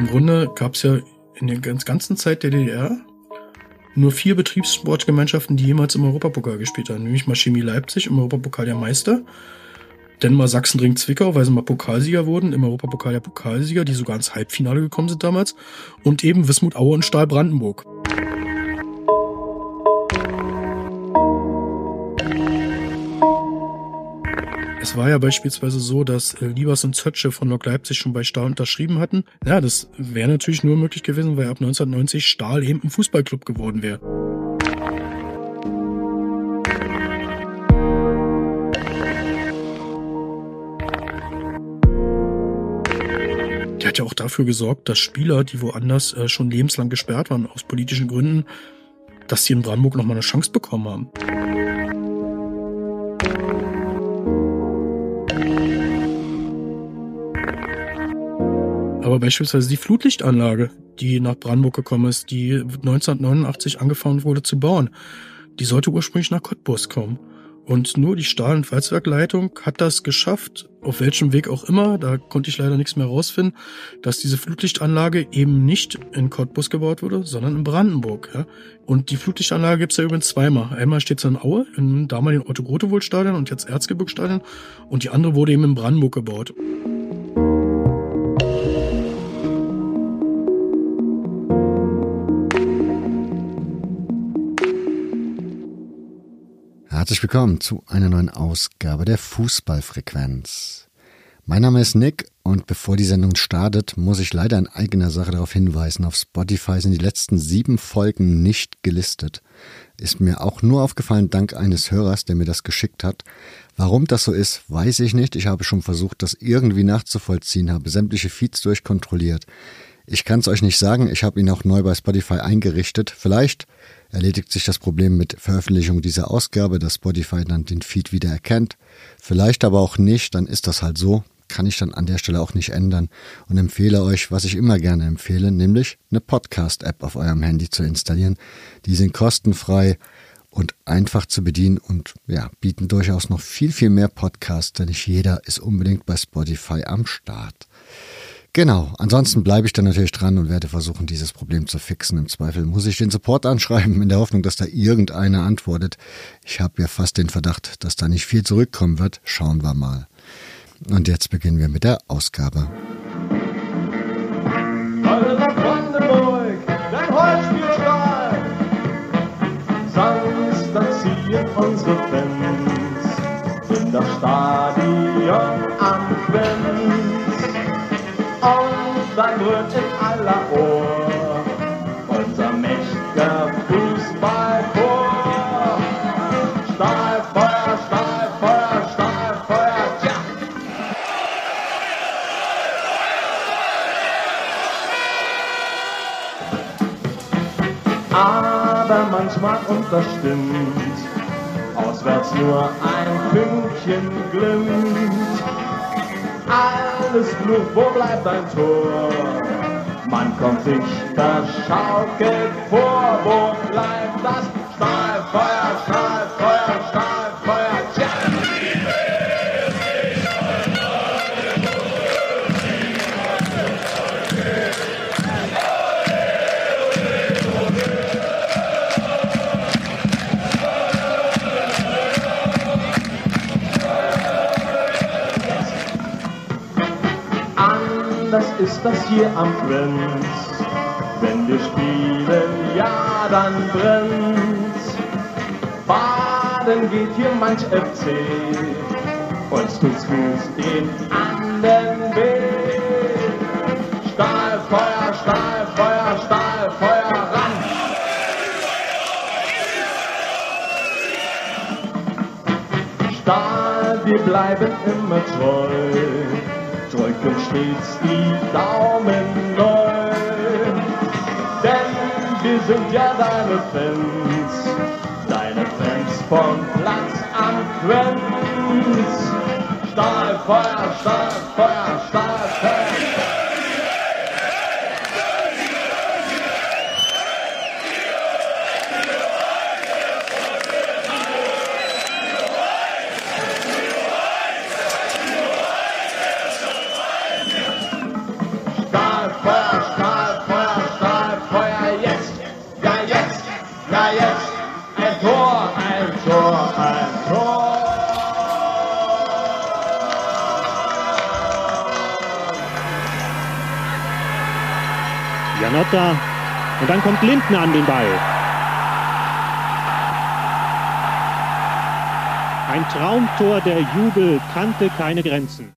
Im Grunde gab es ja in der ganzen Zeit der DDR nur vier Betriebssportgemeinschaften, die jemals im Europapokal gespielt haben. Nämlich mal Chemie Leipzig im Europapokal der Meister, dann mal Sachsenring Zwickau, weil sie mal Pokalsieger wurden, im Europapokal der Pokalsieger, die sogar ins Halbfinale gekommen sind damals. Und eben Wismut Aue und Stahl Brandenburg. Es war ja beispielsweise so, dass äh, Liebers und Zötsche von Lok Leipzig schon bei Stahl unterschrieben hatten. Ja, das wäre natürlich nur möglich gewesen, weil ab 1990 Stahl eben ein Fußballclub geworden wäre. Der hat ja auch dafür gesorgt, dass Spieler, die woanders äh, schon lebenslang gesperrt waren aus politischen Gründen, dass sie in Brandenburg nochmal eine Chance bekommen haben. Beispielsweise die Flutlichtanlage, die nach Brandenburg gekommen ist, die 1989 angefangen wurde zu bauen, die sollte ursprünglich nach Cottbus kommen. Und nur die Stahl- und Walzwerkleitung hat das geschafft, auf welchem Weg auch immer, da konnte ich leider nichts mehr rausfinden, dass diese Flutlichtanlage eben nicht in Cottbus gebaut wurde, sondern in Brandenburg. Ja. Und die Flutlichtanlage gibt's ja übrigens zweimal. Einmal steht sie in Aue, im damaligen Otto-Grotewohl-Stadion und jetzt Erzgebirgsstadion. Und die andere wurde eben in Brandenburg gebaut. Herzlich willkommen zu einer neuen Ausgabe der Fußballfrequenz. Mein Name ist Nick und bevor die Sendung startet, muss ich leider in eigener Sache darauf hinweisen, auf Spotify sind die letzten sieben Folgen nicht gelistet. Ist mir auch nur aufgefallen dank eines Hörers, der mir das geschickt hat. Warum das so ist, weiß ich nicht. Ich habe schon versucht, das irgendwie nachzuvollziehen, habe sämtliche Feeds durchkontrolliert. Ich kann es euch nicht sagen, ich habe ihn auch neu bei Spotify eingerichtet. Vielleicht erledigt sich das Problem mit Veröffentlichung dieser Ausgabe, dass Spotify dann den Feed wieder erkennt. Vielleicht aber auch nicht, dann ist das halt so. Kann ich dann an der Stelle auch nicht ändern und empfehle euch, was ich immer gerne empfehle, nämlich eine Podcast-App auf eurem Handy zu installieren. Die sind kostenfrei und einfach zu bedienen und ja, bieten durchaus noch viel, viel mehr Podcasts, denn nicht jeder ist unbedingt bei Spotify am Start. Genau, ansonsten bleibe ich dann natürlich dran und werde versuchen, dieses Problem zu fixen. Im Zweifel muss ich den Support anschreiben, in der Hoffnung, dass da irgendeiner antwortet. Ich habe ja fast den Verdacht, dass da nicht viel zurückkommen wird. Schauen wir mal. Und jetzt beginnen wir mit der Ausgabe. Unsere Fans in das Stadion am Quenz und dann wird in aller Ohr unser mächtiger Fußball vor. Stahl, Feuer, Stahl, Feuer, Stahl, Feuer, tja! Aber manchmal, und das stimmt, auswärts nur ein Pünktchen glimmt alles Blut, wo bleibt ein Tor? Man kommt sich verschaukelt vor, wo bleibt das Stahlfeuer, Stahlfeuer, Stahlfeuer, das ist das hier am Prinz. Wenn wir spielen, ja, dann brennt's. Baden geht hier manch FC, uns tut's gut den anderen weh. Stahlfeuer, Stahlfeuer, Stahlfeuer, ran! Stahl, wir bleiben immer treu drücken stets die Daumen neu. Denn wir sind ja deine Fans, deine Fans vom Platz am Quenz. Stahlfeuer, Stahlfeuer, Stahlfeuer. Stahlfeuer, Janotta. Und dann kommt Lindner an den Ball. Ein Traumtor, der Jubel kannte keine Grenzen.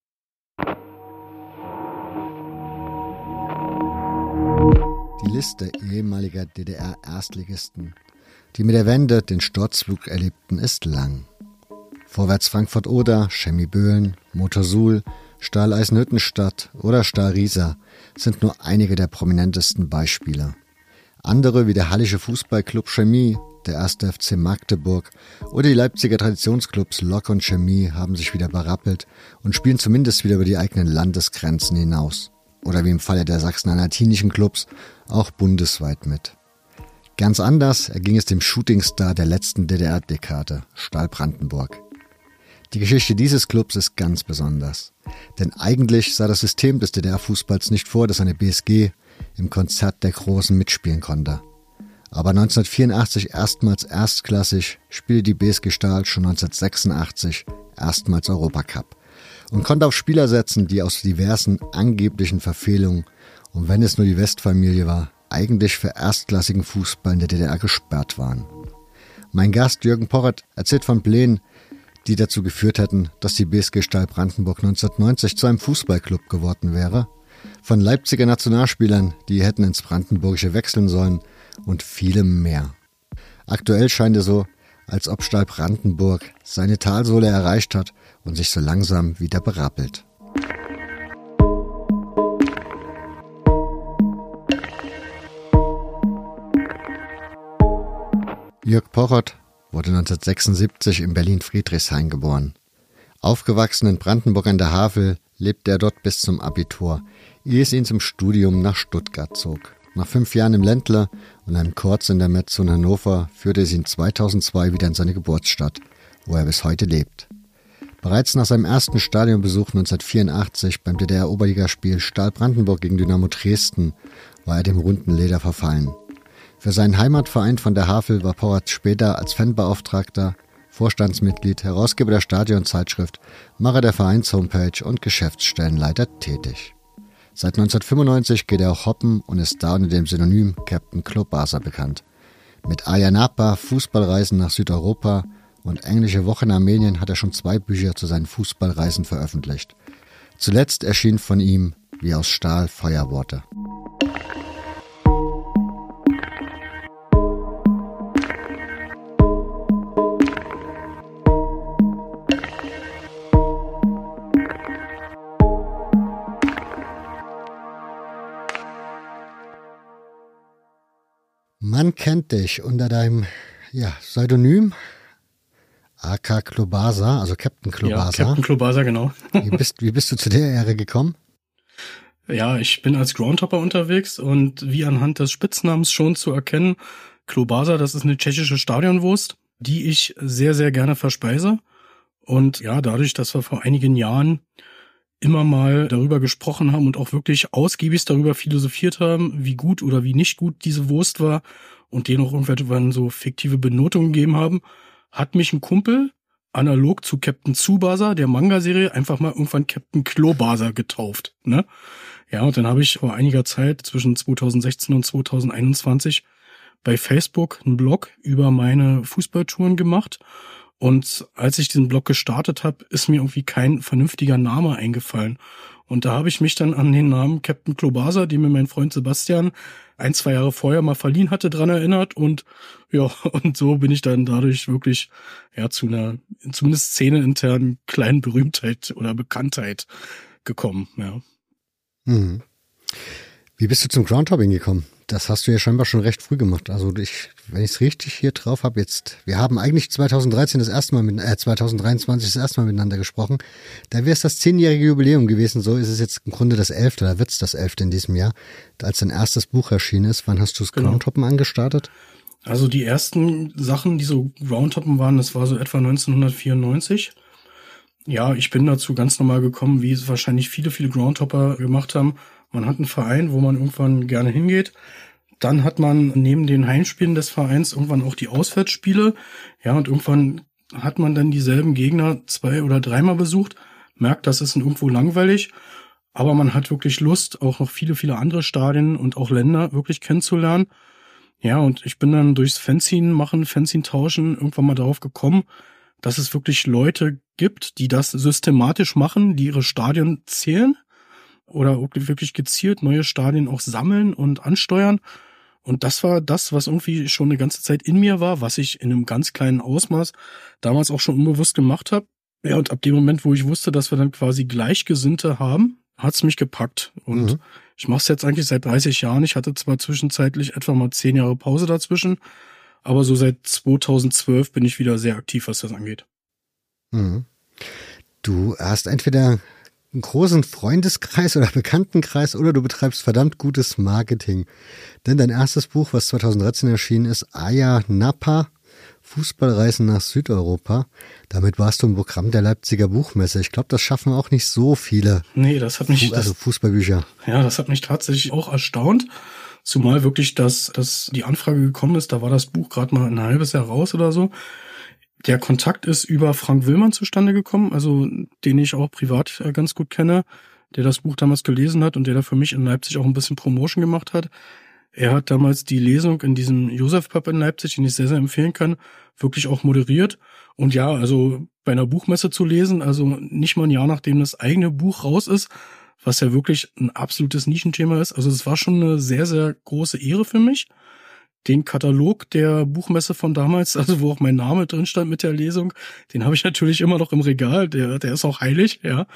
Die Liste ehemaliger DDR-Erstligisten, die mit der Wende den Sturzflug erlebten, ist lang. Vorwärts Frankfurt-Oder, Chemie Böhlen, Motor Suhl, Stahl Eisenhüttenstadt oder Stahl Riesa sind nur einige der prominentesten Beispiele. Andere wie der Hallische Fußballclub Chemie, der 1. FC Magdeburg oder die Leipziger Traditionsclubs Lok und Chemie haben sich wieder berappelt und spielen zumindest wieder über die eigenen Landesgrenzen hinaus. Oder wie im Falle der sachsen-anhaltinischen Clubs auch bundesweit mit. Ganz anders erging es dem Shootingstar der letzten DDR-Dekade, Stahl Brandenburg. Die Geschichte dieses Clubs ist ganz besonders. Denn eigentlich sah das System des DDR-Fußballs nicht vor, dass eine BSG im Konzert der Großen mitspielen konnte. Aber 1984 erstmals erstklassig spielte die BSG Stahl schon 1986 erstmals Europacup und konnte auf Spieler setzen, die aus diversen angeblichen Verfehlungen und wenn es nur die Westfamilie war, eigentlich für erstklassigen Fußball in der DDR gesperrt waren. Mein Gast Jürgen Porret erzählt von Plänen, die dazu geführt hätten, dass die BSG Stahl Brandenburg 1990 zu einem Fußballclub geworden wäre, von Leipziger Nationalspielern, die hätten ins Brandenburgische wechseln sollen und vielem mehr. Aktuell scheint es so, als ob Stahl Brandenburg seine Talsohle erreicht hat und sich so langsam wieder berappelt. Jörg Pochert wurde 1976 in Berlin-Friedrichshain geboren. Aufgewachsen in Brandenburg an der Havel, lebte er dort bis zum Abitur, ehe es ihn zum Studium nach Stuttgart zog. Nach fünf Jahren im Ländler und einem Kurz in der Metz in Hannover führte es ihn 2002 wieder in seine Geburtsstadt, wo er bis heute lebt. Bereits nach seinem ersten Stadionbesuch 1984 beim DDR-Oberligaspiel Stahl Brandenburg gegen Dynamo Dresden war er dem runden Leder verfallen. Für seinen Heimatverein von der Havel war Porat später als Fanbeauftragter, Vorstandsmitglied, Herausgeber der Stadionzeitschrift, Macher der Vereinshomepage und Geschäftsstellenleiter tätig. Seit 1995 geht er auch hoppen und ist da unter dem Synonym Captain Klobasa bekannt. Mit Ayanapa, Fußballreisen nach Südeuropa und englische Woche in Armenien hat er schon zwei Bücher zu seinen Fußballreisen veröffentlicht. Zuletzt erschien von ihm Wie aus Stahl Feuerworte. Man kennt dich unter deinem ja, Pseudonym AK Klobasa, also Captain Klobasa. Ja, Captain Klobasa, genau. wie, bist, wie bist du zu der Ehre gekommen? Ja, ich bin als Groundhopper unterwegs und wie anhand des Spitznamens schon zu erkennen, Klobasa, das ist eine tschechische Stadionwurst, die ich sehr, sehr gerne verspeise. Und ja, dadurch, dass wir vor einigen Jahren immer mal darüber gesprochen haben und auch wirklich ausgiebig darüber philosophiert haben, wie gut oder wie nicht gut diese Wurst war und denen auch irgendwann so fiktive Benotungen gegeben haben, hat mich ein Kumpel analog zu Captain Tsubasa, der Manga-Serie, einfach mal irgendwann Captain Klobasa getauft. Ne? Ja, und dann habe ich vor einiger Zeit zwischen 2016 und 2021 bei Facebook einen Blog über meine Fußballtouren gemacht und als ich diesen Blog gestartet habe, ist mir irgendwie kein vernünftiger Name eingefallen. Und da habe ich mich dann an den Namen Captain Klobasa, den mir mein Freund Sebastian ein, zwei Jahre vorher mal verliehen hatte, dran erinnert. Und ja, und so bin ich dann dadurch wirklich ja zu einer zumindest szeneninternen kleinen Berühmtheit oder Bekanntheit gekommen. Ja. Mhm. Wie bist du zum Groundhopping gekommen? Das hast du ja scheinbar schon recht früh gemacht. Also ich, wenn ich es richtig hier drauf habe, jetzt, wir haben eigentlich 2013 das erste Mal mit, äh, 2023 das erste Mal miteinander gesprochen. Da wäre es das zehnjährige Jubiläum gewesen. So ist es jetzt im Grunde das elfte, oder wird es das elfte in diesem Jahr, als dein erstes Buch erschienen ist. Wann hast du das genau. Groundhoppen angestartet? Also die ersten Sachen, die so Groundhoppen waren, das war so etwa 1994. Ja, ich bin dazu ganz normal gekommen, wie es wahrscheinlich viele, viele Groundhopper gemacht haben man hat einen Verein, wo man irgendwann gerne hingeht. Dann hat man neben den Heimspielen des Vereins irgendwann auch die Auswärtsspiele. Ja, und irgendwann hat man dann dieselben Gegner zwei oder dreimal besucht, merkt, das ist irgendwo langweilig. Aber man hat wirklich Lust, auch noch viele, viele andere Stadien und auch Länder wirklich kennenzulernen. Ja, und ich bin dann durchs Fanzine machen, Fanzine tauschen irgendwann mal darauf gekommen, dass es wirklich Leute gibt, die das systematisch machen, die ihre Stadien zählen oder wirklich gezielt neue Stadien auch sammeln und ansteuern. Und das war das, was irgendwie schon eine ganze Zeit in mir war, was ich in einem ganz kleinen Ausmaß damals auch schon unbewusst gemacht habe. Ja, und ab dem Moment, wo ich wusste, dass wir dann quasi Gleichgesinnte haben, hat's mich gepackt. Und mhm. ich mache es jetzt eigentlich seit 30 Jahren. Ich hatte zwar zwischenzeitlich etwa mal zehn Jahre Pause dazwischen, aber so seit 2012 bin ich wieder sehr aktiv, was das angeht. Mhm. Du hast entweder einen großen Freundeskreis oder Bekanntenkreis oder du betreibst verdammt gutes Marketing. Denn dein erstes Buch, was 2013 erschienen ist, Aya Napa, Fußballreisen nach Südeuropa. Damit warst du im Programm der Leipziger Buchmesse. Ich glaube, das schaffen auch nicht so viele. Nee, das hat mich. also Fußballbücher. Ja, das hat mich tatsächlich auch erstaunt. Zumal wirklich, dass, dass die Anfrage gekommen ist, da war das Buch gerade mal ein halbes Jahr raus oder so. Der Kontakt ist über Frank Willmann zustande gekommen, also den ich auch privat äh, ganz gut kenne, der das Buch damals gelesen hat und der da für mich in Leipzig auch ein bisschen Promotion gemacht hat. Er hat damals die Lesung in diesem Josef Pub in Leipzig, den ich sehr, sehr empfehlen kann, wirklich auch moderiert. Und ja, also bei einer Buchmesse zu lesen, also nicht mal ein Jahr nachdem das eigene Buch raus ist, was ja wirklich ein absolutes Nischenthema ist. Also es war schon eine sehr, sehr große Ehre für mich. Den Katalog der Buchmesse von damals, also wo auch mein Name drin stand mit der Lesung, den habe ich natürlich immer noch im Regal. Der, der ist auch heilig, ja.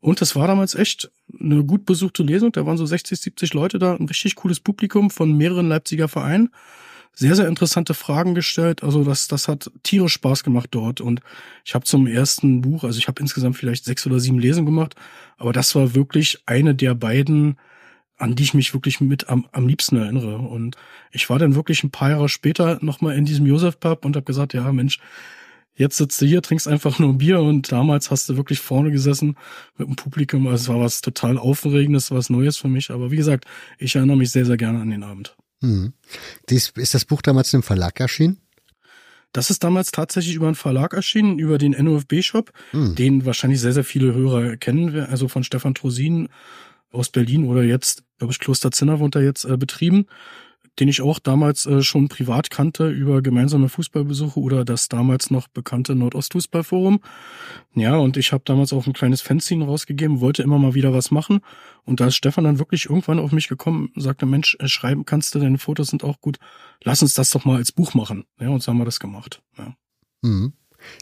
Und das war damals echt eine gut besuchte Lesung. Da waren so 60, 70 Leute da, ein richtig cooles Publikum von mehreren Leipziger Vereinen sehr, sehr interessante Fragen gestellt. Also das, das hat tierisch Spaß gemacht dort. Und ich habe zum ersten Buch, also ich habe insgesamt vielleicht sechs oder sieben Lesungen gemacht, aber das war wirklich eine der beiden, an die ich mich wirklich mit am, am liebsten erinnere. Und ich war dann wirklich ein paar Jahre später nochmal in diesem Josef Pub und habe gesagt, ja Mensch, jetzt sitzt du hier, trinkst einfach nur Bier und damals hast du wirklich vorne gesessen mit dem Publikum. Also es war was total Aufregendes, was Neues für mich. Aber wie gesagt, ich erinnere mich sehr, sehr gerne an den Abend. Hm. Dies, ist das Buch damals im Verlag erschienen? Das ist damals tatsächlich über einen Verlag erschienen, über den NOFB-Shop, hm. den wahrscheinlich sehr, sehr viele Hörer kennen, also von Stefan Trosin aus Berlin oder jetzt, glaube ich, Kloster Zinner wohnt er jetzt äh, betrieben den ich auch damals äh, schon privat kannte über gemeinsame Fußballbesuche oder das damals noch bekannte Nordostfußballforum. Ja, und ich habe damals auch ein kleines Fanzine rausgegeben, wollte immer mal wieder was machen. Und da ist Stefan dann wirklich irgendwann auf mich gekommen, sagte, Mensch, äh, schreiben kannst du, deine Fotos sind auch gut. Lass uns das doch mal als Buch machen. Ja, und so haben wir das gemacht. Ja. Mhm.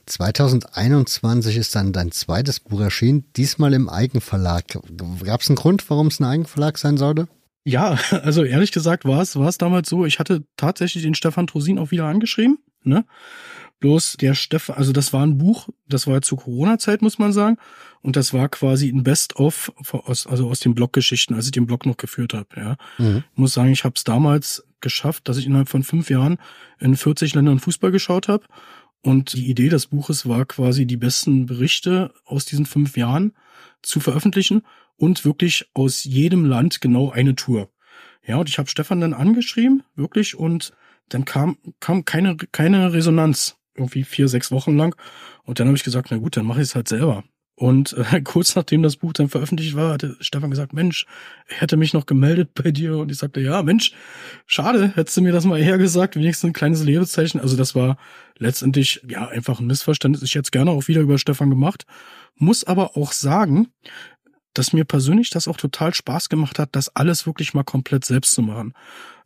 2021 ist dann dein zweites Buch erschienen, diesmal im Eigenverlag. Gab es einen Grund, warum es ein Eigenverlag sein sollte? Ja, also ehrlich gesagt war es, war es damals so, ich hatte tatsächlich den Stefan Trosin auch wieder angeschrieben, ne? Bloß der Stefan, also das war ein Buch, das war zur Corona-Zeit, muss man sagen. Und das war quasi ein Best-of, aus, also aus den Bloggeschichten, als ich den Blog noch geführt habe. Ja. Mhm. Ich muss sagen, ich habe es damals geschafft, dass ich innerhalb von fünf Jahren in 40 Ländern Fußball geschaut habe. Und die Idee des Buches war quasi die besten Berichte aus diesen fünf Jahren zu veröffentlichen und wirklich aus jedem Land genau eine Tour. Ja, und ich habe Stefan dann angeschrieben, wirklich, und dann kam, kam keine, keine Resonanz, irgendwie vier, sechs Wochen lang. Und dann habe ich gesagt, na gut, dann mache ich es halt selber. Und äh, kurz nachdem das Buch dann veröffentlicht war, hatte Stefan gesagt, Mensch, er hätte mich noch gemeldet bei dir. Und ich sagte, ja, Mensch, schade, hättest du mir das mal eher gesagt, wenigstens ein kleines Lebenszeichen. Also das war letztendlich ja einfach ein Missverständnis. Ich hätte es gerne auch wieder über Stefan gemacht. Muss aber auch sagen, dass mir persönlich das auch total Spaß gemacht hat, das alles wirklich mal komplett selbst zu machen.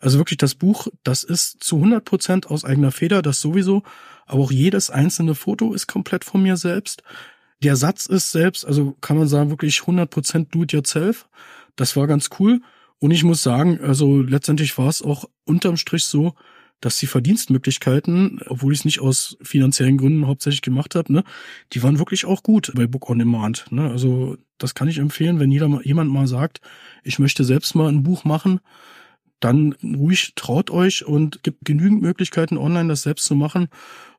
Also wirklich das Buch, das ist zu 100 Prozent aus eigener Feder, das sowieso, aber auch jedes einzelne Foto ist komplett von mir selbst. Der Satz ist selbst, also kann man sagen, wirklich 100 Prozent do it yourself. Das war ganz cool. Und ich muss sagen, also letztendlich war es auch unterm Strich so, dass die Verdienstmöglichkeiten, obwohl ich es nicht aus finanziellen Gründen hauptsächlich gemacht habe, ne, die waren wirklich auch gut bei Book on Demand. Ne? Also das kann ich empfehlen, wenn jeder jemand mal sagt, ich möchte selbst mal ein Buch machen, dann ruhig traut euch und gibt genügend Möglichkeiten online das selbst zu machen.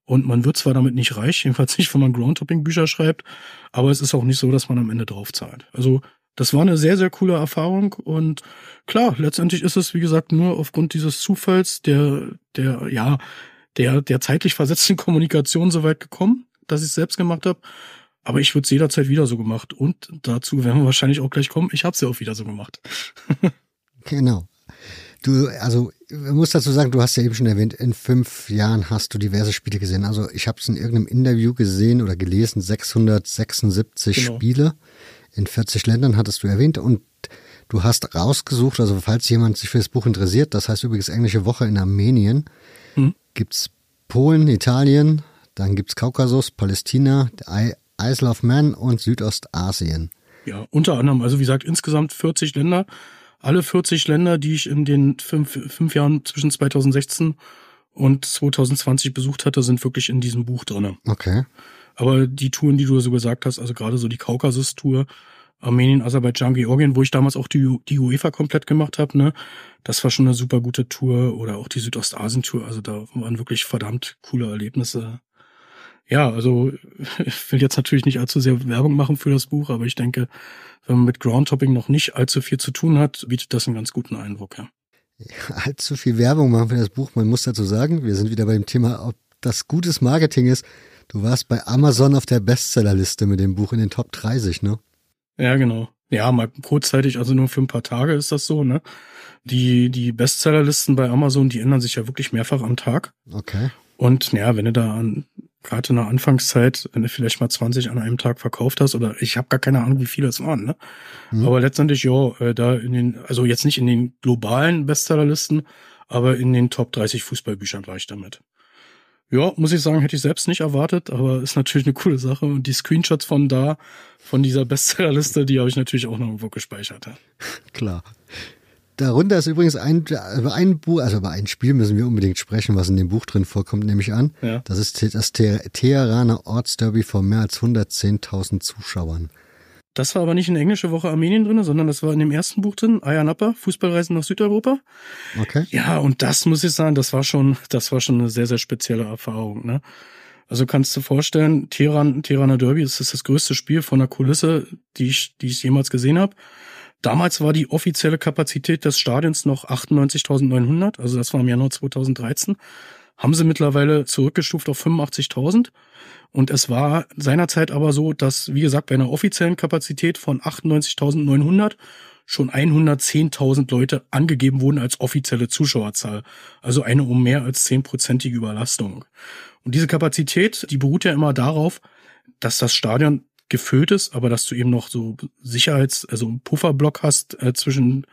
Und man wird zwar damit nicht reich, jedenfalls nicht, wenn man Groundtopping-Bücher schreibt, aber es ist auch nicht so, dass man am Ende drauf zahlt. Also das war eine sehr, sehr coole Erfahrung und klar, letztendlich ist es, wie gesagt, nur aufgrund dieses Zufalls der, der, ja, der, der zeitlich versetzten Kommunikation so weit gekommen, dass ich es selbst gemacht habe. Aber ich würde es jederzeit wieder so gemacht. Und dazu werden wir wahrscheinlich auch gleich kommen. Ich habe es ja auch wieder so gemacht. genau. Du, also muss dazu sagen, du hast ja eben schon erwähnt, in fünf Jahren hast du diverse Spiele gesehen. Also ich habe es in irgendeinem Interview gesehen oder gelesen, 676 genau. Spiele in 40 Ländern hattest du erwähnt und du hast rausgesucht, also falls jemand sich für das Buch interessiert, das heißt übrigens Englische Woche in Armenien, hm. gibt's Polen, Italien, dann gibt's Kaukasus, Palästina, Isle of Man und Südostasien. Ja, unter anderem, also wie gesagt, insgesamt 40 Länder. Alle 40 Länder, die ich in den fünf, fünf Jahren zwischen 2016 und 2020 besucht hatte, sind wirklich in diesem Buch drinne. Okay. Aber die Touren, die du so gesagt hast, also gerade so die Kaukasus-Tour, Armenien, Aserbaidschan, Georgien, wo ich damals auch die, die UEFA komplett gemacht habe, ne, das war schon eine super gute Tour. Oder auch die Südostasien-Tour, also da waren wirklich verdammt coole Erlebnisse. Ja, also ich will jetzt natürlich nicht allzu sehr Werbung machen für das Buch, aber ich denke, wenn man mit Groundtopping noch nicht allzu viel zu tun hat, bietet das einen ganz guten Eindruck. Ja. Allzu viel Werbung machen für das Buch. Man muss dazu sagen, wir sind wieder bei dem Thema, ob das gutes Marketing ist. Du warst bei Amazon auf der Bestsellerliste mit dem Buch in den Top 30, ne? Ja, genau. Ja, mal kurzzeitig, also nur für ein paar Tage ist das so, ne? Die, die Bestsellerlisten bei Amazon, die ändern sich ja wirklich mehrfach am Tag. Okay. Und ja, wenn du da an, gerade in der Anfangszeit, wenn du vielleicht mal 20 an einem Tag verkauft hast, oder ich habe gar keine Ahnung, wie viele es waren, ne? Mhm. Aber letztendlich, ja, äh, da in den, also jetzt nicht in den globalen Bestsellerlisten, aber in den Top 30 Fußballbüchern war ich damit. Ja, muss ich sagen, hätte ich selbst nicht erwartet, aber ist natürlich eine coole Sache. Und die Screenshots von da, von dieser Bestsellerliste, die habe ich natürlich auch noch irgendwo gespeichert. Klar. Darunter ist übrigens ein, über ein Buch, also über ein Spiel müssen wir unbedingt sprechen, was in dem Buch drin vorkommt, nehme ich an. Ja. Das ist das Teheraner Ortsderby vor mehr als 110.000 Zuschauern. Das war aber nicht in englische Woche Armenien drin, sondern das war in dem ersten Buch drin, Ayanapa, Fußballreisen nach Südeuropa. Okay. Ja, und das muss ich sagen, das war schon, das war schon eine sehr, sehr spezielle Erfahrung, ne? Also kannst du vorstellen, Teheran, Teheraner Derby, das ist das größte Spiel von der Kulisse, die ich, die ich jemals gesehen habe. Damals war die offizielle Kapazität des Stadions noch 98.900, also das war im Januar 2013. Haben sie mittlerweile zurückgestuft auf 85.000. Und es war seinerzeit aber so, dass, wie gesagt, bei einer offiziellen Kapazität von 98.900 schon 110.000 Leute angegeben wurden als offizielle Zuschauerzahl. Also eine um mehr als zehnprozentige Überlastung. Und diese Kapazität, die beruht ja immer darauf, dass das Stadion gefüllt ist, aber dass du eben noch so Sicherheits-, also einen Pufferblock hast äh, zwischen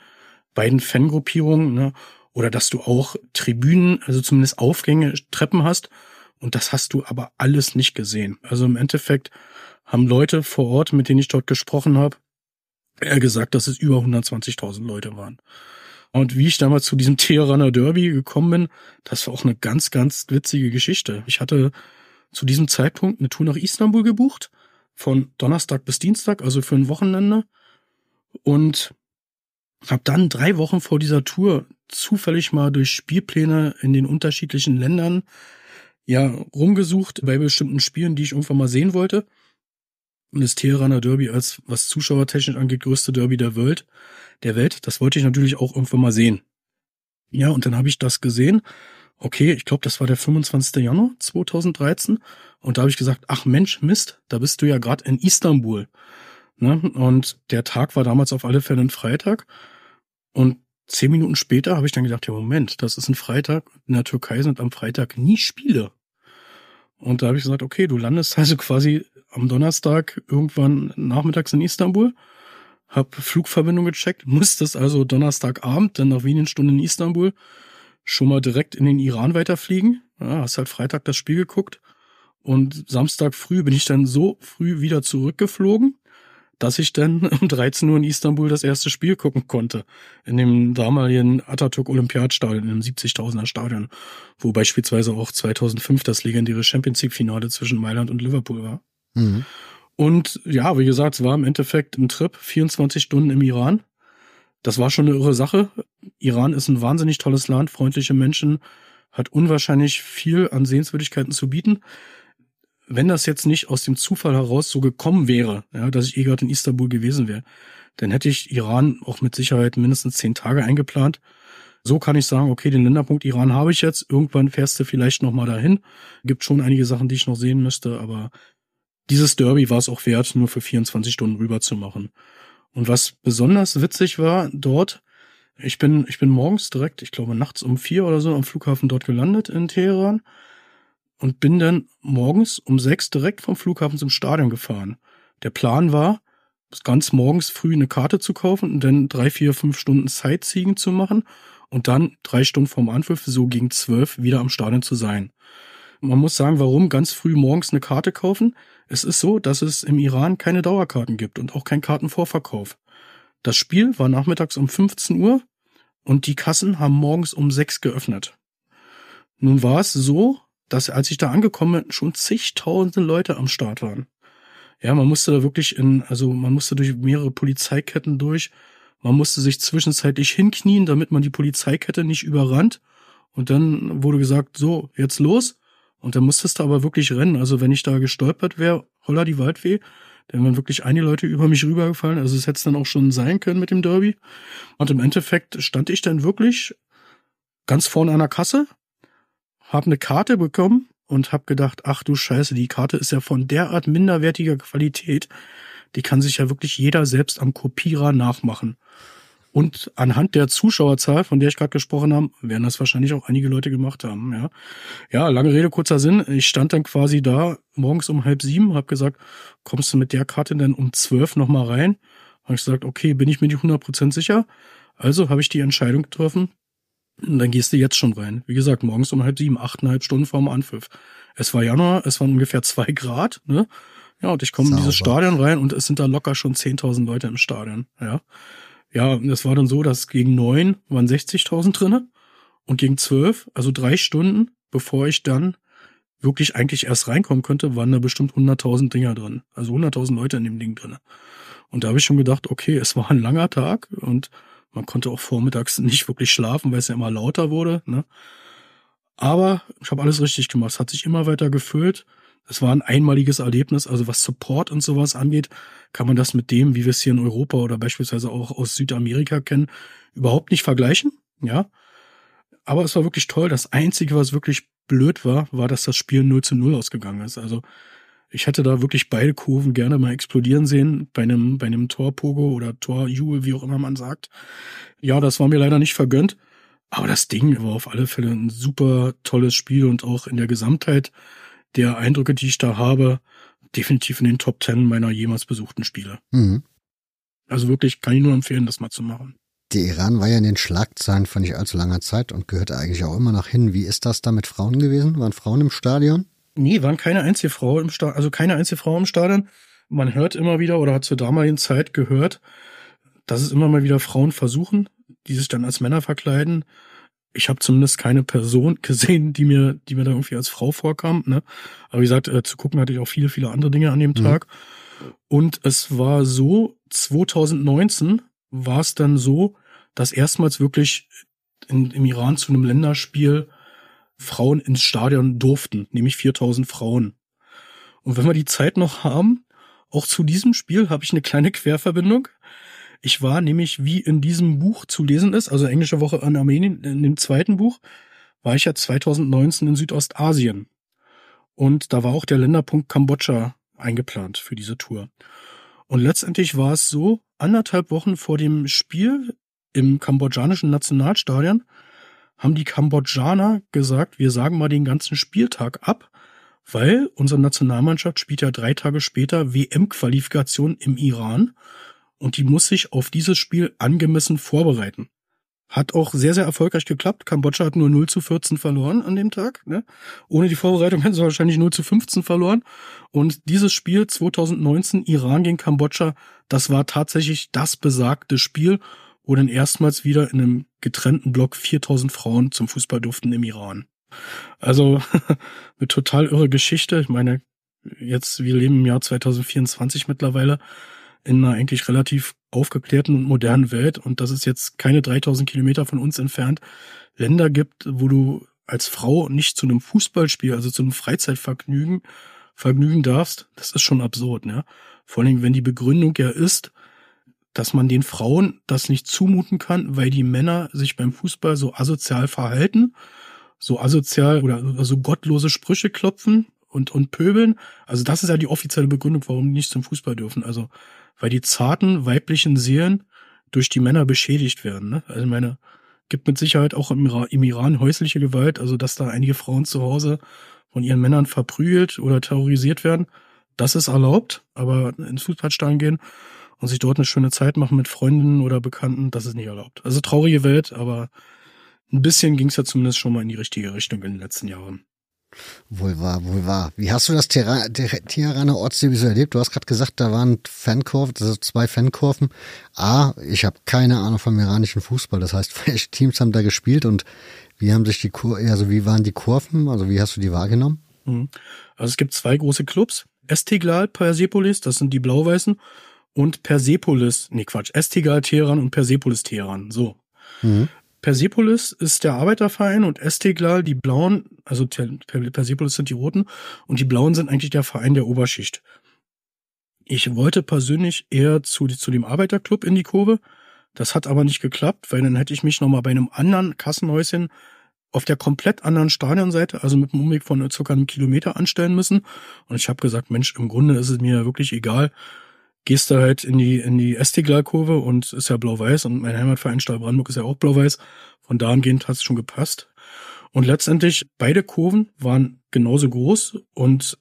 beiden Fangruppierungen, ne? oder dass du auch Tribünen, also zumindest Aufgänge, Treppen hast, und das hast du aber alles nicht gesehen. Also im Endeffekt haben Leute vor Ort, mit denen ich dort gesprochen habe, er gesagt, dass es über 120.000 Leute waren. Und wie ich damals zu diesem Teheraner Derby gekommen bin, das war auch eine ganz, ganz witzige Geschichte. Ich hatte zu diesem Zeitpunkt eine Tour nach Istanbul gebucht, von Donnerstag bis Dienstag, also für ein Wochenende. Und habe dann drei Wochen vor dieser Tour zufällig mal durch Spielpläne in den unterschiedlichen Ländern ja rumgesucht bei bestimmten Spielen, die ich irgendwann mal sehen wollte. Und das Teheraner Derby als, was zuschauertechnisch angeht, größte Derby der Welt, der Welt, das wollte ich natürlich auch irgendwann mal sehen. Ja, und dann habe ich das gesehen. Okay, ich glaube, das war der 25. Januar 2013. Und da habe ich gesagt, ach Mensch, Mist, da bist du ja gerade in Istanbul. Ne? Und der Tag war damals auf alle Fälle ein Freitag. Und zehn Minuten später habe ich dann gedacht, ja Moment, das ist ein Freitag. In der Türkei sind am Freitag nie Spiele. Und da habe ich gesagt, okay, du landest also quasi am Donnerstag irgendwann nachmittags in Istanbul, hab Flugverbindung gecheckt, musstest also Donnerstagabend, dann nach wenigen Stunden in Istanbul, schon mal direkt in den Iran weiterfliegen. Ja, hast halt Freitag das Spiel geguckt. Und Samstag früh bin ich dann so früh wieder zurückgeflogen, dass ich dann um 13 Uhr in Istanbul das erste Spiel gucken konnte. In dem damaligen Atatürk Olympiadstadion, in dem 70.000er Stadion, wo beispielsweise auch 2005 das legendäre Champions League Finale zwischen Mailand und Liverpool war. Mhm. Und ja, wie gesagt, es war im Endeffekt ein Trip, 24 Stunden im Iran. Das war schon eine irre Sache. Iran ist ein wahnsinnig tolles Land, freundliche Menschen, hat unwahrscheinlich viel an Sehenswürdigkeiten zu bieten wenn das jetzt nicht aus dem Zufall heraus so gekommen wäre, ja, dass ich eh gerade in Istanbul gewesen wäre, dann hätte ich Iran auch mit Sicherheit mindestens zehn Tage eingeplant. So kann ich sagen, okay, den Länderpunkt Iran habe ich jetzt. Irgendwann fährst du vielleicht noch mal dahin. Gibt schon einige Sachen, die ich noch sehen müsste, aber dieses Derby war es auch wert, nur für 24 Stunden rüber zu machen. Und was besonders witzig war dort, ich bin, ich bin morgens direkt, ich glaube nachts um vier oder so am Flughafen dort gelandet in Teheran und bin dann morgens um sechs direkt vom Flughafen zum Stadion gefahren. Der Plan war, ganz morgens früh eine Karte zu kaufen und dann drei, vier, fünf Stunden Sightseeing zu machen und dann drei Stunden vorm Anpfiff so gegen zwölf wieder am Stadion zu sein. Man muss sagen, warum ganz früh morgens eine Karte kaufen? Es ist so, dass es im Iran keine Dauerkarten gibt und auch keinen Kartenvorverkauf. Das Spiel war nachmittags um 15 Uhr und die Kassen haben morgens um sechs geöffnet. Nun war es so, dass als ich da angekommen bin, schon zigtausende Leute am Start waren. Ja, man musste da wirklich in, also man musste durch mehrere Polizeiketten durch. Man musste sich zwischenzeitlich hinknien, damit man die Polizeikette nicht überrannt. Und dann wurde gesagt, so, jetzt los. Und dann musstest du aber wirklich rennen. Also wenn ich da gestolpert wäre, holla die Waldweh, dann wären wirklich einige Leute über mich rübergefallen. Also es hätte dann auch schon sein können mit dem Derby. Und im Endeffekt stand ich dann wirklich ganz vorne an der Kasse, habe eine Karte bekommen und habe gedacht, ach du Scheiße, die Karte ist ja von derart minderwertiger Qualität, die kann sich ja wirklich jeder selbst am Kopierer nachmachen. Und anhand der Zuschauerzahl, von der ich gerade gesprochen habe, werden das wahrscheinlich auch einige Leute gemacht haben. Ja, ja lange Rede, kurzer Sinn. Ich stand dann quasi da morgens um halb sieben, habe gesagt, kommst du mit der Karte denn um zwölf nochmal rein? Habe ich gesagt, okay, bin ich mir nicht 100% sicher. Also habe ich die Entscheidung getroffen, und dann gehst du jetzt schon rein. Wie gesagt, morgens um halb sieben, achteinhalb Stunden vorm Anpfiff. Es war Januar, es waren ungefähr zwei Grad, ne? Ja, und ich komme in dieses Stadion rein und es sind da locker schon 10.000 Leute im Stadion, ja. Ja, und es war dann so, dass gegen neun waren 60.000 drinne und gegen zwölf, also drei Stunden, bevor ich dann wirklich eigentlich erst reinkommen könnte, waren da bestimmt 100.000 Dinger drin. Also 100.000 Leute in dem Ding drinne. Und da habe ich schon gedacht, okay, es war ein langer Tag und man konnte auch vormittags nicht wirklich schlafen, weil es ja immer lauter wurde. Ne? Aber ich habe alles richtig gemacht. Es hat sich immer weiter gefüllt. Es war ein einmaliges Erlebnis. Also was Support und sowas angeht, kann man das mit dem, wie wir es hier in Europa oder beispielsweise auch aus Südamerika kennen, überhaupt nicht vergleichen. Ja. Aber es war wirklich toll. Das Einzige, was wirklich blöd war, war, dass das Spiel 0 zu 0 ausgegangen ist. Also ich hätte da wirklich beide Kurven gerne mal explodieren sehen, bei einem, bei einem Torpogo oder Torjubel, wie auch immer man sagt. Ja, das war mir leider nicht vergönnt. Aber das Ding war auf alle Fälle ein super tolles Spiel und auch in der Gesamtheit der Eindrücke, die ich da habe, definitiv in den Top Ten meiner jemals besuchten Spiele. Mhm. Also wirklich kann ich nur empfehlen, das mal zu machen. Der Iran war ja in den Schlagzeilen vor nicht allzu langer Zeit und gehörte eigentlich auch immer noch hin. Wie ist das da mit Frauen gewesen? Waren Frauen im Stadion? Nee, waren keine einzige Frau im Stadion, also keine einzige Frau im Stadion. Man hört immer wieder oder hat zur damaligen Zeit gehört, dass es immer mal wieder Frauen versuchen, die sich dann als Männer verkleiden. Ich habe zumindest keine Person gesehen, die mir, die mir da irgendwie als Frau vorkam. Ne? Aber wie gesagt, äh, zu gucken hatte ich auch viele, viele andere Dinge an dem mhm. Tag. Und es war so, 2019 war es dann so, dass erstmals wirklich in, im Iran zu einem Länderspiel Frauen ins Stadion durften, nämlich 4000 Frauen. Und wenn wir die Zeit noch haben, auch zu diesem Spiel habe ich eine kleine Querverbindung. Ich war nämlich, wie in diesem Buch zu lesen ist, also Englische Woche an Armenien, in dem zweiten Buch, war ich ja 2019 in Südostasien. Und da war auch der Länderpunkt Kambodscha eingeplant für diese Tour. Und letztendlich war es so, anderthalb Wochen vor dem Spiel im kambodschanischen Nationalstadion haben die Kambodschaner gesagt, wir sagen mal den ganzen Spieltag ab, weil unsere Nationalmannschaft spielt ja drei Tage später WM-Qualifikation im Iran und die muss sich auf dieses Spiel angemessen vorbereiten. Hat auch sehr, sehr erfolgreich geklappt. Kambodscha hat nur 0 zu 14 verloren an dem Tag. Ne? Ohne die Vorbereitung hätten sie wahrscheinlich 0 zu 15 verloren. Und dieses Spiel 2019, Iran gegen Kambodscha, das war tatsächlich das besagte Spiel wo dann erstmals wieder in einem getrennten Block 4000 Frauen zum Fußball durften im Iran. Also eine total irre Geschichte. Ich meine, jetzt, wir leben im Jahr 2024 mittlerweile in einer eigentlich relativ aufgeklärten und modernen Welt und dass es jetzt keine 3000 Kilometer von uns entfernt Länder gibt, wo du als Frau nicht zu einem Fußballspiel, also zu einem Freizeitvergnügen vergnügen darfst, das ist schon absurd, ne? Vor allem, wenn die Begründung ja ist, dass man den Frauen das nicht zumuten kann, weil die Männer sich beim Fußball so asozial verhalten, so asozial oder so gottlose Sprüche klopfen und, und pöbeln. Also das ist ja die offizielle Begründung, warum die nicht zum Fußball dürfen. Also, weil die zarten weiblichen Seelen durch die Männer beschädigt werden. Ne? Also meine, gibt mit Sicherheit auch im, Iran, im Iran häusliche Gewalt, also dass da einige Frauen zu Hause von ihren Männern verprügelt oder terrorisiert werden. Das ist erlaubt, aber ins Fußballstadion gehen und sich dort eine schöne Zeit machen mit Freunden oder Bekannten, das ist nicht erlaubt. Also traurige Welt, aber ein bisschen ging es ja zumindest schon mal in die richtige Richtung in den letzten Jahren. Wohl wahr, wohl wahr. Wie hast du das Teheraner Ortsderbye so erlebt? Du hast gerade gesagt, da waren Fankurven, also zwei Fankurven. A, ich habe keine Ahnung vom iranischen Fußball. Das heißt, welche Teams haben da gespielt und wie haben sich die Kur also wie waren die Kurven? Also wie hast du die wahrgenommen? Mhm. Also es gibt zwei große Clubs. Estiglal, Persepolis, das sind die Blau-Weißen. Und Persepolis, nee Quatsch, Estigal Teheran und Persepolis Teheran. So. Mhm. Persepolis ist der Arbeiterverein und Esteglal die Blauen, also Persepolis sind die Roten und die Blauen sind eigentlich der Verein der Oberschicht. Ich wollte persönlich eher zu, zu dem Arbeiterclub in die Kurve. Das hat aber nicht geklappt, weil dann hätte ich mich nochmal bei einem anderen Kassenhäuschen auf der komplett anderen Stadionseite, also mit einem Umweg von circa einem Kilometer anstellen müssen. Und ich habe gesagt, Mensch, im Grunde ist es mir wirklich egal, gehst du halt in die, in die Estigla-Kurve und ist ja blau-weiß und mein Heimatverein Stahl Brandenburg ist ja auch blau-weiß. Von da angehend hat es schon gepasst. Und letztendlich beide Kurven waren genauso groß und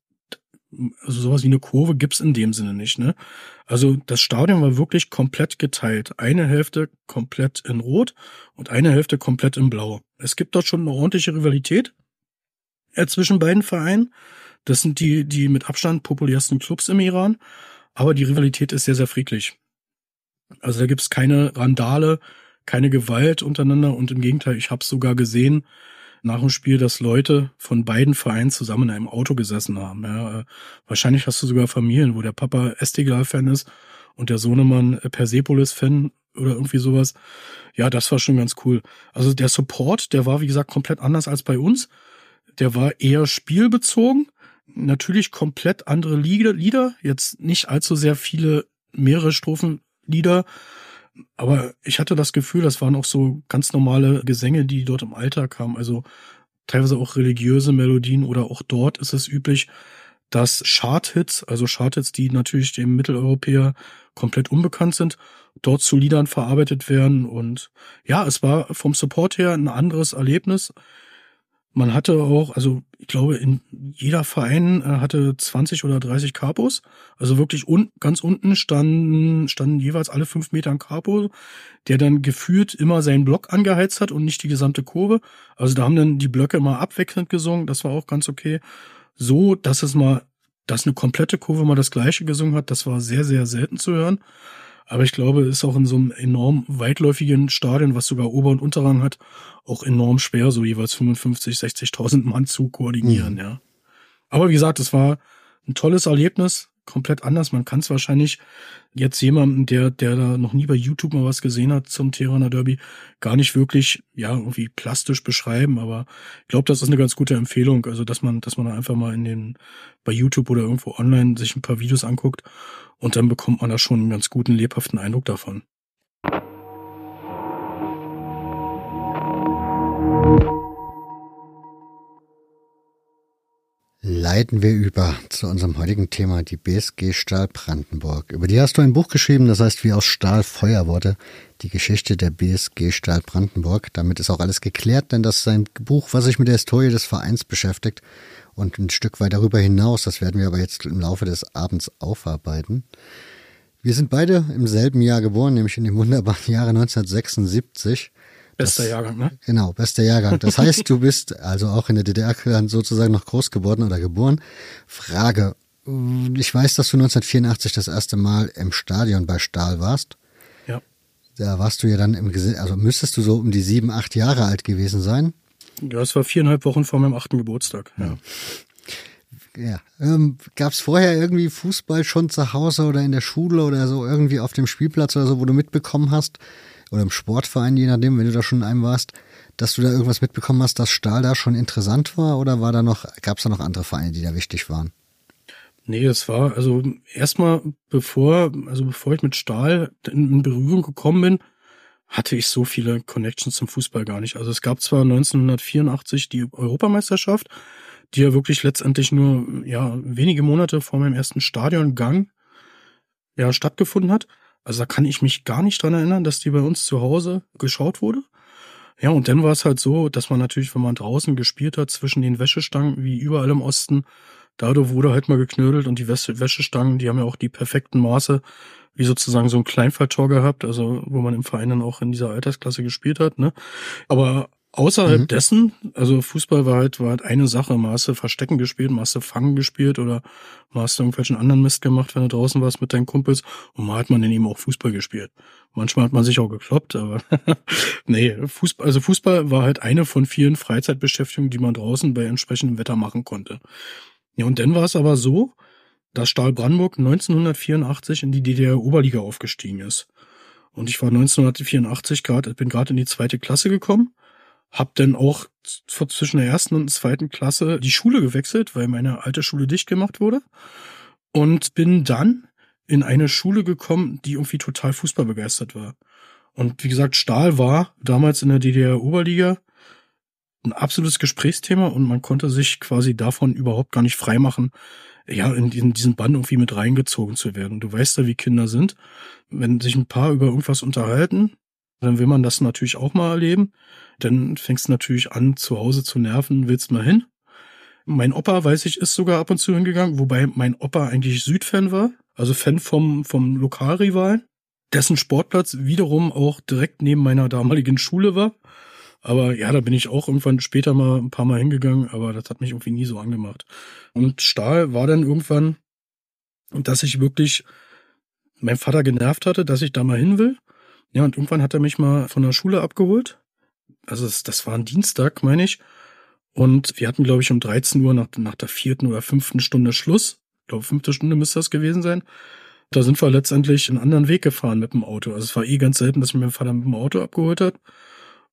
also sowas wie eine Kurve gibt's in dem Sinne nicht, ne? Also das Stadion war wirklich komplett geteilt. Eine Hälfte komplett in Rot und eine Hälfte komplett in Blau. Es gibt dort schon eine ordentliche Rivalität äh, zwischen beiden Vereinen. Das sind die, die mit Abstand populärsten Clubs im Iran. Aber die Rivalität ist sehr, sehr friedlich. Also da gibt's keine Randale, keine Gewalt untereinander und im Gegenteil, ich habe sogar gesehen nach dem Spiel, dass Leute von beiden Vereinen zusammen in einem Auto gesessen haben. Ja, äh, wahrscheinlich hast du sogar Familien, wo der Papa Estigal-Fan ist und der Sohnemann Persepolis-Fan oder irgendwie sowas. Ja, das war schon ganz cool. Also der Support, der war wie gesagt komplett anders als bei uns. Der war eher spielbezogen natürlich komplett andere Lieder, jetzt nicht allzu sehr viele, mehrere Strophenlieder, aber ich hatte das Gefühl, das waren auch so ganz normale Gesänge, die dort im Alltag kamen, also teilweise auch religiöse Melodien oder auch dort ist es üblich, dass Charthits, also Charthits, die natürlich dem Mitteleuropäer komplett unbekannt sind, dort zu Liedern verarbeitet werden. Und ja, es war vom Support her ein anderes Erlebnis. Man hatte auch, also ich glaube, in jeder Verein äh, hatte 20 oder 30 Capos. Also wirklich un ganz unten standen, standen jeweils alle fünf Meter ein Capo, der dann gefühlt immer seinen Block angeheizt hat und nicht die gesamte Kurve. Also da haben dann die Blöcke immer abwechselnd gesungen. Das war auch ganz okay. So, dass es mal, dass eine komplette Kurve mal das gleiche gesungen hat, das war sehr, sehr selten zu hören. Aber ich glaube, es ist auch in so einem enorm weitläufigen Stadion, was sogar Ober- und Unterrang hat, auch enorm schwer, so jeweils 55, 60.000 Mann zu koordinieren, mhm. ja. Aber wie gesagt, es war ein tolles Erlebnis, komplett anders. Man kann es wahrscheinlich jetzt jemandem, der, der da noch nie bei YouTube mal was gesehen hat zum Teheraner Derby, gar nicht wirklich, ja, irgendwie plastisch beschreiben. Aber ich glaube, das ist eine ganz gute Empfehlung. Also, dass man, dass man einfach mal in den, bei YouTube oder irgendwo online sich ein paar Videos anguckt und dann bekommt man da schon einen ganz guten, lebhaften Eindruck davon. Leiten wir über zu unserem heutigen Thema, die BSG Stahl Brandenburg. Über die hast du ein Buch geschrieben, das heißt wie aus Stahl Feuer wurde, die Geschichte der BSG Stahl Brandenburg. Damit ist auch alles geklärt, denn das ist ein Buch, was sich mit der Historie des Vereins beschäftigt und ein Stück weit darüber hinaus. Das werden wir aber jetzt im Laufe des Abends aufarbeiten. Wir sind beide im selben Jahr geboren, nämlich in dem wunderbaren Jahre 1976. Bester das, Jahrgang, ne? Genau, bester Jahrgang. Das heißt, du bist also auch in der DDR sozusagen noch groß geworden oder geboren. Frage, ich weiß, dass du 1984 das erste Mal im Stadion bei Stahl warst. Ja. Da warst du ja dann im Gesicht, also müsstest du so um die sieben, acht Jahre alt gewesen sein. Ja, es war viereinhalb Wochen vor meinem achten Geburtstag. Ja. Ja. Ähm, Gab es vorher irgendwie Fußball schon zu Hause oder in der Schule oder so irgendwie auf dem Spielplatz oder so, wo du mitbekommen hast, oder im Sportverein, je nachdem, wenn du da schon in einem warst, dass du da irgendwas mitbekommen hast, dass Stahl da schon interessant war oder war da noch, gab es da noch andere Vereine, die da wichtig waren? Nee, es war, also erstmal bevor, also bevor ich mit Stahl in Berührung gekommen bin, hatte ich so viele Connections zum Fußball gar nicht. Also es gab zwar 1984 die Europameisterschaft, die ja wirklich letztendlich nur ja wenige Monate vor meinem ersten Stadiongang ja stattgefunden hat. Also da kann ich mich gar nicht dran erinnern, dass die bei uns zu Hause geschaut wurde. Ja, und dann war es halt so, dass man natürlich, wenn man draußen gespielt hat, zwischen den Wäschestangen, wie überall im Osten, dadurch wurde halt mal geknödelt und die Wäschestangen, die haben ja auch die perfekten Maße, wie sozusagen so ein Kleinfalltor gehabt, also wo man im Verein dann auch in dieser Altersklasse gespielt hat, ne? Aber außerhalb mhm. dessen, also Fußball war halt, war halt eine Sache, mal hast du Verstecken gespielt, mal hast du Fangen gespielt oder mal hast du irgendwelchen anderen Mist gemacht, wenn du draußen warst mit deinen Kumpels und mal hat man dann eben auch Fußball gespielt. Manchmal hat man sich auch gekloppt, aber nee, Fußball, also Fußball war halt eine von vielen Freizeitbeschäftigungen, die man draußen bei entsprechendem Wetter machen konnte. Ja, und dann war es aber so, dass Stahl Brandenburg 1984 in die DDR-Oberliga aufgestiegen ist. Und ich war 1984 gerade, bin gerade in die zweite Klasse gekommen, hab dann auch zwischen der ersten und zweiten Klasse die Schule gewechselt, weil meine alte Schule dicht gemacht wurde. Und bin dann in eine Schule gekommen, die irgendwie total fußballbegeistert war. Und wie gesagt, Stahl war damals in der DDR-Oberliga ein absolutes Gesprächsthema und man konnte sich quasi davon überhaupt gar nicht freimachen, ja, in diesen, diesen Bann irgendwie mit reingezogen zu werden. Du weißt ja, wie Kinder sind. Wenn sich ein paar über irgendwas unterhalten, dann will man das natürlich auch mal erleben. Dann fängst du natürlich an, zu Hause zu nerven, willst mal hin. Mein Opa, weiß ich, ist sogar ab und zu hingegangen, wobei mein Opa eigentlich Südfan war, also Fan vom, vom Lokalrivalen, dessen Sportplatz wiederum auch direkt neben meiner damaligen Schule war. Aber ja, da bin ich auch irgendwann später mal ein paar Mal hingegangen, aber das hat mich irgendwie nie so angemacht. Und Stahl war dann irgendwann, dass ich wirklich mein Vater genervt hatte, dass ich da mal hin will. Ja, und irgendwann hat er mich mal von der Schule abgeholt. Also das, das war ein Dienstag, meine ich. Und wir hatten, glaube ich, um 13 Uhr nach, nach der vierten oder fünften Stunde Schluss. Ich glaube, fünfte Stunde müsste das gewesen sein. Da sind wir letztendlich einen anderen Weg gefahren mit dem Auto. Also es war eh ganz selten, dass mich mein Vater mit dem Auto abgeholt hat.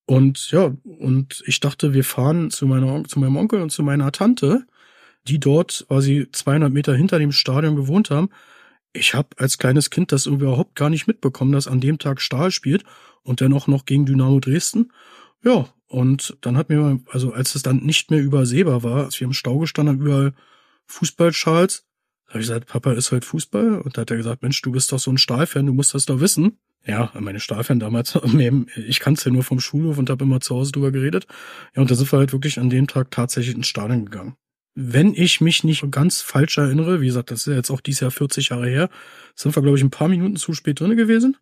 Und ja, und ich dachte, wir fahren zu meiner, zu meinem Onkel und zu meiner Tante, die dort quasi 200 Meter hinter dem Stadion gewohnt haben. Ich habe als kleines Kind das überhaupt gar nicht mitbekommen, dass an dem Tag Stahl spielt und dennoch noch gegen Dynamo Dresden. Ja, und dann hat mir, also als es dann nicht mehr übersehbar war, als wir im Stau gestanden haben, überall Fußballschals, habe ich gesagt, Papa ist halt Fußball. Und da hat er gesagt, Mensch, du bist doch so ein Stahlfan, du musst das doch wissen. Ja, meine Stahlfan damals, ich kannte ja nur vom Schulhof und habe immer zu Hause drüber geredet. Ja, und da sind wir halt wirklich an dem Tag tatsächlich ins Stadion gegangen. Wenn ich mich nicht ganz falsch erinnere, wie gesagt, das ist ja jetzt auch dieses Jahr 40 Jahre her, sind wir, glaube ich, ein paar Minuten zu spät drinne gewesen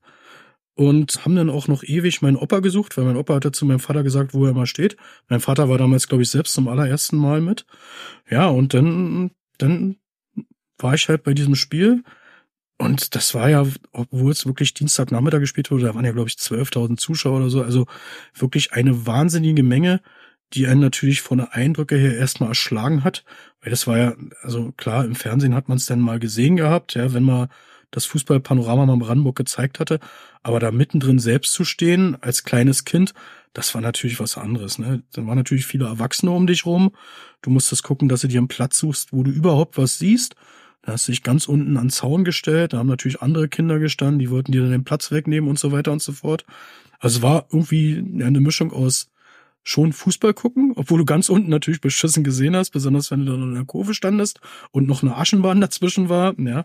und haben dann auch noch ewig meinen Opa gesucht, weil mein Opa hatte zu meinem Vater gesagt, wo er mal steht. Mein Vater war damals, glaube ich, selbst zum allerersten Mal mit. Ja, und dann, dann war ich halt bei diesem Spiel. Und das war ja, obwohl es wirklich Dienstagnachmittag gespielt wurde, da waren ja, glaube ich, 12.000 Zuschauer oder so. Also wirklich eine wahnsinnige Menge, die einen natürlich von der Eindrücke her erstmal erschlagen hat. Weil das war ja, also klar, im Fernsehen hat man es dann mal gesehen gehabt, ja, wenn man das Fußballpanorama mal Brandenburg gezeigt hatte. Aber da mittendrin selbst zu stehen, als kleines Kind, das war natürlich was anderes. Ne? Dann waren natürlich viele Erwachsene um dich rum. Du musstest gucken, dass du dir einen Platz suchst, wo du überhaupt was siehst. Da hast du dich ganz unten an Zaun gestellt, da haben natürlich andere Kinder gestanden, die wollten dir dann den Platz wegnehmen und so weiter und so fort. Also es war irgendwie eine Mischung aus schon Fußball gucken, obwohl du ganz unten natürlich beschissen gesehen hast, besonders wenn du dann in der Kurve standest und noch eine Aschenbahn dazwischen war, ja.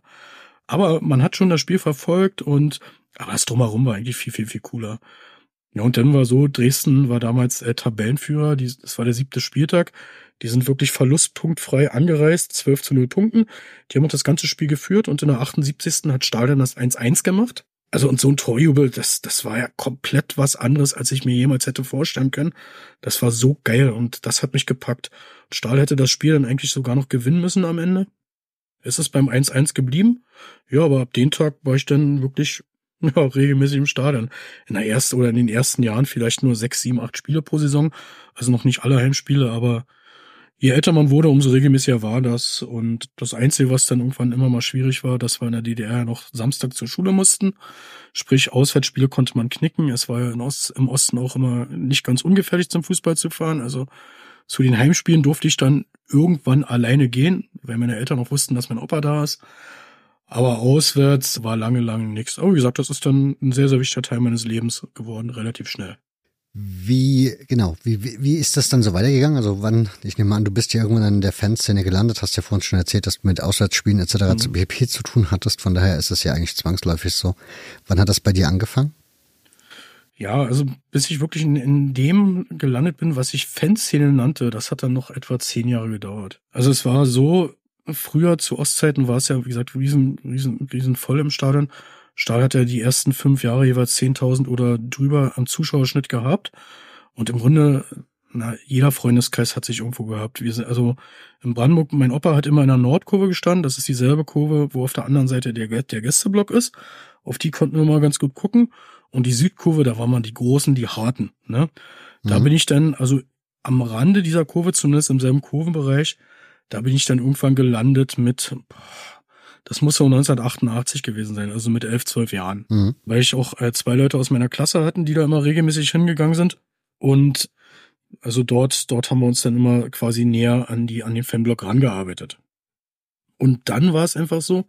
Aber man hat schon das Spiel verfolgt und aber das drumherum war eigentlich viel, viel, viel cooler. Ja, und dann war so, Dresden war damals äh, Tabellenführer, die, das war der siebte Spieltag. Die sind wirklich verlustpunktfrei angereist, 12 zu 0 Punkten. Die haben auch das ganze Spiel geführt und in der 78. hat Stahl dann das 1-1 gemacht. Also und so ein Torjubel, das, das war ja komplett was anderes, als ich mir jemals hätte vorstellen können. Das war so geil und das hat mich gepackt. Stahl hätte das Spiel dann eigentlich sogar noch gewinnen müssen am Ende. Ist es beim 1-1 geblieben? Ja, aber ab dem Tag war ich dann wirklich ja, regelmäßig im Stadion. In der ersten oder in den ersten Jahren vielleicht nur sechs, sieben, acht Spiele pro Saison. Also noch nicht alle Heimspiele, aber je älter man wurde, umso regelmäßiger war das. Und das Einzige, was dann irgendwann immer mal schwierig war, dass wir in der DDR noch Samstag zur Schule mussten. Sprich, Auswärtsspiele konnte man knicken. Es war ja im Osten auch immer nicht ganz ungefährlich zum Fußball zu fahren. Also zu den Heimspielen durfte ich dann irgendwann alleine gehen, weil meine Eltern auch wussten, dass mein Opa da ist. Aber auswärts war lange, lange nichts. Aber wie gesagt, das ist dann ein sehr, sehr wichtiger Teil meines Lebens geworden, relativ schnell. Wie, genau, wie, wie, wie ist das dann so weitergegangen? Also wann, ich nehme an, du bist ja irgendwann in der Fanszene gelandet, hast ja vorhin schon erzählt, dass du mit Auswärtsspielen etc. Mhm. zu BP zu tun hattest, von daher ist es ja eigentlich zwangsläufig so. Wann hat das bei dir angefangen? Ja, also bis ich wirklich in, in dem gelandet bin, was ich Fanszene nannte, das hat dann noch etwa zehn Jahre gedauert. Also es war so, früher zu Ostzeiten war es ja, wie gesagt, riesen, riesen, riesen voll im Stadion. Stahl hat ja die ersten fünf Jahre jeweils 10.000 oder drüber am Zuschauerschnitt gehabt. Und im Grunde, na, jeder Freundeskreis hat sich irgendwo gehabt. Wir sind, also in Brandenburg, mein Opa hat immer in der Nordkurve gestanden. Das ist dieselbe Kurve, wo auf der anderen Seite der, der Gästeblock ist. Auf die konnten wir mal ganz gut gucken. Und die Südkurve, da waren man die Großen, die Harten. Ne? Da mhm. bin ich dann, also am Rande dieser Kurve, zumindest im selben Kurvenbereich, da bin ich dann irgendwann gelandet mit, das muss so 1988 gewesen sein, also mit elf, zwölf Jahren. Mhm. Weil ich auch äh, zwei Leute aus meiner Klasse hatten, die da immer regelmäßig hingegangen sind. Und also dort, dort haben wir uns dann immer quasi näher an die, an den Fanblock rangearbeitet. Und dann war es einfach so,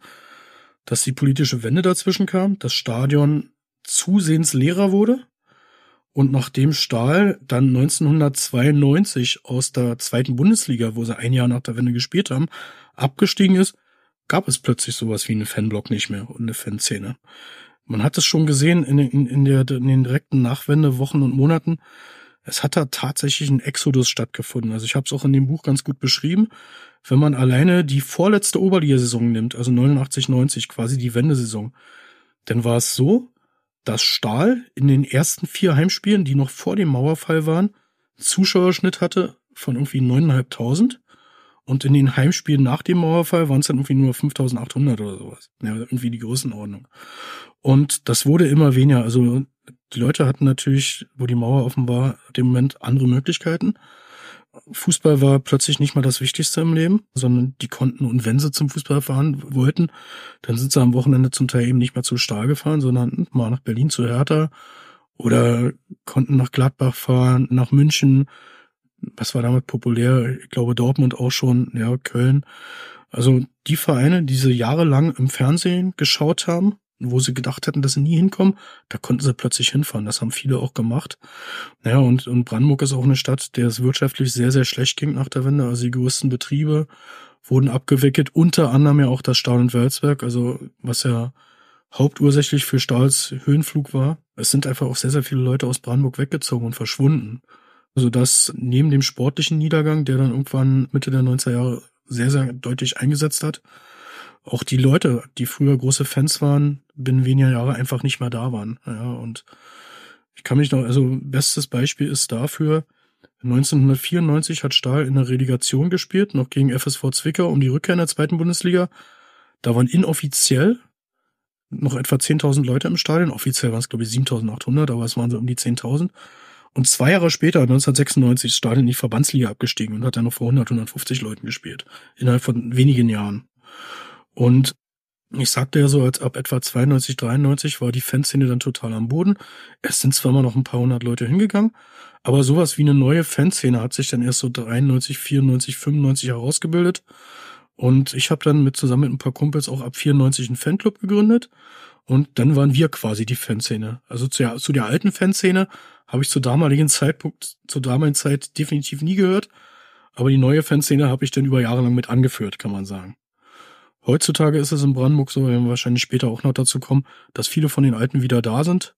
dass die politische Wende dazwischen kam, das Stadion zusehends leerer wurde. Und nachdem Stahl dann 1992 aus der zweiten Bundesliga, wo sie ein Jahr nach der Wende gespielt haben, abgestiegen ist, gab es plötzlich sowas wie einen Fanblock nicht mehr und eine Fanszene. Man hat es schon gesehen in, in, in, der, in den direkten Nachwendewochen und Monaten. Es hat da tatsächlich ein Exodus stattgefunden. Also ich habe es auch in dem Buch ganz gut beschrieben. Wenn man alleine die vorletzte Oberligasaison nimmt, also 89, 90, quasi die Wendesaison, dann war es so, dass Stahl in den ersten vier Heimspielen, die noch vor dem Mauerfall waren, Zuschauerschnitt hatte von irgendwie 9.500 und in den Heimspielen nach dem Mauerfall waren es dann irgendwie nur 5800 oder sowas. Ja, irgendwie die Größenordnung. Und das wurde immer weniger. Also die Leute hatten natürlich, wo die Mauer offen war, dem Moment andere Möglichkeiten. Fußball war plötzlich nicht mal das Wichtigste im Leben, sondern die konnten, und wenn sie zum Fußball fahren wollten, dann sind sie am Wochenende zum Teil eben nicht mehr zu Stahl gefahren, sondern mal nach Berlin zu Hertha oder konnten nach Gladbach fahren, nach München, was war damit populär? Ich glaube Dortmund auch schon, ja, Köln. Also die Vereine, die sie jahrelang im Fernsehen geschaut haben, wo sie gedacht hätten, dass sie nie hinkommen, da konnten sie plötzlich hinfahren. Das haben viele auch gemacht. Naja, und, und Brandenburg ist auch eine Stadt, der es wirtschaftlich sehr, sehr schlecht ging nach der Wende. Also die größten Betriebe wurden abgewickelt, unter anderem ja auch das Stahl- und Welswerk, also was ja hauptursächlich für Stahls Höhenflug war. Es sind einfach auch sehr, sehr viele Leute aus Brandenburg weggezogen und verschwunden also neben dem sportlichen Niedergang, der dann irgendwann Mitte der 90er Jahre sehr, sehr deutlich eingesetzt hat, auch die Leute, die früher große Fans waren, binnen weniger Jahre einfach nicht mehr da waren. Ja, und ich kann mich noch, also bestes Beispiel ist dafür, 1994 hat Stahl in der Relegation gespielt, noch gegen FSV Zwickau um die Rückkehr in der zweiten Bundesliga. Da waren inoffiziell noch etwa 10.000 Leute im Stadion. Offiziell waren es, glaube ich, 7.800, aber es waren so um die 10.000. Und zwei Jahre später, 1996, ist Stadion in die Verbandsliga abgestiegen und hat dann noch vor 100, 150 Leuten gespielt. Innerhalb von wenigen Jahren. Und ich sagte ja so, als ab etwa 92, 93 war die Fanszene dann total am Boden. Es sind zwar mal noch ein paar hundert Leute hingegangen, aber sowas wie eine neue Fanszene hat sich dann erst so 93, 94, 95 herausgebildet. Und ich habe dann mit zusammen mit ein paar Kumpels auch ab 94 einen Fanclub gegründet. Und dann waren wir quasi die Fanszene. Also zu, zu der alten Fanszene habe ich zur damaligen Zeitpunkt, zur damaligen Zeit definitiv nie gehört. Aber die neue Fanszene habe ich dann über Jahre lang mit angeführt, kann man sagen. Heutzutage ist es in Brandenburg so, werden wir wahrscheinlich später auch noch dazu kommen, dass viele von den Alten wieder da sind.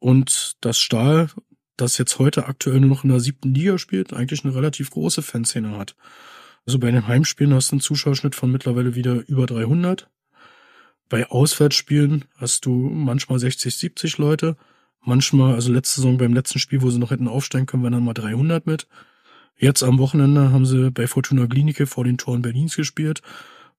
Und das Stahl, das jetzt heute aktuell nur noch in der siebten Liga spielt, eigentlich eine relativ große Fanszene hat. Also bei den Heimspielen hast du einen Zuschauerschnitt von mittlerweile wieder über 300. Bei Auswärtsspielen hast du manchmal 60, 70 Leute. Manchmal, also letzte Saison beim letzten Spiel, wo sie noch hätten aufsteigen können, waren dann mal 300 mit. Jetzt am Wochenende haben sie bei Fortuna Klinike vor den Toren Berlins gespielt.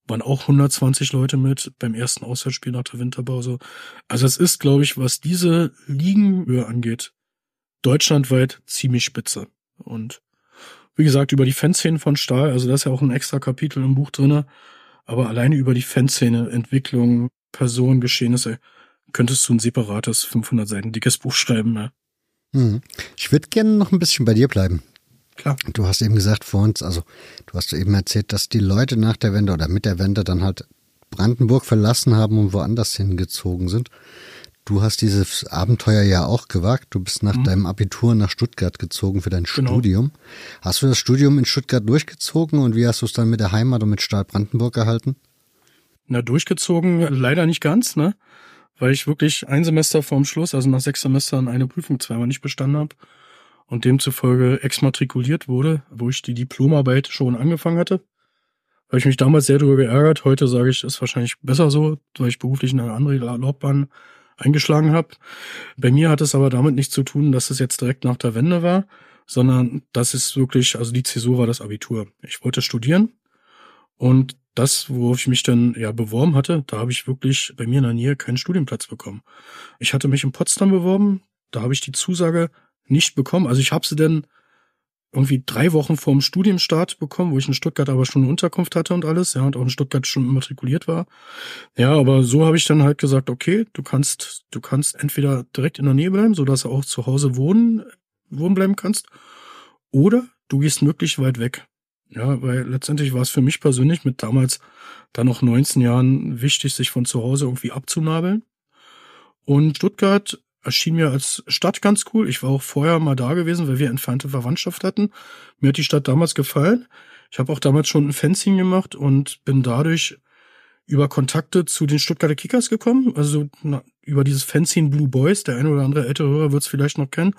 Waren auch 120 Leute mit beim ersten Auswärtsspiel nach der Winterpause. Also es ist, glaube ich, was diese Ligenhöhe angeht, deutschlandweit ziemlich spitze. Und wie gesagt, über die Fanszenen von Stahl, also das ist ja auch ein extra Kapitel im Buch drinne. Aber alleine über die Fanszene, Entwicklung, Personen, Geschehnisse, könntest du ein separates 500 Seiten dickes Buch schreiben. Ja. Hm. Ich würde gerne noch ein bisschen bei dir bleiben. Klar. Du hast eben gesagt vor uns, also du hast eben erzählt, dass die Leute nach der Wende oder mit der Wende dann halt Brandenburg verlassen haben und woanders hingezogen sind. du hast dieses Abenteuer ja auch gewagt. Du bist nach Mhm. deinem Abitur nach Stuttgart gezogen für dein Genau. Studium. Hast du das Studium in Stuttgart durchgezogen und wie hast du es dann mit der Heimat und mit Stadt Brandenburg gehalten? Na, durchgezogen leider nicht ganz, ne? Weil ich wirklich ein Semester vorm Schluss, also nach sechs Semestern, eine Prüfung zweimal nicht bestanden habe und demzufolge exmatrikuliert wurde, wo ich die Diplomarbeit schon angefangen hatte. Habe ich mich damals sehr darüber geärgert. Heute sage ich, ist wahrscheinlich besser so, weil ich beruflich eine andere Laufbahn eingeschlagen habe. Bei mir hat es aber damit nichts zu tun, dass es jetzt direkt nach der Wende war, sondern das ist wirklich, also die Zäsur war das Abitur. Ich wollte studieren und das, worauf ich mich dann ja beworben hatte, da habe ich wirklich bei mir in der Nähe keinen Studienplatz bekommen. Ich hatte mich in Potsdam beworben, da habe ich die Zusage nicht bekommen. Also ich habe sie dann irgendwie drei Wochen vorm Studienstart bekommen, wo ich in Stuttgart aber schon eine Unterkunft hatte und alles, ja, und auch in Stuttgart schon immatrikuliert war. Ja, aber so habe ich dann halt gesagt, okay, du kannst, du kannst entweder direkt in der Nähe bleiben, so dass du auch zu Hause wohnen, wohnen bleiben kannst, oder du gehst möglichst weit weg. Ja, weil letztendlich war es für mich persönlich mit damals dann noch 19 Jahren wichtig, sich von zu Hause irgendwie abzunabeln. Und Stuttgart erschien mir als Stadt ganz cool. Ich war auch vorher mal da gewesen, weil wir entfernte Verwandtschaft hatten. Mir hat die Stadt damals gefallen. Ich habe auch damals schon ein Fencing gemacht und bin dadurch über Kontakte zu den Stuttgarter Kickers gekommen. Also na, über dieses Fencing Blue Boys. Der eine oder andere ältere Hörer wird es vielleicht noch kennen.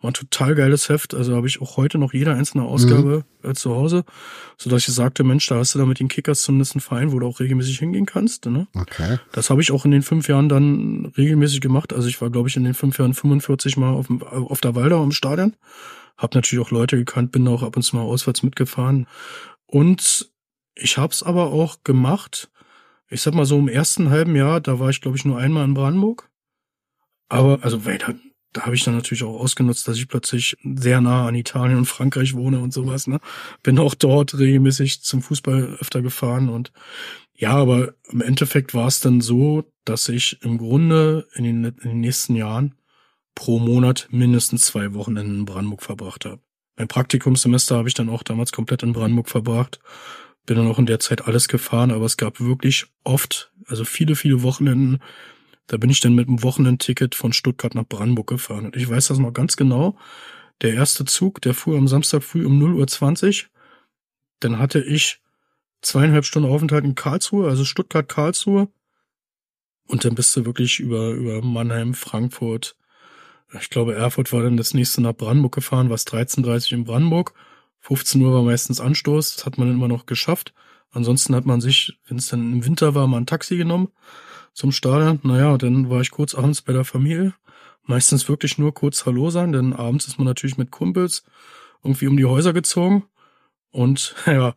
War ein total geiles Heft. Also habe ich auch heute noch jede einzelne Ausgabe äh, zu Hause, sodass ich sagte, Mensch, da hast du da mit den Kickers zumindest einen Verein, wo du auch regelmäßig hingehen kannst. Ne? Okay. Das habe ich auch in den fünf Jahren dann regelmäßig gemacht. Also ich war, glaube ich, in den fünf Jahren 45 Mal auf, dem, auf der Waldau im Stadion. Hab natürlich auch Leute gekannt, bin auch ab und zu mal auswärts mitgefahren. Und ich habe es aber auch gemacht. Ich sag mal so im ersten halben Jahr, da war ich, glaube ich, nur einmal in Brandenburg. Aber, also, weil da, da habe ich dann natürlich auch ausgenutzt, dass ich plötzlich sehr nah an Italien und Frankreich wohne und sowas. Ne? Bin auch dort regelmäßig zum Fußball öfter gefahren und ja, aber im Endeffekt war es dann so, dass ich im Grunde in den, in den nächsten Jahren pro Monat mindestens zwei Wochen in Brandenburg verbracht habe. Mein Praktikumssemester habe ich dann auch damals komplett in Brandenburg verbracht. Bin dann auch in der Zeit alles gefahren, aber es gab wirklich oft, also viele, viele Wochenenden, da bin ich dann mit einem Wochenendticket von Stuttgart nach Brandenburg gefahren. Und ich weiß das noch ganz genau. Der erste Zug, der fuhr am Samstag früh um 0.20 Uhr. Dann hatte ich zweieinhalb Stunden Aufenthalt in Karlsruhe, also Stuttgart-Karlsruhe. Und dann bist du wirklich über, über Mannheim, Frankfurt, ich glaube, Erfurt war dann das nächste nach Brandenburg gefahren, was 13.30 in Brandenburg. 15 Uhr war meistens Anstoß, das hat man immer noch geschafft. Ansonsten hat man sich, wenn es dann im Winter war, mal ein Taxi genommen zum Stadion. Naja, dann war ich kurz abends bei der Familie. Meistens wirklich nur kurz Hallo sein, denn abends ist man natürlich mit Kumpels irgendwie um die Häuser gezogen. Und ja,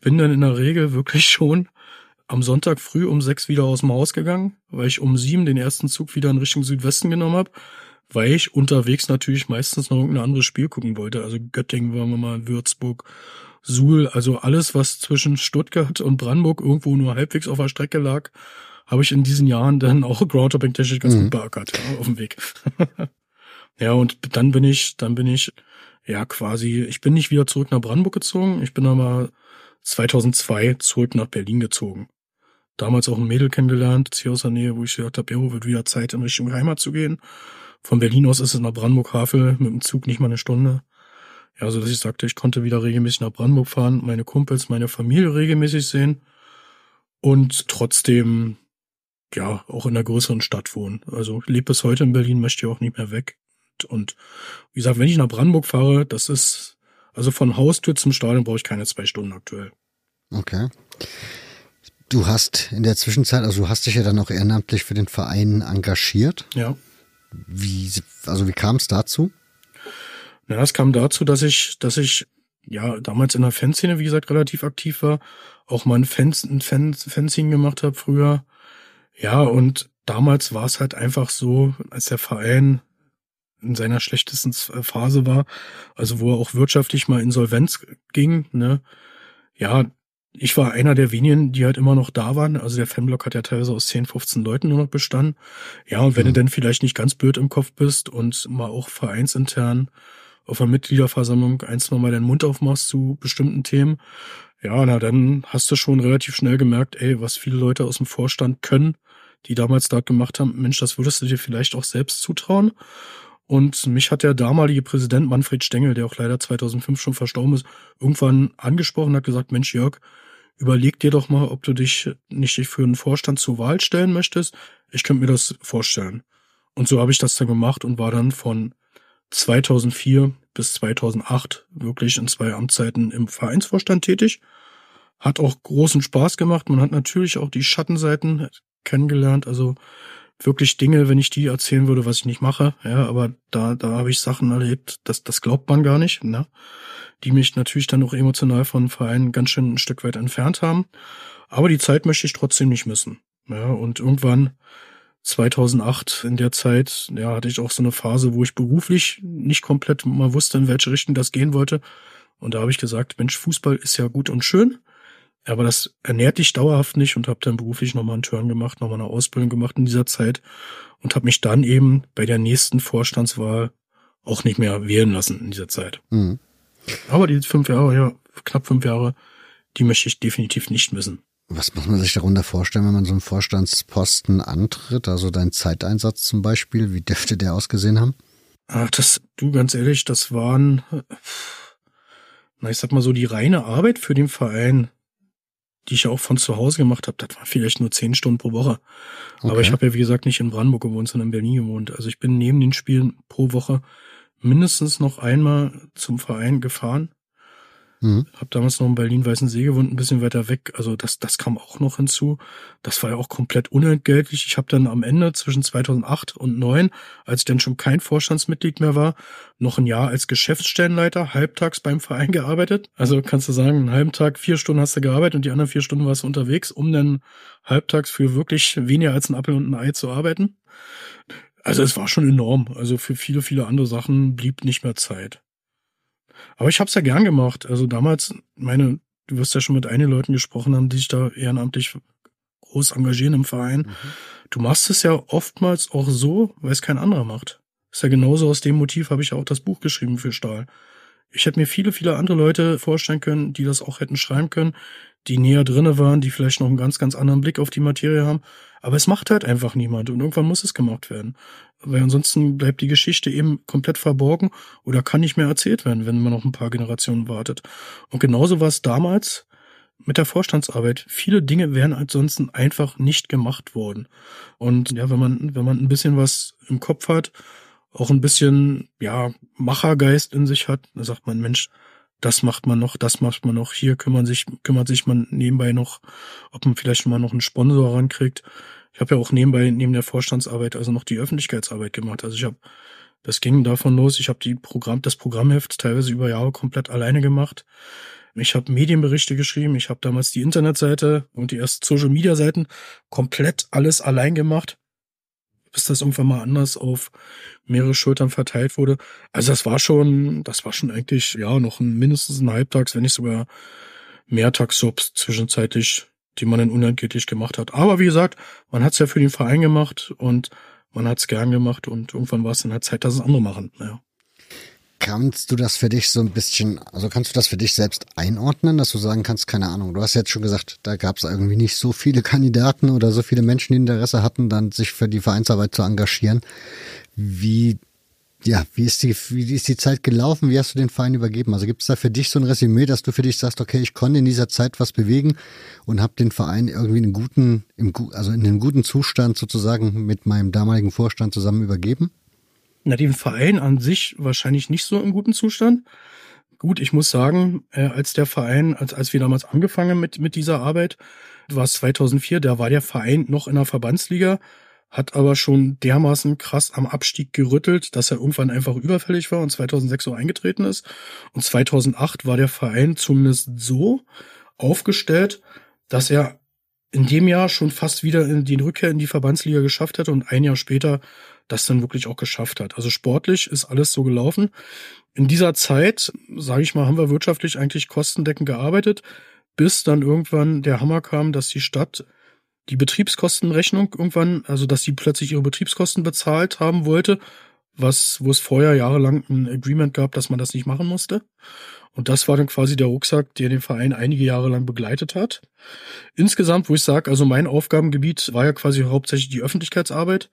bin dann in der Regel wirklich schon am Sonntag früh um sechs wieder aus dem Haus gegangen, weil ich um sieben den ersten Zug wieder in Richtung Südwesten genommen habe, weil ich unterwegs natürlich meistens noch irgendein anderes Spiel gucken wollte. Also Göttingen waren wir mal, Würzburg, Suhl, also alles, was zwischen Stuttgart und Brandenburg irgendwo nur halbwegs auf der Strecke lag, habe ich in diesen Jahren dann auch Groundhopping-technisch ganz Mhm. gut beackert, ja, auf dem Weg. ja, und dann bin ich, dann bin ich, ja, quasi, ich bin nicht wieder zurück nach Brandenburg gezogen, ich bin aber 2002 zurück nach Berlin gezogen. Damals auch ein Mädel kennengelernt, hier aus der Nähe, wo ich gesagt habe, jo, wird wieder Zeit, in Richtung Heimat zu gehen. Von Berlin aus ist es nach Brandenburg-Havel mit dem Zug nicht mal eine Stunde. Ja, so dass ich sagte, ich konnte wieder regelmäßig nach Brandenburg fahren, meine Kumpels, meine Familie regelmäßig sehen und trotzdem, ja, auch in einer größeren Stadt wohnen. Also ich lebe bis heute in Berlin, möchte ja auch nicht mehr weg. Und wie gesagt, wenn ich nach Brandenburg fahre, das ist, also von Haustür zum Stadion brauche ich keine zwei Stunden aktuell. Okay. Du hast in der Zwischenzeit, also du hast dich ja dann auch ehrenamtlich für den Verein engagiert. Ja. Wie, also wie kam es dazu? Ja, es kam dazu, dass ich, dass ich ja damals in der Fanszene, wie gesagt, relativ aktiv war, auch mal ein, Fans, ein Fans, Fanzine gemacht habe früher. Ja, und damals war es halt einfach so, als der Verein in seiner schlechtesten Phase war, also wo er auch wirtschaftlich mal insolvenz ging, ne, ja, ich war einer der wenigen, die halt immer noch da waren. Also der Fanblock hat ja teilweise aus 10, 15 Leuten nur noch bestanden. Ja, und wenn Mhm. du dann vielleicht nicht ganz blöd im Kopf bist und mal auch vereinsintern auf einer Mitgliederversammlung ein, zwei Mal deinen Mund aufmachst zu bestimmten Themen, ja, na dann hast du schon relativ schnell gemerkt, ey, was viele Leute aus dem Vorstand können, die damals dort gemacht haben, Mensch, das würdest du dir vielleicht auch selbst zutrauen. Und mich hat der damalige Präsident Manfred Stengel, der auch leider 2005 schon verstorben ist, irgendwann angesprochen, hat gesagt, Mensch, Jörg, überleg dir doch mal, ob du dich nicht für einen Vorstand zur Wahl stellen möchtest. Ich könnte mir das vorstellen. Und so habe ich das dann gemacht und war dann von 2004 bis 2008 wirklich in zwei Amtszeiten im Vereinsvorstand tätig. Hat auch großen Spaß gemacht. Man hat natürlich auch die Schattenseiten kennengelernt. Also wirklich Dinge, wenn ich die erzählen würde, was ich nicht mache. Ja, aber da, da habe ich Sachen erlebt, das, das glaubt man gar nicht, ne? die mich natürlich dann auch emotional von Vereinen ganz schön ein Stück weit entfernt haben. Aber die Zeit möchte ich trotzdem nicht missen. Ja, und irgendwann 2008 in der Zeit, ja, hatte ich auch so eine Phase, wo ich beruflich nicht komplett mal wusste, in welche Richtung das gehen wollte. Und da habe ich gesagt, Mensch, Fußball ist ja gut und schön, aber das ernährt dich dauerhaft nicht und habe dann beruflich nochmal einen Turn gemacht, nochmal eine Ausbildung gemacht in dieser Zeit und habe mich dann eben bei der nächsten Vorstandswahl auch nicht mehr wählen lassen in dieser Zeit. Mhm. Aber die fünf Jahre, ja, knapp fünf Jahre, die möchte ich definitiv nicht missen. Was muss man sich darunter vorstellen, wenn man so einen Vorstandsposten antritt? Also dein Zeiteinsatz zum Beispiel, wie dürfte der ausgesehen haben? Ach, das, du, ganz ehrlich, das waren, na, ich sag mal so, die reine Arbeit für den Verein die ich auch von zu Hause gemacht habe, das war vielleicht nur zehn Stunden pro Woche. Okay. Aber ich habe ja, wie gesagt, nicht in Brandenburg gewohnt, sondern in Berlin gewohnt. Also ich bin neben den Spielen pro Woche mindestens noch einmal zum Verein gefahren Mhm. Hab damals noch in Berlin-Weißensee gewohnt, ein bisschen weiter weg. Also das, das kam auch noch hinzu. Das war ja auch komplett unentgeltlich. Ich habe dann am Ende zwischen 2008 und 2009, als ich dann schon kein Vorstandsmitglied mehr war, noch ein Jahr als Geschäftsstellenleiter halbtags beim Verein gearbeitet. Also kannst du sagen, einen halben Tag, vier Stunden hast du gearbeitet und die anderen vier Stunden warst du unterwegs, um dann halbtags für wirklich weniger als ein Apfel und ein Ei zu arbeiten. Also es war schon enorm. Also für viele, viele andere Sachen blieb nicht mehr Zeit. Aber ich habe es ja gern gemacht. Also damals, meine, du wirst ja schon mit einigen Leuten gesprochen haben, die sich da ehrenamtlich groß engagieren im Verein. Mhm. Du machst es ja oftmals auch so, weil es kein anderer macht. Ist ja genauso aus dem Motiv habe ich ja auch das Buch geschrieben für Stahl. Ich hätte mir viele, viele andere Leute vorstellen können, die das auch hätten schreiben können, die näher drinne waren, die vielleicht noch einen ganz, ganz anderen Blick auf die Materie haben. Aber es macht halt einfach niemand und irgendwann muss es gemacht werden. Weil ansonsten bleibt die Geschichte eben komplett verborgen oder kann nicht mehr erzählt werden, wenn man noch ein paar Generationen wartet. Und genauso war es damals mit der Vorstandsarbeit. Viele Dinge wären ansonsten einfach nicht gemacht worden. Und ja, wenn man, wenn man ein bisschen was im Kopf hat, auch ein bisschen, ja, Machergeist in sich hat, dann sagt man, Mensch, das macht man noch, das macht man noch, hier kümmern sich, kümmert sich man nebenbei noch, ob man vielleicht mal noch einen Sponsor rankriegt. Ich habe ja auch nebenbei, neben der Vorstandsarbeit, also noch die Öffentlichkeitsarbeit gemacht. Also ich habe, das ging davon los, ich habe die Programm, das Programmheft teilweise über Jahre komplett alleine gemacht. Ich habe Medienberichte geschrieben, ich habe damals die Internetseite und die ersten Social Media Seiten komplett alles allein gemacht bis das irgendwann mal anders auf mehrere Schultern verteilt wurde. Also das war schon, das war schon eigentlich, ja, noch ein, mindestens ein Halbtags, wenn nicht sogar Mehrtagsjobs zwischenzeitlich, die man dann unentgeltlich gemacht hat. Aber wie gesagt, man hat es ja für den Verein gemacht und man hat es gern gemacht und irgendwann war es dann halt Zeit, dass es andere machen. Ja. Kannst du das für dich so ein bisschen, also kannst du das für dich selbst einordnen, dass du sagen kannst, keine Ahnung, du hast jetzt schon gesagt, da gab es irgendwie nicht so viele Kandidaten oder so viele Menschen, die Interesse hatten, dann sich für die Vereinsarbeit zu engagieren. Wie, ja, wie ist die, wie ist die Zeit gelaufen? Wie hast du den Verein übergeben? Also gibt es da für dich so ein Resümee, dass du für dich sagst, okay, ich konnte in dieser Zeit was bewegen und habe den Verein irgendwie in guten, im, also in einem guten Zustand sozusagen mit meinem damaligen Vorstand zusammen übergeben? Na, den Verein an sich wahrscheinlich nicht so im guten Zustand. Gut, ich muss sagen, äh, als der Verein, als, als wir damals angefangen mit, mit dieser Arbeit, war es 2004, da war der Verein noch in der Verbandsliga, hat aber schon dermaßen krass am Abstieg gerüttelt, dass er irgendwann einfach überfällig war und 2006 so eingetreten ist. Und 2008 war der Verein zumindest so aufgestellt, dass er in dem Jahr schon fast wieder in die Rückkehr in die Verbandsliga geschafft hätte und ein Jahr später das dann wirklich auch geschafft hat. Also sportlich ist alles so gelaufen. In dieser Zeit, sage ich mal, haben wir wirtschaftlich eigentlich kostendeckend gearbeitet, bis dann irgendwann der Hammer kam, dass die Stadt die Betriebskostenrechnung irgendwann, also dass sie plötzlich ihre Betriebskosten bezahlt haben wollte, was, wo es vorher jahrelang ein Agreement gab, dass man das nicht machen musste. Und das war dann quasi der Rucksack, der den Verein einige Jahre lang begleitet hat. Insgesamt, wo ich sage, also mein Aufgabengebiet war ja quasi hauptsächlich die Öffentlichkeitsarbeit.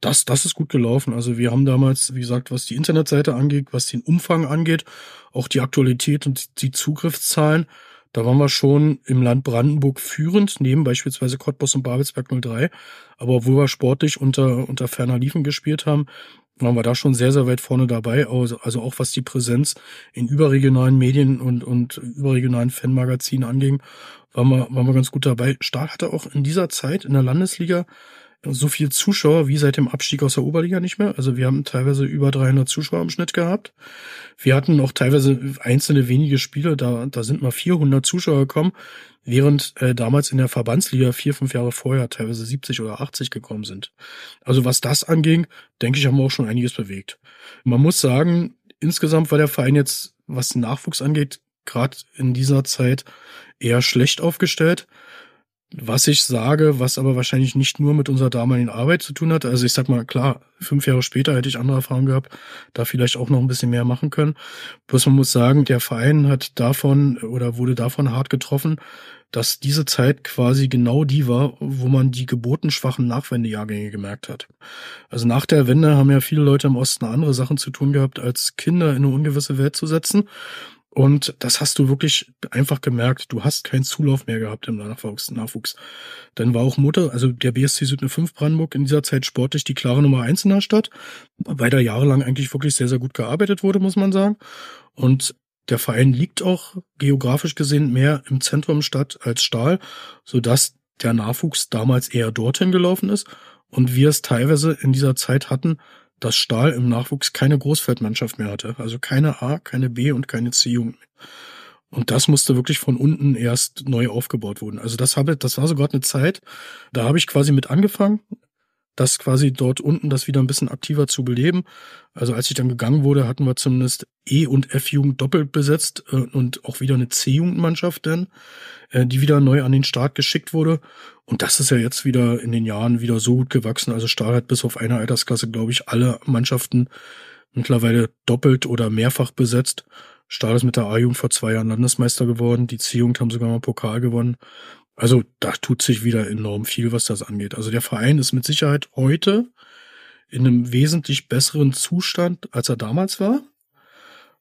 Das, das ist gut gelaufen. Also wir haben damals, wie gesagt, was die Internetseite angeht, was den Umfang angeht, auch die Aktualität und die Zugriffszahlen, da waren wir schon im Land Brandenburg führend, neben beispielsweise Cottbus und Babelsberg 03. Aber obwohl wir sportlich unter, unter ferner Liefen gespielt haben, waren wir da schon sehr, sehr weit vorne dabei. Also, also auch was die Präsenz in überregionalen Medien und, und überregionalen Fanmagazinen anging, waren wir, waren wir ganz gut dabei. Stahl hatte auch in dieser Zeit in der Landesliga so viel Zuschauer wie seit dem Abstieg aus der Oberliga nicht mehr. Also wir haben teilweise über 300 Zuschauer im Schnitt gehabt. Wir hatten auch teilweise einzelne wenige Spiele, da, da sind mal 400 Zuschauer gekommen, während äh, damals in der Verbandsliga vier, fünf Jahre vorher teilweise 70 oder 80 gekommen sind. Also was das anging, denke ich, haben wir auch schon einiges bewegt. Man muss sagen, insgesamt war der Verein jetzt, was den Nachwuchs angeht, gerade in dieser Zeit eher schlecht aufgestellt was ich sage, was aber wahrscheinlich nicht nur mit unserer damaligen Arbeit zu tun hat. Also ich sag mal, klar, fünf Jahre später hätte ich andere Erfahrungen gehabt, da vielleicht auch noch ein bisschen mehr machen können. Bloß man muss sagen, der Verein hat davon oder wurde davon hart getroffen, dass diese Zeit quasi genau die war, wo man die geburtenschwachen Nachwendejahrgänge gemerkt hat. Also nach der Wende haben ja viele Leute im Osten andere Sachen zu tun gehabt, als Kinder in eine ungewisse Welt zu setzen. Und das hast du wirklich einfach gemerkt. Du hast keinen Zulauf mehr gehabt im Nachwuchs. Nachwuchs. Dann war auch Mutter, also der BSC Süd 5 Brandenburg in dieser Zeit sportlich die klare Nummer eins in der Stadt, weil da jahrelang eigentlich wirklich sehr, sehr gut gearbeitet wurde, muss man sagen. Und der Verein liegt auch geografisch gesehen mehr im Zentrum Stadt als Stahl, sodass der Nachwuchs damals eher dorthin gelaufen ist und wir es teilweise in dieser Zeit hatten, dass Stahl im Nachwuchs keine Großfeldmannschaft mehr hatte. Also keine A, keine B und keine C-Jugend. Und das musste wirklich von unten erst neu aufgebaut werden. Also das habe, das war sogar eine Zeit, da habe ich quasi mit angefangen das quasi dort unten das wieder ein bisschen aktiver zu beleben. Also als ich dann gegangen wurde, hatten wir zumindest E- und F-Jugend doppelt besetzt äh, und auch wieder eine C-Jugendmannschaft dann, äh, die wieder neu an den Start geschickt wurde. Und das ist ja jetzt wieder in den Jahren wieder so gut gewachsen. Also Stahl hat bis auf eine Altersklasse, glaube ich, alle Mannschaften mittlerweile doppelt oder mehrfach besetzt. Stahl ist mit der A-Jugend vor zwei Jahren Landesmeister geworden. Die C-Jugend haben sogar mal Pokal gewonnen. Also da tut sich wieder enorm viel, was das angeht. Also der Verein ist mit Sicherheit heute in einem wesentlich besseren Zustand, als er damals war.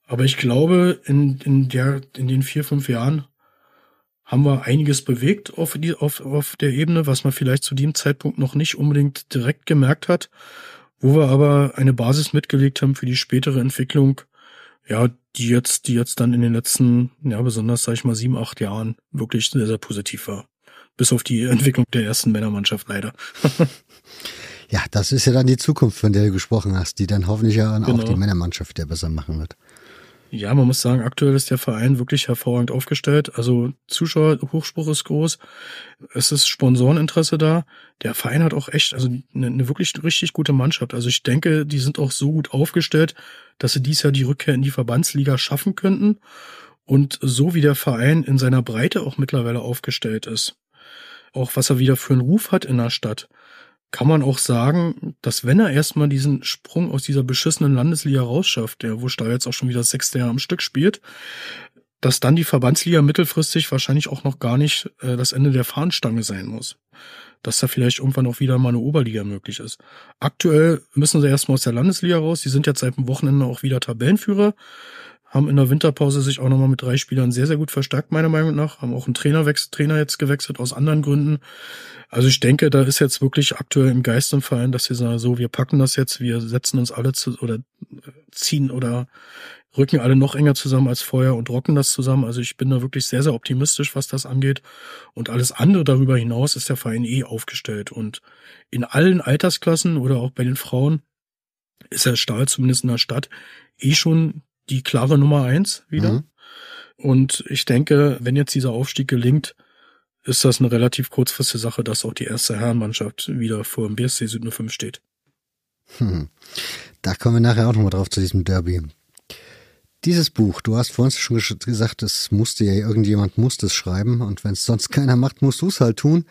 Aber ich glaube, in, in, der, in den vier, fünf Jahren haben wir einiges bewegt auf, die, auf, auf der Ebene, was man vielleicht zu dem Zeitpunkt noch nicht unbedingt direkt gemerkt hat, wo wir aber eine Basis mitgelegt haben für die spätere Entwicklung, ja, die jetzt, die jetzt dann in den letzten, ja, besonders, sag ich mal, sieben, acht Jahren wirklich sehr, sehr positiv war. Bis auf die Entwicklung der ersten Männermannschaft leider. ja, das ist ja dann die Zukunft, von der du gesprochen hast, die dann hoffentlich ja dann genau. auch die Männermannschaft wieder besser machen wird. Ja, man muss sagen, aktuell ist der Verein wirklich hervorragend aufgestellt. Also Zuschauerhochspruch ist groß. Es ist Sponsoreninteresse da. Der Verein hat auch echt, also eine, eine, wirklich richtig gute Mannschaft. Also ich denke, die sind auch so gut aufgestellt, dass sie dies Jahr die Rückkehr in die Verbandsliga schaffen könnten. Und so wie der Verein in seiner Breite auch mittlerweile aufgestellt ist, auch was er wieder für einen Ruf hat in der Stadt, kann man auch sagen, dass wenn er erstmal diesen Sprung aus dieser beschissenen Landesliga rausschafft, der wo Stahl jetzt auch schon wieder das sechste Jahr am Stück spielt, dass dann die Verbandsliga mittelfristig wahrscheinlich auch noch gar nicht äh, das Ende der Fahnenstange sein muss. Dass da vielleicht irgendwann auch wieder mal eine Oberliga möglich ist. Aktuell müssen sie erstmal aus der Landesliga raus. Die sind jetzt seit dem Wochenende auch wieder Tabellenführer haben in der Winterpause sich auch nochmal mit drei Spielern sehr, sehr gut verstärkt, meiner Meinung nach. Haben auch einen Trainerwechsel, Trainer jetzt gewechselt aus anderen Gründen. Also ich denke, da ist jetzt wirklich aktuell im Geist im Verein, dass sie sagen, so, wir packen das jetzt, wir setzen uns alle zu, oder ziehen oder rücken alle noch enger zusammen als vorher und rocken das zusammen. Also ich bin da wirklich sehr, sehr optimistisch, was das angeht. Und alles andere darüber hinaus ist der Verein eh aufgestellt. Und in allen Altersklassen oder auch bei den Frauen ist der Stahl zumindest in der Stadt eh schon die klare Nummer eins wieder. Mhm. Und ich denke, wenn jetzt dieser Aufstieg gelingt, ist das eine relativ kurzfristige Sache, dass auch die erste Herrenmannschaft wieder vor dem BSC Süd 05 steht. Hm. Da kommen wir nachher auch nochmal drauf zu diesem Derby. Dieses Buch, du hast vorhin schon gesagt, es musste ja irgendjemand muss das schreiben und wenn es sonst keiner macht, musst du es halt tun.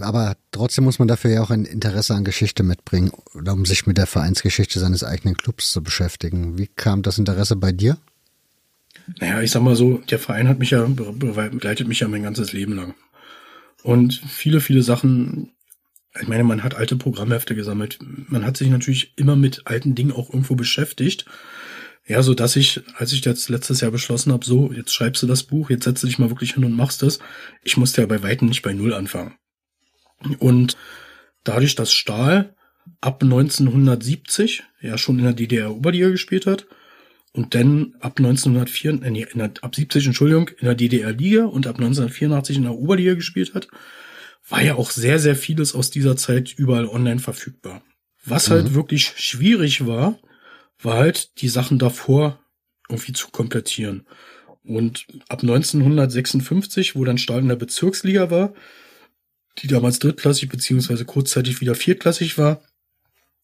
Aber trotzdem muss man dafür ja auch ein Interesse an Geschichte mitbringen, um sich mit der Vereinsgeschichte seines eigenen Clubs zu beschäftigen. Wie kam das Interesse bei dir? Naja, ich sag mal so, der Verein hat mich ja, begleitet mich ja mein ganzes Leben lang. Und viele, viele Sachen, ich meine, man hat alte Programmhefte gesammelt. Man hat sich natürlich immer mit alten Dingen auch irgendwo beschäftigt. Ja, so dass ich, als ich jetzt letztes Jahr beschlossen habe, so, jetzt schreibst du das Buch, jetzt setzt du dich mal wirklich hin und machst das. Ich musste ja bei Weitem nicht bei Null anfangen. Und dadurch, dass Stahl ab 1970 ja schon in der DDR Oberliga gespielt hat und dann ab 1904, äh, nee, der, ab 70, Entschuldigung, in der DDR Liga und ab 1984 in der Oberliga gespielt hat, war ja auch sehr, sehr vieles aus dieser Zeit überall online verfügbar. Was halt mhm. halt wirklich schwierig war, war halt die Sachen davor irgendwie zu komplettieren. Und ab 1956, wo dann Stahl in der Bezirksliga war, die damals drittklassig beziehungsweise kurzzeitig wieder viertklassig war,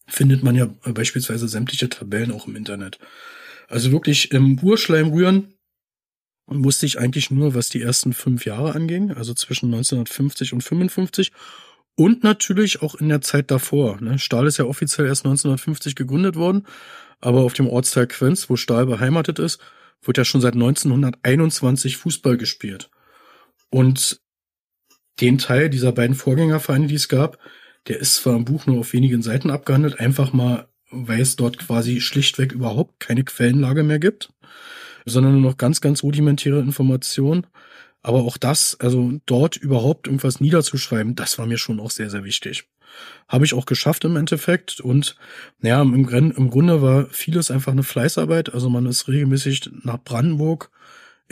findet man ja beispielsweise sämtliche Tabellen auch im Internet. Also wirklich im Urschleim rühren musste ich eigentlich nur, was die ersten fünf Jahre anging, also zwischen 1950 und 55 und natürlich auch in der Zeit davor. Ne? Stahl ist ja offiziell erst 1950 gegründet worden, aber auf dem Ortsteil Quenz, wo Stahl beheimatet ist, wird ja schon seit 1921 Fußball gespielt. Und den Teil dieser beiden Vorgängervereine, die es gab, der ist zwar im Buch nur auf wenigen Seiten abgehandelt, einfach mal, weil es dort quasi schlichtweg überhaupt keine Quellenlage mehr gibt, sondern nur noch ganz, ganz rudimentäre Informationen. Aber auch das, also dort überhaupt irgendwas niederzuschreiben, das war mir schon auch sehr, sehr wichtig. Habe ich auch geschafft im Endeffekt. Und naja, im, im Grunde war vieles einfach eine Fleißarbeit. Also man ist regelmäßig nach Brandenburg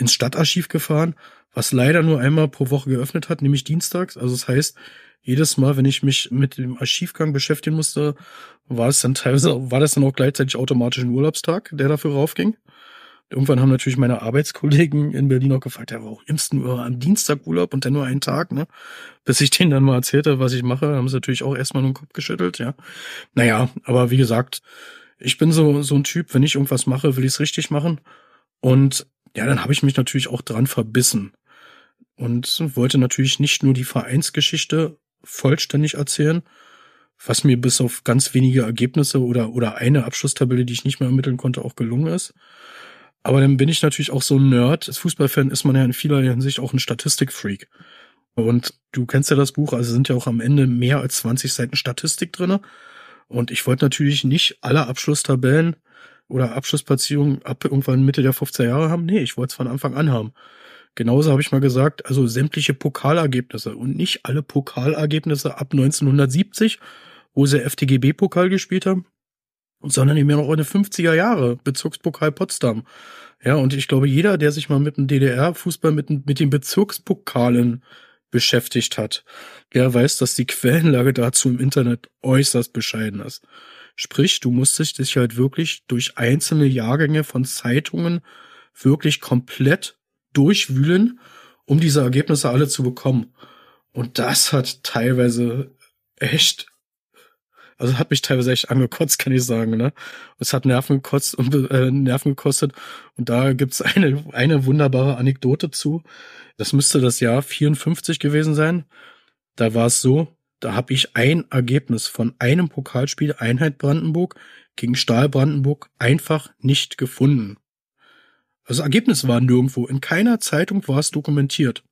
ins Stadtarchiv gefahren, was leider nur einmal pro Woche geöffnet hat, nämlich dienstags. Also das heißt, jedes Mal, wenn ich mich mit dem Archivgang beschäftigen musste, war es dann teilweise, war das dann auch gleichzeitig automatisch ein Urlaubstag, der dafür raufging. Irgendwann haben natürlich meine Arbeitskollegen in Berlin auch gefragt, ja, warum nimmst du am Dienstag Urlaub und dann nur einen Tag, ne? Bis ich denen dann mal erzählte, was ich mache, haben sie natürlich auch erstmal den Kopf geschüttelt, ja. Naja, aber wie gesagt, ich bin so, so ein Typ, wenn ich irgendwas mache, will ich es richtig machen. Und ja, dann habe ich mich natürlich auch dran verbissen und wollte natürlich nicht nur die Vereinsgeschichte vollständig erzählen, was mir bis auf ganz wenige Ergebnisse oder, oder eine Abschlusstabelle, die ich nicht mehr ermitteln konnte, auch gelungen ist. Aber dann bin ich natürlich auch so ein Nerd. Als Fußballfan ist man ja in vieler Hinsicht auch ein Statistikfreak. Und du kennst ja das Buch, also sind ja auch am Ende mehr als 20 Seiten Statistik drinne. Und ich wollte natürlich nicht alle Abschlusstabellen oder Abschlussplatzierungen ab irgendwann Mitte der 50er Jahre haben. Nee, ich wollte es von Anfang an haben. Genauso habe ich mal gesagt, also sämtliche Pokalergebnisse und nicht alle Pokalergebnisse ab 1970, wo sie FTGB-Pokal gespielt haben, sondern eben noch eine 50er Jahre Bezirkspokal Potsdam. Ja, und ich glaube, jeder, der sich mal mit dem DDR-Fußball, mit, mit den Bezirkspokalen beschäftigt hat, der weiß, dass die Quellenlage dazu im Internet äußerst bescheiden ist. Sprich, du musstest dich halt wirklich durch einzelne Jahrgänge von Zeitungen wirklich komplett durchwühlen, um diese Ergebnisse alle zu bekommen. Und das hat teilweise echt, also hat mich teilweise echt angekotzt, kann ich sagen, ne? Es hat Nerven gekostet und äh, Nerven gekostet. Und da gibt's eine, eine wunderbare Anekdote zu. Das müsste das Jahr 54 gewesen sein. Da war es so, da habe ich ein Ergebnis von einem Pokalspiel Einheit Brandenburg gegen Stahl Brandenburg einfach nicht gefunden. Das Ergebnis war nirgendwo. In keiner Zeitung war es dokumentiert.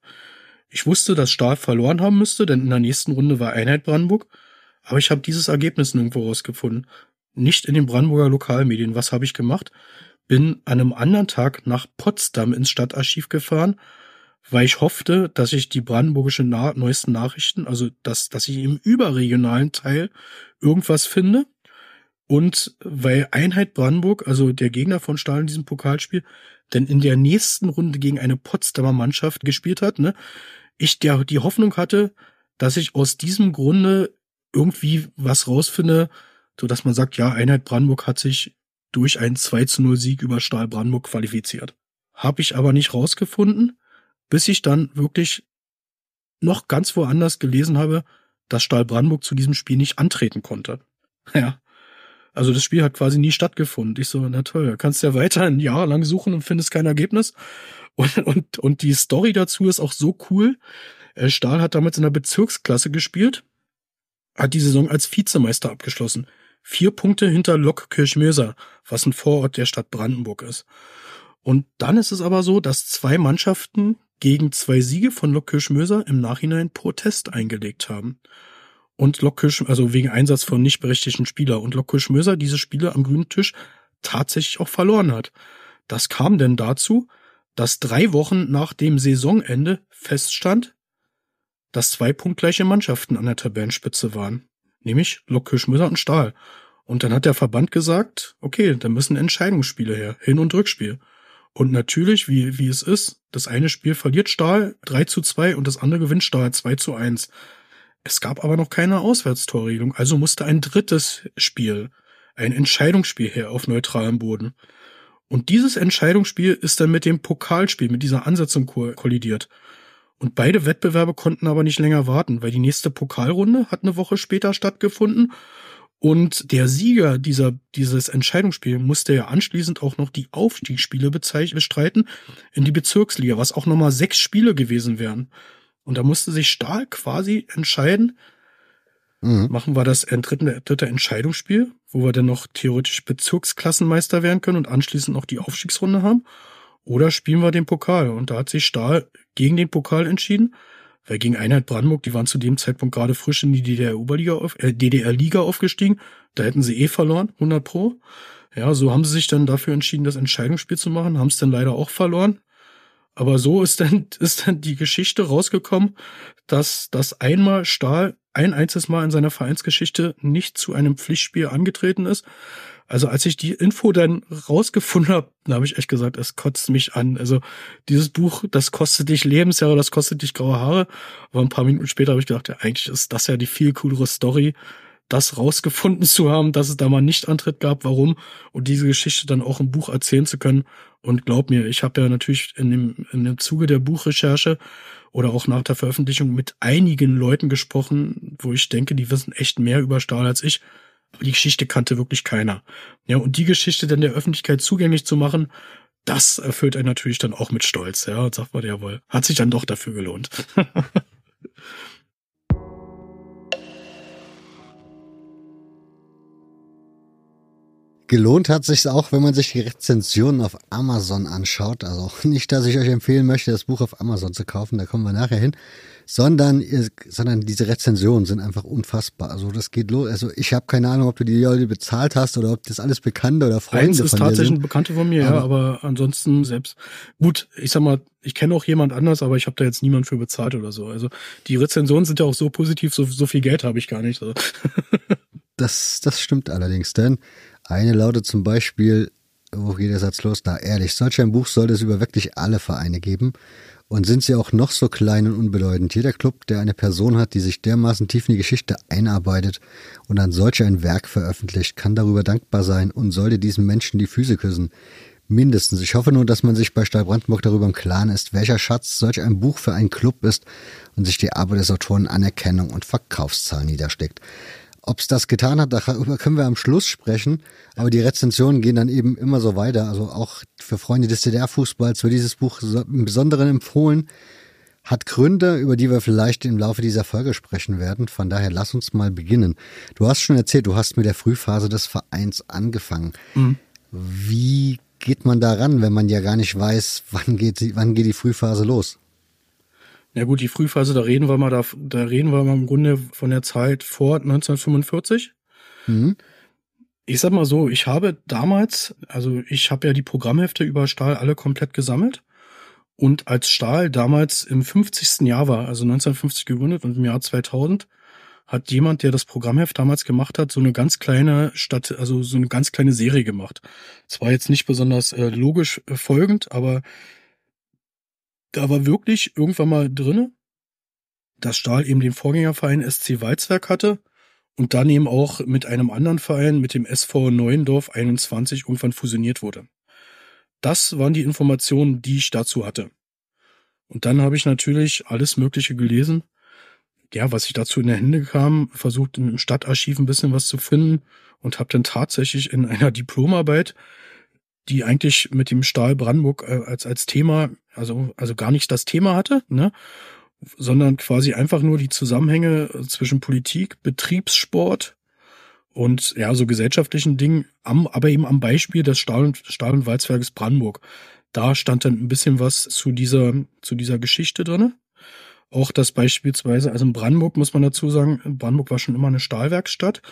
Ich wusste, dass Stahl verloren haben müsste, denn in der nächsten Runde war Einheit Brandenburg. Aber ich habe dieses Ergebnis nirgendwo rausgefunden. Nicht in den Brandenburger Lokalmedien. Was habe ich gemacht? Bin an einem anderen Tag nach Potsdam ins Stadtarchiv gefahren, weil ich hoffte, dass ich die brandenburgische Na neuesten Nachrichten, also dass, dass ich im überregionalen Teil irgendwas finde. Und weil Einheit Brandenburg, also der Gegner von Stahl in diesem Pokalspiel, denn in der nächsten Runde gegen eine Potsdamer Mannschaft gespielt hat, ne, ich der, die Hoffnung hatte, dass ich aus diesem Grunde irgendwie was rausfinde, so dass man sagt, ja, Einheit Brandenburg hat sich durch einen 2 zu 0 Sieg über Stahl Brandenburg qualifiziert. Habe ich aber nicht rausgefunden, bis ich dann wirklich noch ganz woanders gelesen habe, dass Stahl Brandenburg zu diesem Spiel nicht antreten konnte. Ja. Also das Spiel hat quasi nie stattgefunden. Ich so, na toll, kannst ja weiter ein Jahr lang suchen und findest kein Ergebnis. Und, und, und die Story dazu ist auch so cool. Äh, Stahl hat damals in der Bezirksklasse gespielt, hat die Saison als Vizemeister abgeschlossen. Vier Punkte hinter Lok Kirchmöser, was ein Vorort der Stadt Brandenburg ist. Und dann ist es aber so, dass zwei Mannschaften gegen zwei Siege von Lok Kirchmöser im Nachhinein Protest eingelegt haben. Und Lok Kirch, also wegen Einsatz von nicht berechtigten Spieler. Und Lok Kirchmöser diese Spiele am grünen Tisch tatsächlich auch verloren hat. Das kam denn dazu, dass drei Wochen nach dem Saisonende feststand, dass zwei punktgleiche Mannschaften an der Tabellenspitze waren, nämlich Lok Kirchmöser und Stahl. Und dann hat der Verband gesagt, okay, da müssen Entscheidungsspiele her, Hin- und Rückspiel. Und natürlich, wie, wie es ist, das eine Spiel verliert Stahl 3 zu 2 und das andere gewinnt Stahl 2 zu 1. Es gab aber noch keine Auswärtstorregelung, also musste ein drittes Spiel, ein Entscheidungsspiel her auf neutralem Boden. Und dieses Entscheidungsspiel ist dann mit dem Pokalspiel, mit dieser Ansetzung kollidiert. Und beide Wettbewerbe konnten aber nicht länger warten, weil die nächste Pokalrunde hat eine Woche später stattgefunden. Und der Sieger dieser, dieses Entscheidungsspiel musste ja anschließend auch noch die Aufstiegsspiele bestreiten in die Bezirksliga, was auch nochmal sechs Spiele gewesen wären. Und da musste sich Stahl quasi entscheiden, Mhm. Machen wir das dritte, dritte Entscheidungsspiel, wo wir dann noch theoretisch Bezirksklassenmeister werden können und anschließend noch die Aufstiegsrunde haben. Oder spielen wir den Pokal? Und da hat sich Stahl gegen den Pokal entschieden, weil gegen Einheit Brandenburg, die waren zu dem Zeitpunkt gerade frisch in die DDR-Oberliga äh, DDR-Liga aufgestiegen. Da hätten sie eh verloren, 100 pro. Ja, so haben sie sich dann dafür entschieden, das Entscheidungsspiel zu machen, haben es dann leider auch verloren. Aber so ist dann, ist dann die Geschichte rausgekommen, dass das einmal Stahl ein einziges Mal in seiner Vereinsgeschichte nicht zu einem Pflichtspiel angetreten ist. Also als ich die Info dann rausgefunden habe, da habe ich echt gesagt, es kotzt mich an. Also dieses Buch, das kostet dich Lebensjahre, das kostet dich graue Haare. Aber ein paar Minuten später habe ich gedacht, ja, eigentlich ist das ja die viel coolere Story, das rausgefunden zu haben, dass es da mal nicht Antritt gab, warum und diese Geschichte dann auch im Buch erzählen zu können. Und glaub mir, ich habe ja natürlich in dem, in dem Zuge der Buchrecherche oder auch nach der Veröffentlichung mit einigen Leuten gesprochen, wo ich denke, die wissen echt mehr über Stahl als ich. Aber die Geschichte kannte wirklich keiner. Ja, und die Geschichte dann der Öffentlichkeit zugänglich zu machen, das erfüllt einen natürlich dann auch mit Stolz. Ja, und sagt man, jawohl, hat sich dann doch dafür gelohnt. Gelohnt hat sich auch, wenn man sich die Rezensionen auf Amazon anschaut. Also nicht, dass ich euch empfehlen möchte, das Buch auf Amazon zu kaufen, da kommen wir nachher hin, sondern, sondern diese Rezensionen sind einfach unfassbar. Also das geht los. Also ich habe keine Ahnung, ob du die Leute bezahlt hast oder ob das alles Bekannte oder Freunde Eins ist von tatsächlich ein Bekannte von mir, aber, ja, aber ansonsten selbst. Gut, ich sag mal, ich kenne auch jemand anders, aber ich habe da jetzt niemand für bezahlt oder so. Also die Rezensionen sind ja auch so positiv, so, so viel Geld habe ich gar nicht. Also. das, das stimmt allerdings, denn eine lautet zum Beispiel, wo geht der Satz los? Da ehrlich, solch ein Buch sollte es über wirklich alle Vereine geben. Und sind sie auch noch so klein und unbedeutend. Jeder Club, der eine Person hat, die sich dermaßen tief in die Geschichte einarbeitet und dann solch ein Werk veröffentlicht, kann darüber dankbar sein und sollte diesem Menschen die Füße küssen. Mindestens. Ich hoffe nur, dass man sich bei Stahl Brandenburg darüber im Klaren ist, welcher Schatz solch ein Buch für einen Club ist und sich die Arbeit des Autoren Anerkennung und Verkaufszahlen niedersteckt. Ob es das getan hat, darüber können wir am Schluss sprechen. Aber die Rezensionen gehen dann eben immer so weiter. Also auch für Freunde des DDR-Fußballs wird dieses Buch im Besonderen empfohlen. Hat Gründe, über die wir vielleicht im Laufe dieser Folge sprechen werden. Von daher lass uns mal beginnen. Du hast schon erzählt, du hast mit der Frühphase des Vereins angefangen. Mhm. Wie geht man daran, wenn man ja gar nicht weiß, wann geht, wann geht die Frühphase los? Ja gut, die Frühphase, da reden wir mal, da, da reden wir mal im Grunde von der Zeit vor 1945. Mhm. Ich sag mal so, ich habe damals, also ich habe ja die Programmhefte über Stahl alle komplett gesammelt. Und als Stahl damals im 50. Jahr war, also 1950 gegründet und im Jahr 2000, hat jemand, der das Programmheft damals gemacht hat, so eine ganz kleine Stadt, also so eine ganz kleine Serie gemacht. Es war jetzt nicht besonders äh, logisch äh, folgend, aber da war wirklich irgendwann mal drinne, dass Stahl eben den Vorgängerverein SC Walzwerk hatte und dann eben auch mit einem anderen Verein, mit dem SV Neuendorf 21, irgendwann fusioniert wurde. Das waren die Informationen, die ich dazu hatte. Und dann habe ich natürlich alles Mögliche gelesen. Ja, was ich dazu in der Hände kam, versucht im Stadtarchiv ein bisschen was zu finden und habe dann tatsächlich in einer Diplomarbeit die eigentlich mit dem Stahl Brandenburg äh, als, als Thema, also, also gar nicht das Thema hatte, ne? sondern quasi einfach nur die Zusammenhänge zwischen Politik, Betriebssport und ja, so gesellschaftlichen Dingen, am, aber eben am Beispiel des Stahl- und, Stahl und Walzwerkes Brandenburg. Da stand dann ein bisschen was zu dieser, zu dieser Geschichte drinne. Auch das beispielsweise, also in Brandenburg muss man dazu sagen, Brandenburg war schon immer eine Stahlwerkstatt.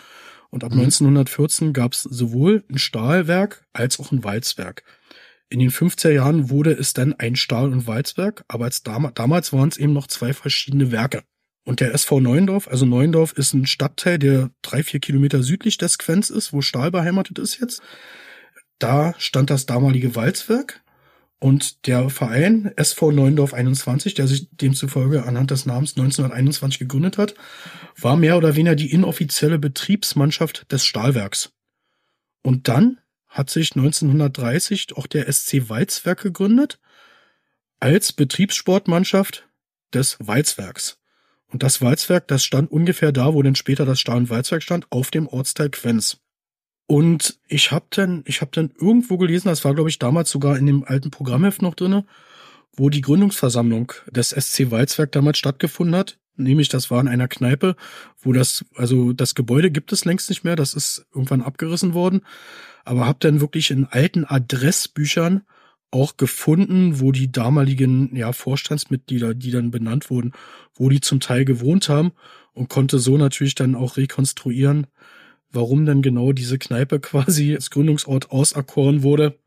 Und ab mhm. 1914 gab es sowohl ein Stahlwerk als auch ein Walzwerk. In den 50er Jahren wurde es dann ein Stahl- und Walzwerk, aber als dam damals waren es eben noch zwei verschiedene Werke. Und der SV Neuendorf, also Neuendorf ist ein Stadtteil, der drei, vier Kilometer südlich des Quenz ist, wo Stahl beheimatet ist jetzt. Da stand das damalige Walzwerk und der Verein SV Neuendorf 21, der sich demzufolge anhand des Namens 1921 gegründet hat, war mehr oder weniger die inoffizielle Betriebsmannschaft des Stahlwerks. Und dann hat sich 1930 auch der SC Walzwerk gegründet als Betriebssportmannschaft des Walzwerks. Und das Walzwerk, das stand ungefähr da, wo dann später das Stahl- und Walzwerk stand, auf dem Ortsteil Quenz. Und ich habe dann, ich habe dann irgendwo gelesen, das war glaube ich damals sogar in dem alten Programmheft noch drinne, wo die Gründungsversammlung des SC Walzwerk damals stattgefunden hat. Nämlich, das war in einer Kneipe, wo das, also das Gebäude gibt es längst nicht mehr, das ist irgendwann abgerissen worden. Aber habe dann wirklich in alten Adressbüchern auch gefunden, wo die damaligen ja, Vorstandsmitglieder, die dann benannt wurden, wo die zum Teil gewohnt haben und konnte so natürlich dann auch rekonstruieren, warum denn genau diese Kneipe quasi als Gründungsort auserkoren wurde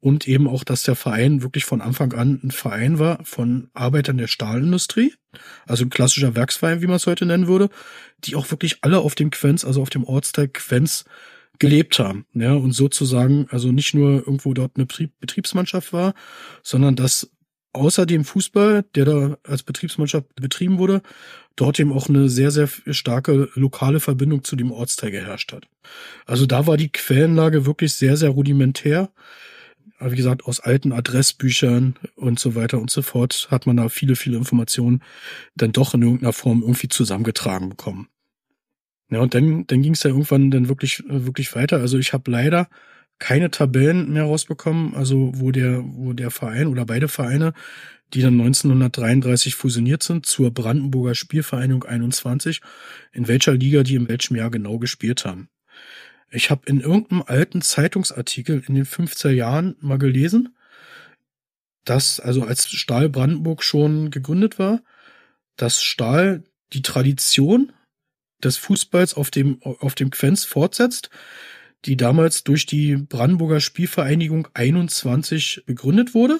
und eben auch, dass der Verein wirklich von Anfang an ein Verein war von Arbeitern der Stahlindustrie, also ein klassischer Werksverein, wie man es heute nennen würde, die auch wirklich alle auf dem Quenz, also auf dem Ortsteil Quenz gelebt haben, ja, und sozusagen also nicht nur irgendwo dort eine Betriebsmannschaft war, sondern dass außer dem Fußball, der da als Betriebsmannschaft betrieben wurde, dort eben auch eine sehr, sehr starke lokale Verbindung zu dem Ortsteil geherrscht hat. Also da war die Quellenlage wirklich sehr, sehr rudimentär. Wie gesagt, aus alten Adressbüchern und so weiter und so fort hat man da viele, viele Informationen dann doch in irgendeiner Form irgendwie zusammengetragen bekommen. Ja, und dann, dann ging es ja irgendwann dann wirklich, wirklich weiter. Also ich habe leider keine Tabellen mehr rausbekommen, also wo der, wo der Verein oder beide Vereine, die dann 1933 fusioniert sind zur Brandenburger Spielvereinigung 21, in welcher Liga die in welchem Jahr genau gespielt haben. Ich habe in irgendeinem alten Zeitungsartikel in den 50er Jahren mal gelesen, dass, also als Stahl Brandenburg schon gegründet war, dass Stahl die Tradition des Fußballs auf dem, auf dem Quenz fortsetzt, die damals durch die Brandenburger Spielvereinigung 21 begründet wurde.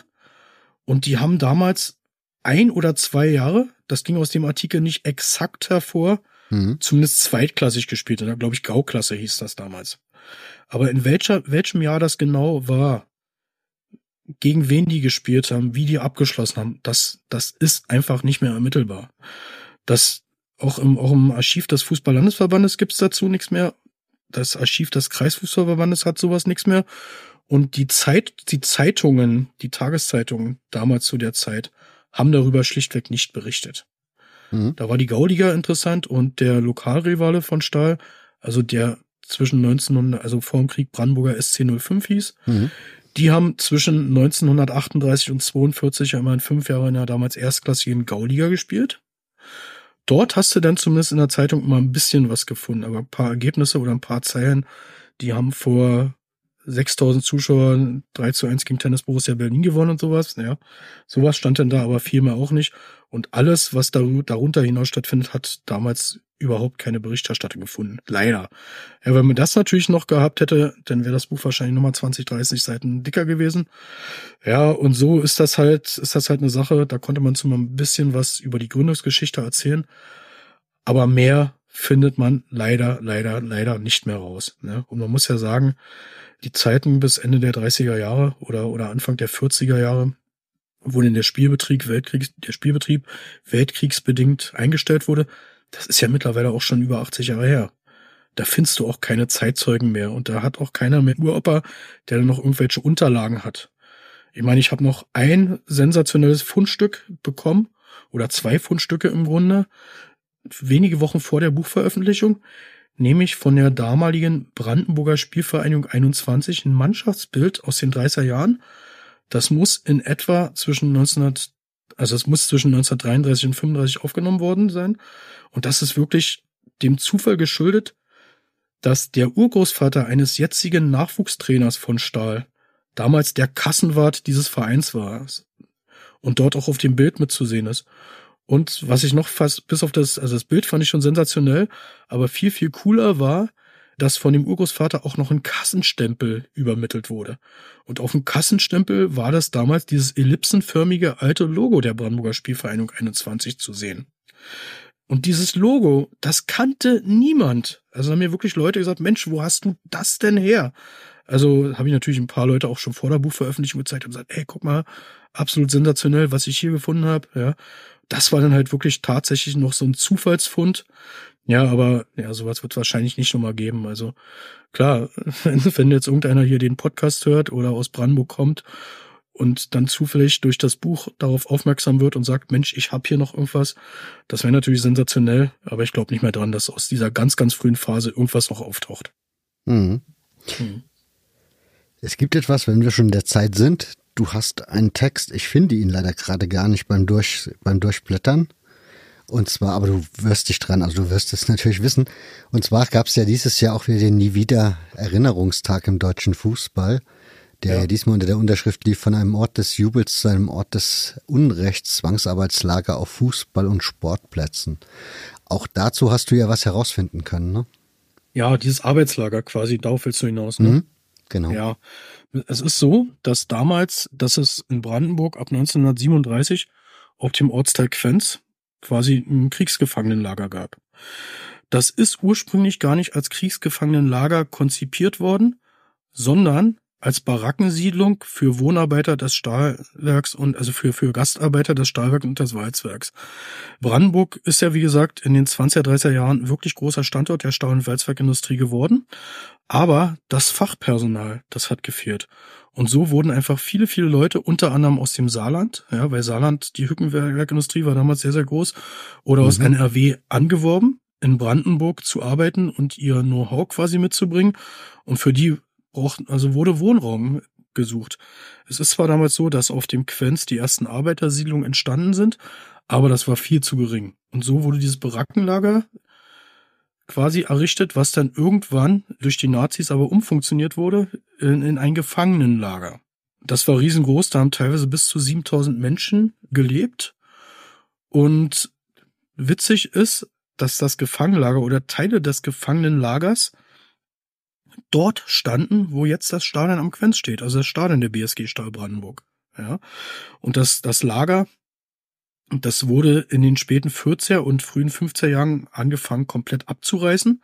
Und die haben damals ein oder zwei Jahre, das ging aus dem Artikel nicht exakt hervor, mhm. zumindest zweitklassig gespielt. Da glaube ich Gauklasse hieß das damals. Aber in welcher, welchem Jahr das genau war, gegen wen die gespielt haben, wie die abgeschlossen haben, das, das ist einfach nicht mehr ermittelbar. Das, auch im, auch im Archiv des Fußball-Landesverbandes gibt's dazu nichts mehr das Archiv des Kreisfußballverbandes hat sowas nichts mehr. Und die Zeit, die Zeitungen, die Tageszeitungen damals zu der Zeit, haben darüber schlichtweg nicht berichtet. Mhm. Da war die Gauliga interessant und der Lokalrivale von Stahl, also der zwischen 1900, also vor dem Krieg Brandenburger SC05 hieß, mhm. die haben zwischen 1938 und 42 ja immerhin fünf Jahre in der damals erstklassigen Gauliga gespielt dort hast du dann zumindest in der Zeitung mal ein bisschen was gefunden, aber ein paar Ergebnisse oder ein paar Zeilen, die haben vor 6000 Zuschauern 3 zu 1 gegen Tennis Borussia Berlin gewonnen und sowas. Ja, sowas stand dann da, aber viel mehr auch nicht. Und alles, was darunter hinaus stattfindet, hat damals überhaupt keine Berichterstattung gefunden. Leider. Ja, wenn man das natürlich noch gehabt hätte, dann wäre das Buch wahrscheinlich nochmal 20, 30 Seiten dicker gewesen. Ja, und so ist das halt, ist das halt eine Sache, da konnte man zu mal ein bisschen was über die Gründungsgeschichte erzählen. Aber mehr findet man leider, leider, leider nicht mehr raus. Ne? Und man muss ja sagen, die Zeiten bis Ende der 30er Jahre oder, oder Anfang der 40er Jahre, wo denn der Spielbetrieb, Weltkriegs, der Spielbetrieb weltkriegsbedingt eingestellt wurde, das ist ja mittlerweile auch schon über 80 Jahre her. Da findest du auch keine Zeitzeugen mehr und da hat auch keiner mehr Uropa, der noch irgendwelche Unterlagen hat. Ich meine, ich habe noch ein sensationelles Fundstück bekommen oder zwei Fundstücke im Grunde, wenige Wochen vor der Buchveröffentlichung, nämlich von der damaligen Brandenburger Spielvereinigung 21 ein Mannschaftsbild aus den 30er Jahren. Das muss in etwa zwischen 19 Also es muss zwischen 1933 und 35 aufgenommen worden sein. Und das ist wirklich dem Zufall geschuldet, dass der Urgroßvater eines jetzigen Nachwuchstrainers von Stahl damals der Kassenwart dieses Vereins war und dort auch auf dem Bild mitzusehen ist. Und was ich noch fast, bis auf das, also das Bild fand ich schon sensationell, aber viel, viel cooler war, dass von dem Urgroßvater auch noch ein Kassenstempel übermittelt wurde. Und auf dem Kassenstempel war das damals dieses ellipsenförmige alte Logo der Brandenburger Spielvereinigung 21 zu sehen. Und dieses Logo, das kannte niemand. Also haben mir wirklich Leute gesagt, Mensch, wo hast du das denn her? Also habe ich natürlich ein paar Leute auch schon vor der Buchveröffentlichung gezeigt und gesagt, ey, guck mal, absolut sensationell, was ich hier gefunden habe. Ja, das war dann halt wirklich tatsächlich noch so ein Zufallsfund. Ja, aber ja, sowas wird es wahrscheinlich nicht nochmal geben. Also klar, wenn jetzt irgendeiner hier den Podcast hört oder aus Brandenburg kommt und dann zufällig durch das Buch darauf aufmerksam wird und sagt, Mensch, ich habe hier noch irgendwas, das wäre natürlich sensationell, aber ich glaube nicht mehr dran, dass aus dieser ganz, ganz frühen Phase irgendwas noch auftaucht. Mhm. Mhm. Es gibt etwas, wenn wir schon in der Zeit sind. Du hast einen Text, ich finde ihn leider gerade gar nicht beim, Durch, beim Durchblättern. Und zwar, aber du wirst dich dran, also du wirst es natürlich wissen. Und zwar gab es ja dieses Jahr auch wieder den Nie wieder Erinnerungstag im deutschen Fußball, der ja. diesmal unter der Unterschrift lief von einem Ort des Jubels zu einem Ort des Unrechts, Zwangsarbeitslager auf Fußball- und Sportplätzen. Auch dazu hast du ja was herausfinden können, ne? Ja, dieses Arbeitslager quasi, darauf willst du hinaus, ne? Mhm, genau. Ja, es ist so, dass damals, dass es in Brandenburg ab 1937 auf dem Ortsteil Quenz quasi ein Kriegsgefangenenlager gab. Das ist ursprünglich gar nicht als Kriegsgefangenenlager konzipiert worden, sondern als Barackensiedlung für Wohnarbeiter des Stahlwerks und also für, für Gastarbeiter des Stahlwerks und des Walzwerks. Brandenburg ist ja, wie gesagt, in den 20er, 30er Jahren wirklich großer Standort der Stahl- und Walzwerkindustrie geworden. Aber das Fachpersonal, das hat gefehlt. Und so wurden einfach viele, viele Leute, unter anderem aus dem Saarland, ja, weil Saarland, die Hückenwerkindustrie war damals sehr, sehr groß, oder mhm. aus NRW angeworben, in Brandenburg zu arbeiten und ihr Know-how quasi mitzubringen. Und für die brauchten, also wurde Wohnraum gesucht. Es ist zwar damals so, dass auf dem Quenz die ersten Arbeitersiedlungen entstanden sind, aber das war viel zu gering. Und so wurde dieses Barackenlager quasi errichtet, was dann irgendwann durch die Nazis aber umfunktioniert wurde in, in ein Gefangenenlager. Das war riesengroß, da haben teilweise bis zu 7000 Menschen gelebt. Und witzig ist, dass das Gefangenenlager oder Teile des Gefangenenlagers dort standen, wo jetzt das Stadion am Quenz steht, also das Stadion der BSG Stahl Brandenburg. Ja. Und das, das Lager das wurde in den späten 40er und frühen 50er Jahren angefangen, komplett abzureißen.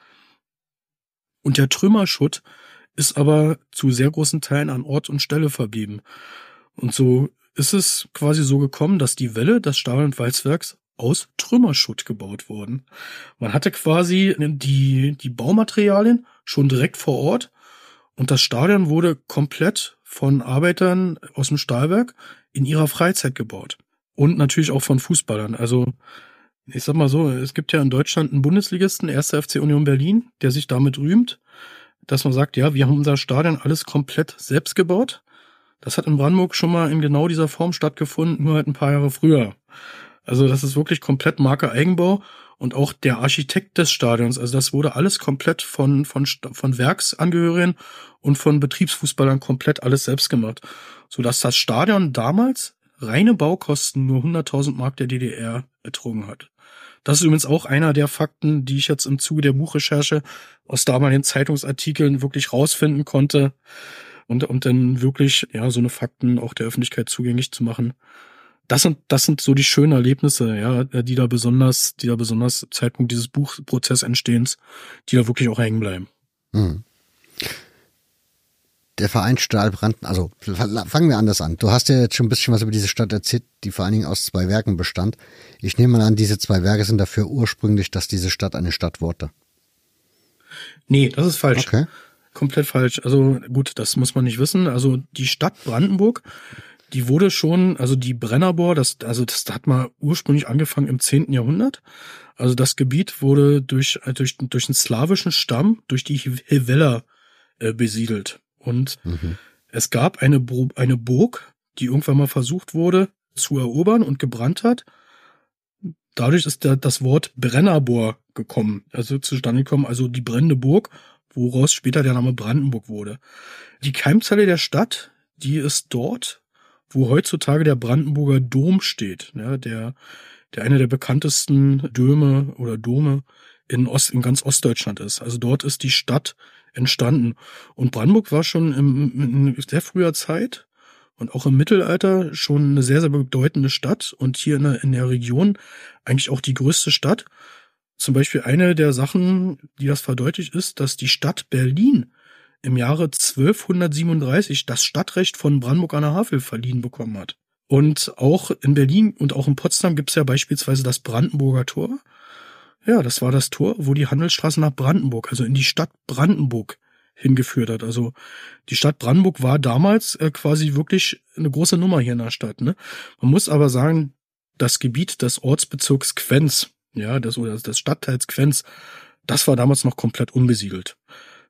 Und der Trümmerschutt ist aber zu sehr großen Teilen an Ort und Stelle verblieben. Und so ist es quasi so gekommen, dass die Welle des Stahl- und Walzwerks aus Trümmerschutt gebaut wurden. Man hatte quasi die, die Baumaterialien schon direkt vor Ort und das Stadion wurde komplett von Arbeitern aus dem Stahlwerk in ihrer Freizeit gebaut. Und natürlich auch von Fußballern. Also, ich sag mal so, es gibt ja in Deutschland einen Bundesligisten, 1. FC Union Berlin, der sich damit rühmt, dass man sagt, ja, wir haben unser Stadion alles komplett selbst gebaut. Das hat in Brandenburg schon mal in genau dieser Form stattgefunden, nur halt ein paar Jahre früher. Also das ist wirklich komplett Marke Eigenbau und auch der Architekt des Stadions. Also das wurde alles komplett von, von, von Werksangehörigen und von Betriebsfußballern komplett alles selbst gemacht. Sodass das Stadion damals reine Baukosten nur 100.000 Mark der DDR ertrunken hat. Das ist übrigens auch einer der Fakten, die ich jetzt im Zuge der Buchrecherche aus damaligen Zeitungsartikeln wirklich rausfinden konnte und, und dann wirklich, ja, so eine Fakten auch der Öffentlichkeit zugänglich zu machen. Das sind, das sind so die schönen Erlebnisse, ja, die da besonders, die da besonders Zeitpunkt dieses Buchprozessentstehens, die da wirklich auch hängen bleiben. Mhm der Verein Stahlbranden, also fangen wir anders an. Du hast ja jetzt schon ein bisschen was über diese Stadt erzählt, die vor allen Dingen aus zwei Werken bestand. Ich nehme mal an, diese zwei Werke sind dafür ursprünglich, dass diese Stadt eine Stadt wurde. Nee, das ist falsch. Okay. Komplett falsch. Also gut, das muss man nicht wissen. Also die Stadt Brandenburg, die wurde schon, also die Brennerbohr, das, also das hat mal ursprünglich angefangen im 10. Jahrhundert. Also das Gebiet wurde durch, durch, durch einen slawischen Stamm, durch die Heveller äh, besiedelt. Und mhm. es gab eine, eine Burg, die irgendwann mal versucht wurde, zu erobern und gebrannt hat. Dadurch ist der, das Wort Brennerbohr gekommen, also zustande gekommen, also die brennende Burg, woraus später der Name Brandenburg wurde. Die Keimzelle der Stadt, die ist dort, wo heutzutage der Brandenburger Dom steht, ja, der, der einer der bekanntesten Döme oder Dome in Ost, in ganz Ostdeutschland ist. Also dort ist die Stadt entstanden. Und Brandenburg war schon im, in sehr früher Zeit und auch im Mittelalter schon eine sehr, sehr bedeutende Stadt und hier in der, in der Region eigentlich auch die größte Stadt. Zum Beispiel eine der Sachen, die das verdeutlicht, ist, dass die Stadt Berlin im Jahre 1237 das Stadtrecht von Brandenburg an der Havel verliehen bekommen hat. Und auch in Berlin und auch in Potsdam gibt es ja beispielsweise das Brandenburger Tor. Ja, das war das Tor, wo die Handelsstraße nach Brandenburg, also in die Stadt Brandenburg hingeführt hat. Also die Stadt Brandenburg war damals äh, quasi wirklich eine große Nummer hier in der Stadt. Ne? Man muss aber sagen, das Gebiet des Ortsbezirks Quenz, ja, das oder des Stadtteils Quenz, das war damals noch komplett unbesiedelt.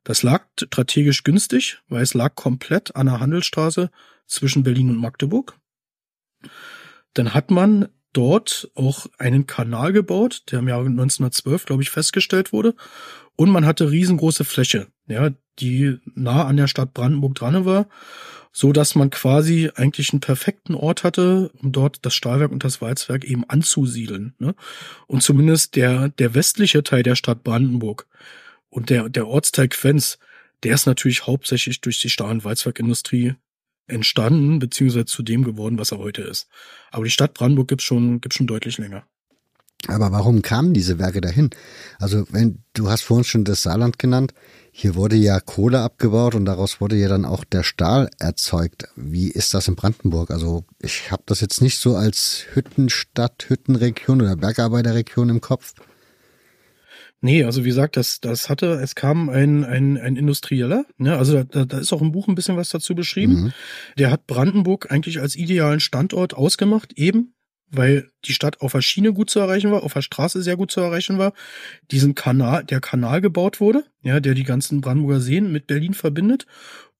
Das lag strategisch günstig, weil es lag komplett an der Handelsstraße zwischen Berlin und Magdeburg. Dann hat man dort auch einen Kanal gebaut, der im Jahre 1912, glaube ich, festgestellt wurde. Und man hatte riesengroße Fläche, ja, die nah an der Stadt Brandenburg dran war, so dass man quasi eigentlich einen perfekten Ort hatte, um dort das Stahlwerk und das Walzwerk eben anzusiedeln. Ne? Und zumindest der, der westliche Teil der Stadt Brandenburg und der, der Ortsteil Quenz, der ist natürlich hauptsächlich durch die Stahl- und Walzwerkindustrie entstanden, beziehungsweise zu dem geworden, was er heute ist. Aber die Stadt Brandenburg gibt's schon, gibt's schon deutlich länger. Aber warum kamen diese Werke dahin? Also, wenn du hast vorhin schon das Saarland genannt, hier wurde ja Kohle abgebaut und daraus wurde ja dann auch der Stahl erzeugt. Wie ist das in Brandenburg? Also, ich habe das jetzt nicht so als Hüttenstadt, Hüttenregion oder Bergarbeiterregion im Kopf. Nee, also wie gesagt, das, das hatte, es kam ein, ein, ein Industrieller, ne, also da, da ist auch im Buch ein bisschen was dazu beschrieben. Mhm. Der hat Brandenburg eigentlich als idealen Standort ausgemacht, eben, weil die Stadt auf der Schiene gut zu erreichen war, auf der Straße sehr gut zu erreichen war, diesen Kanal, der Kanal gebaut wurde, ja, der die ganzen Brandenburger Seen mit Berlin verbindet.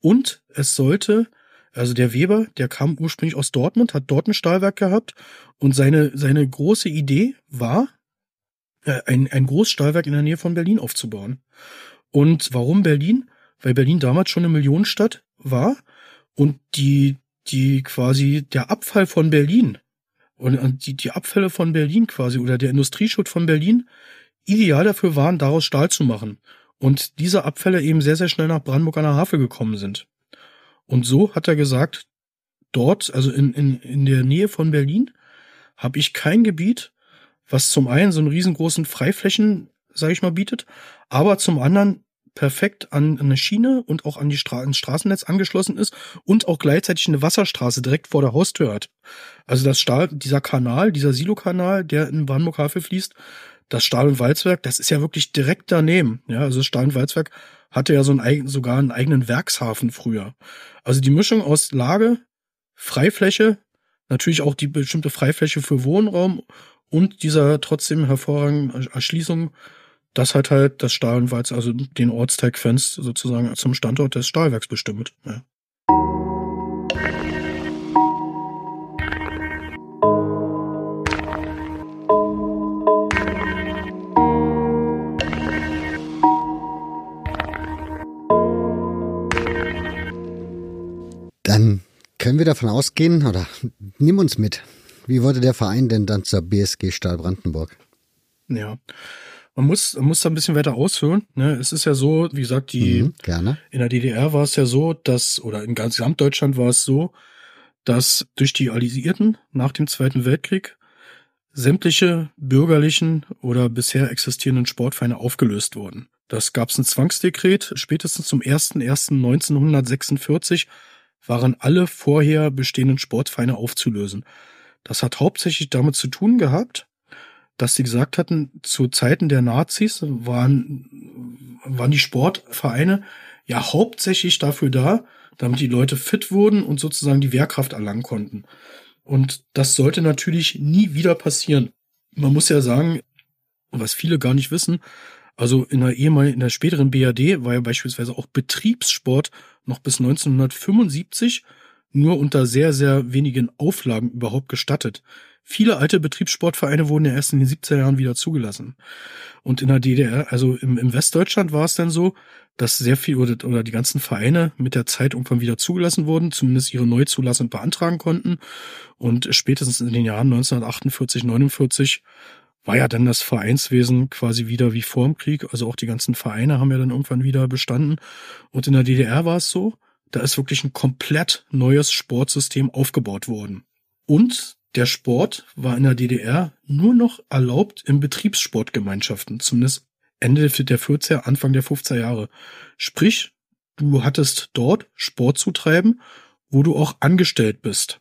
Und es sollte, also der Weber, der kam ursprünglich aus Dortmund, hat dort ein Stahlwerk gehabt und seine, seine große Idee war, äh, ein, ein Großstahlwerk in der Nähe von Berlin aufzubauen. Und warum Berlin? Weil Berlin damals schon eine Millionenstadt war und die, die quasi der Abfall von Berlin und die, die Abfälle von Berlin quasi oder der Industrieschutt von Berlin ideal dafür waren, daraus Stahl zu machen. Und diese Abfälle eben sehr, sehr schnell nach Brandenburg an der Havel gekommen sind. Und so hat er gesagt, dort, also in, in, in der Nähe von Berlin, habe ich kein Gebiet, was zum einen so einen riesengroßen Freiflächen, sage ich mal, bietet, aber zum anderen perfekt an eine Schiene und auch an die Stra ans Straßennetz angeschlossen ist und auch gleichzeitig eine Wasserstraße direkt vor der Haustür hat. Also das Stahl, dieser Kanal, dieser Silokanal, der in Havel fließt, das Stahl- und Walzwerk, das ist ja wirklich direkt daneben. Ja, also das Stahl- und Walzwerk hatte ja so einen, sogar einen eigenen Werkshafen früher. Also die Mischung aus Lage, Freifläche, natürlich auch die bestimmte Freifläche für Wohnraum und dieser trotzdem hervorragenden Erschließung, das hat halt das Stahl und Walz, also den Ortsteil Quenz sozusagen zum Standort des Stahlwerks bestimmt. Ja. Können wir davon ausgehen, oder nimm uns mit, wie wurde der Verein denn dann zur BSG Stahl Brandenburg? Ja. Man muss, man muss da ein bisschen weiter ausführen. Ne? Es ist ja so, wie gesagt, die mhm, gerne. in der DDR war es ja so, dass, oder in ganz Gesamtdeutschland war es so, dass durch die Alliierten nach dem Zweiten Weltkrieg sämtliche bürgerlichen oder bisher existierenden Sportvereine aufgelöst wurden. Das gab es ein Zwangsdekret. Spätestens zum 01.01.1946 waren alle vorher bestehenden Sportvereine aufzulösen. Das hat hauptsächlich damit zu tun gehabt, dass sie gesagt hatten, zu Zeiten der Nazis waren, waren die Sportvereine ja hauptsächlich dafür da, damit die Leute fit wurden und sozusagen die Wehrkraft erlangen konnten. Und das sollte natürlich nie wieder passieren. Man muss ja sagen, was viele gar nicht wissen, also in der ehemaligen, in der späteren BAD war ja beispielsweise auch Betriebssport noch bis 1975 nur unter sehr, sehr wenigen Auflagen überhaupt gestattet. Viele alte Betriebssportvereine wurden ja erst in den 70er Jahren wieder zugelassen. Und in der DDR, also im, im Westdeutschland war es dann so, dass sehr viel oder, oder die ganzen Vereine mit der Zeit irgendwann wieder zugelassen wurden, zumindest ihre Neuzulassung beantragen konnten. Und spätestens in den Jahren 1948, 49 war ja dann das Vereinswesen quasi wieder wie vor dem Krieg. Also auch die ganzen Vereine haben ja dann irgendwann wieder bestanden. Und in der DDR war es so, da ist wirklich ein komplett neues Sportsystem aufgebaut worden. Und der Sport war in der DDR nur noch erlaubt in Betriebssportgemeinschaften, zumindest Ende der 40er, Anfang der 50er Jahre. Sprich, du hattest dort Sport zu treiben, wo du auch angestellt bist.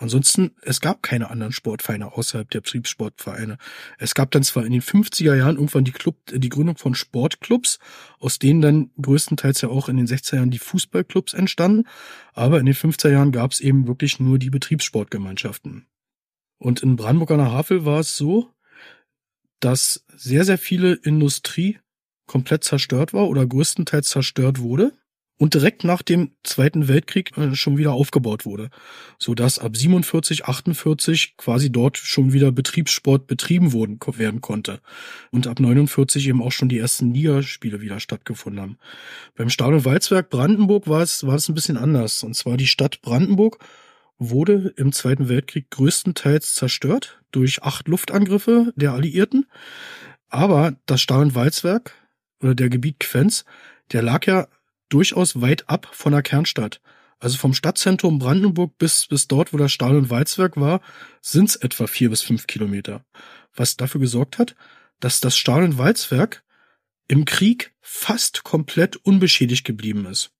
Ansonsten, es gab keine anderen Sportvereine außerhalb der Betriebssportvereine. Es gab dann zwar in den 50er Jahren irgendwann die Club, die Gründung von Sportclubs, aus denen dann größtenteils ja auch in den 60er Jahren die Fußballclubs entstanden, aber in den 50er Jahren gab es eben wirklich nur die Betriebssportgemeinschaften. Und in Brandenburg an der Havel war es so, dass sehr, sehr viele Industrie komplett zerstört war oder größtenteils zerstört wurde und direkt nach dem Zweiten Weltkrieg äh, schon wieder aufgebaut wurde, so dass ab 47, 48 quasi dort schon wieder Betriebssport betrieben worden werden konnte. Und ab 49 eben auch schon die ersten Ligaspiele wieder stattgefunden haben. Beim Stahl- Walzwerk Brandenburg war es war es ein bisschen anders. Und zwar die Stadt Brandenburg wurde im Zweiten Weltkrieg größtenteils zerstört durch acht Luftangriffe der Alliierten, aber das Stahl- Walzwerk oder der Gebiet Quenz, der lag ja durchaus weit ab von der Kernstadt. Also vom Stadtzentrum Brandenburg bis, bis dort, wo das Stahl- und Walzwerk war, sind es etwa vier bis fünf Kilometer. Was dafür gesorgt hat, dass das Stahl- und Walzwerk im Krieg fast komplett unbeschädigt geblieben ist.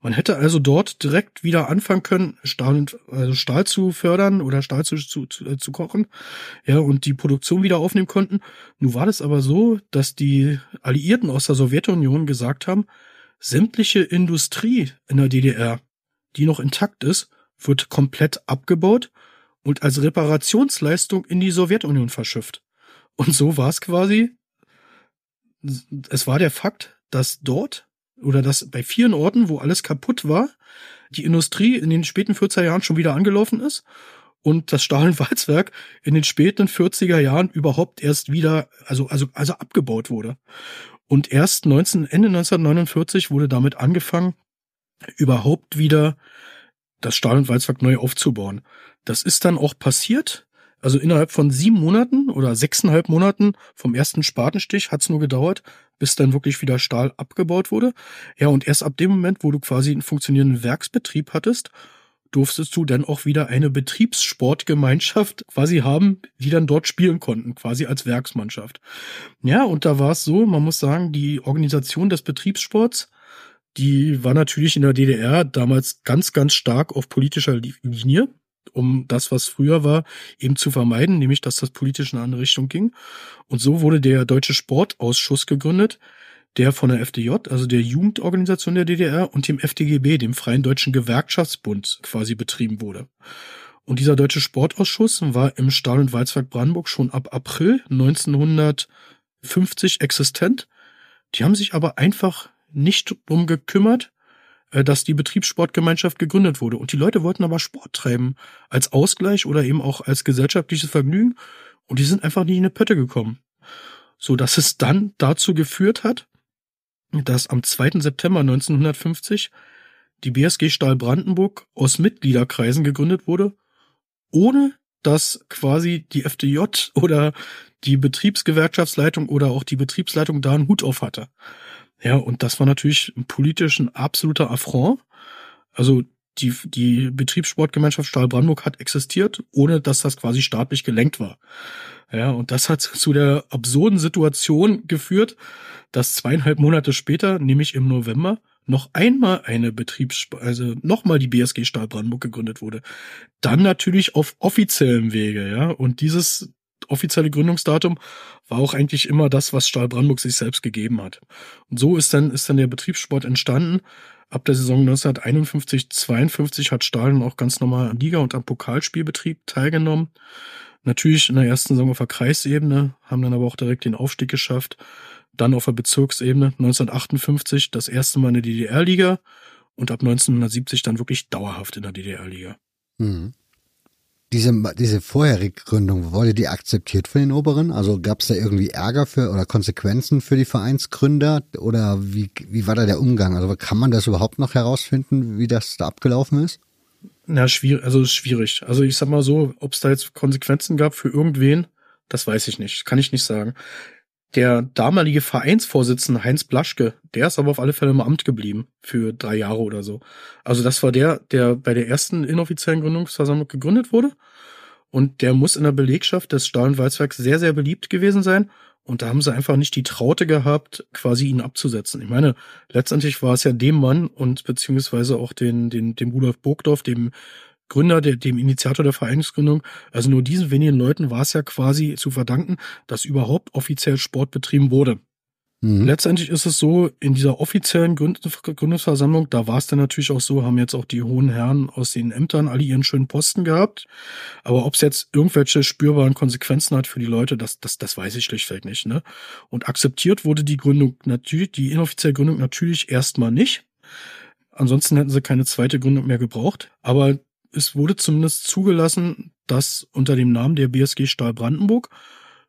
Man hätte also dort direkt wieder anfangen können, Stahl, also Stahl zu fördern oder Stahl zu, zu, zu, zu kochen, ja, und die Produktion wieder aufnehmen konnten. Nun war das aber so, dass die Alliierten aus der Sowjetunion gesagt haben, sämtliche Industrie in der DDR, die noch intakt ist, wird komplett abgebaut und als Reparationsleistung in die Sowjetunion verschifft. Und so war es quasi. Es war der Fakt, dass dort oder dass bei vielen Orten, wo alles kaputt war, die Industrie in den späten 40er Jahren schon wieder angelaufen ist und das Stahl- und Walzwerk in den späten 40er Jahren überhaupt erst wieder, also, also, also abgebaut wurde. Und erst 19, Ende 1949 wurde damit angefangen, überhaupt wieder das Stahl- und Walzwerk neu aufzubauen. Das ist dann auch passiert. Also innerhalb von sieben Monaten oder sechseinhalb Monaten vom ersten Spatenstich hat's nur gedauert, bis dann wirklich wieder Stahl abgebaut wurde. Ja, und erst ab dem Moment, wo du quasi einen funktionierenden Werksbetrieb hattest, durftest du dann auch wieder eine Betriebssportgemeinschaft quasi haben, die dann dort spielen konnten, quasi als Werksmannschaft. Ja, und da war es so, man muss sagen, die Organisation des Betriebssports, die war natürlich in der DDR damals ganz, ganz stark auf politischer Linie, um das, was früher war, eben zu vermeiden, nämlich dass das politisch in eine andere Richtung ging. Und so wurde der Deutsche Sportausschuss gegründet, der von der FDJ, also der Jugendorganisation der DDR und dem FDGB, dem Freien Deutschen Gewerkschaftsbund, quasi betrieben wurde. Und dieser deutsche Sportausschuss war im Stahl- und Walzwerk Brandenburg schon ab April 1950 existent. Die haben sich aber einfach nicht drum gekümmert, äh, dass die Betriebssportgemeinschaft gegründet wurde. Und die Leute wollten aber Sport treiben, als Ausgleich oder eben auch als gesellschaftliches Vergnügen. Und die sind einfach nicht in eine Pötte gekommen. So dass es dann dazu geführt hat, dass am 2. September 1950 die BSG Stahl Brandenburg aus Mitgliederkreisen gegründet wurde, ohne dass quasi die FDJ oder die Betriebsgewerkschaftsleitung oder auch die Betriebsleitung da einen Hut auf hatte. Ja, und das war natürlich politisch ein absoluter Affront. Also die, die Betriebssportgemeinschaft Stahl Brandenburg hat existiert, ohne dass das quasi staatlich gelenkt war. Ja, und das hat zu der absurden Situation geführt, dass zweieinhalb Monate später, nämlich im November, noch einmal eine Betriebs, also nochmal die BSG Stahl Brandenburg gegründet wurde. Dann natürlich auf offiziellem Wege, ja. Und dieses offizielle Gründungsdatum war auch eigentlich immer das, was Stahl Brandenburg sich selbst gegeben hat. Und so ist dann, ist dann der Betriebssport entstanden. Ab der Saison 1951, 52 hat Stahl dann auch ganz normal am Liga- und am Pokalspielbetrieb teilgenommen. Natürlich in der ersten Saison auf der Kreisebene, haben dann aber auch direkt den Aufstieg geschafft. Dann auf der Bezirksebene 1958 das erste Mal in der DDR-Liga und ab 1970 dann wirklich dauerhaft in der DDR-Liga. Mhm. Diese, diese vorherige Gründung, wurde die akzeptiert von den Oberen? Also gab es da irgendwie Ärger für oder Konsequenzen für die Vereinsgründer? Oder wie, wie war da der Umgang? Also kann man das überhaupt noch herausfinden, wie das da abgelaufen ist? Na, schwierig, also schwierig. Also ich sag mal so, ob es da jetzt Konsequenzen gab für irgendwen, das weiß ich nicht. Kann ich nicht sagen. Der damalige Vereinsvorsitzende Heinz Blaschke, der ist aber auf alle Fälle im Amt geblieben für drei Jahre oder so. Also das war der, der bei der ersten inoffiziellen Gründungsversammlung gegründet wurde. Und der muss in der Belegschaft des Stahlenwalzwerks sehr, sehr beliebt gewesen sein. Und da haben sie einfach nicht die Traute gehabt, quasi ihn abzusetzen. Ich meine, letztendlich war es ja dem Mann und beziehungsweise auch den, den, dem Rudolf Burgdorf, dem Gründer, der, dem Initiator der Vereinsgründung, also nur diesen wenigen Leuten war es ja quasi zu verdanken, dass überhaupt offiziell Sport betrieben wurde. Mhm. Letztendlich ist es so, in dieser offiziellen Gründungsversammlung, da war es dann natürlich auch so, haben jetzt auch die hohen Herren aus den Ämtern alle ihren schönen Posten gehabt. Aber ob es jetzt irgendwelche spürbaren Konsequenzen hat für die Leute, das, das, das weiß ich schlichtweg nicht. Ne? Und akzeptiert wurde die Gründung natürlich, die inoffizielle Gründung natürlich erstmal nicht. Ansonsten hätten sie keine zweite Gründung mehr gebraucht. Aber es wurde zumindest zugelassen, dass unter dem Namen der BSG Stahl Brandenburg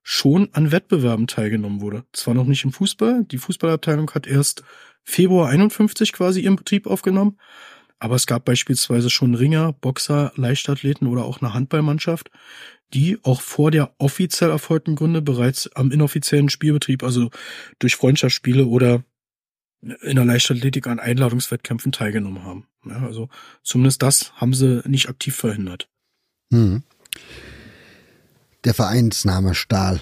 schon an Wettbewerben teilgenommen wurde. Zwar noch nicht im Fußball, die Fußballabteilung hat erst Februar 51 quasi ihren Betrieb aufgenommen, aber es gab beispielsweise schon Ringer, Boxer, Leichtathleten oder auch eine Handballmannschaft, die auch vor der offiziell erfolgten Gründe bereits am inoffiziellen Spielbetrieb, also durch Freundschaftsspiele oder in der Leichtathletik an Einladungswettkämpfen teilgenommen haben. Ja, also zumindest das haben sie nicht aktiv verhindert. Hm. Der Vereinsname Stahl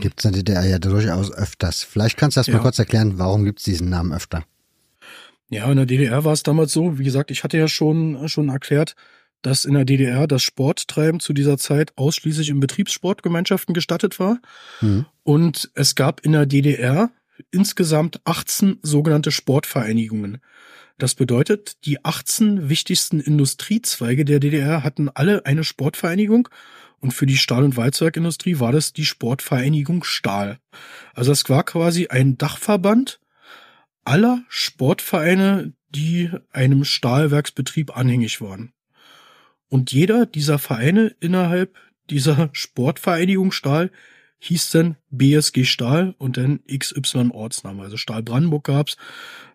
gibt es in der DDR ja durchaus öfters. Vielleicht kannst du das ja. mal kurz erklären, warum gibt es diesen Namen öfter? Ja, in der DDR war es damals so, wie gesagt, ich hatte ja schon, schon erklärt, dass in der DDR das Sporttreiben zu dieser Zeit ausschließlich in Betriebssportgemeinschaften gestattet war. Mhm. Und es gab in der DDR insgesamt 18 sogenannte Sportvereinigungen. Das bedeutet, die 18 wichtigsten Industriezweige der DDR hatten alle eine Sportvereinigung und für die Stahl- und Walzwerkindustrie war das die Sportvereinigung Stahl. Also es war quasi ein Dachverband aller Sportvereine, die einem Stahlwerksbetrieb anhängig waren. Und jeder dieser Vereine innerhalb dieser Sportvereinigung Stahl hieß dann BSG Stahl und dann XY Ortsname. Also Stahl Brandenburg gab's.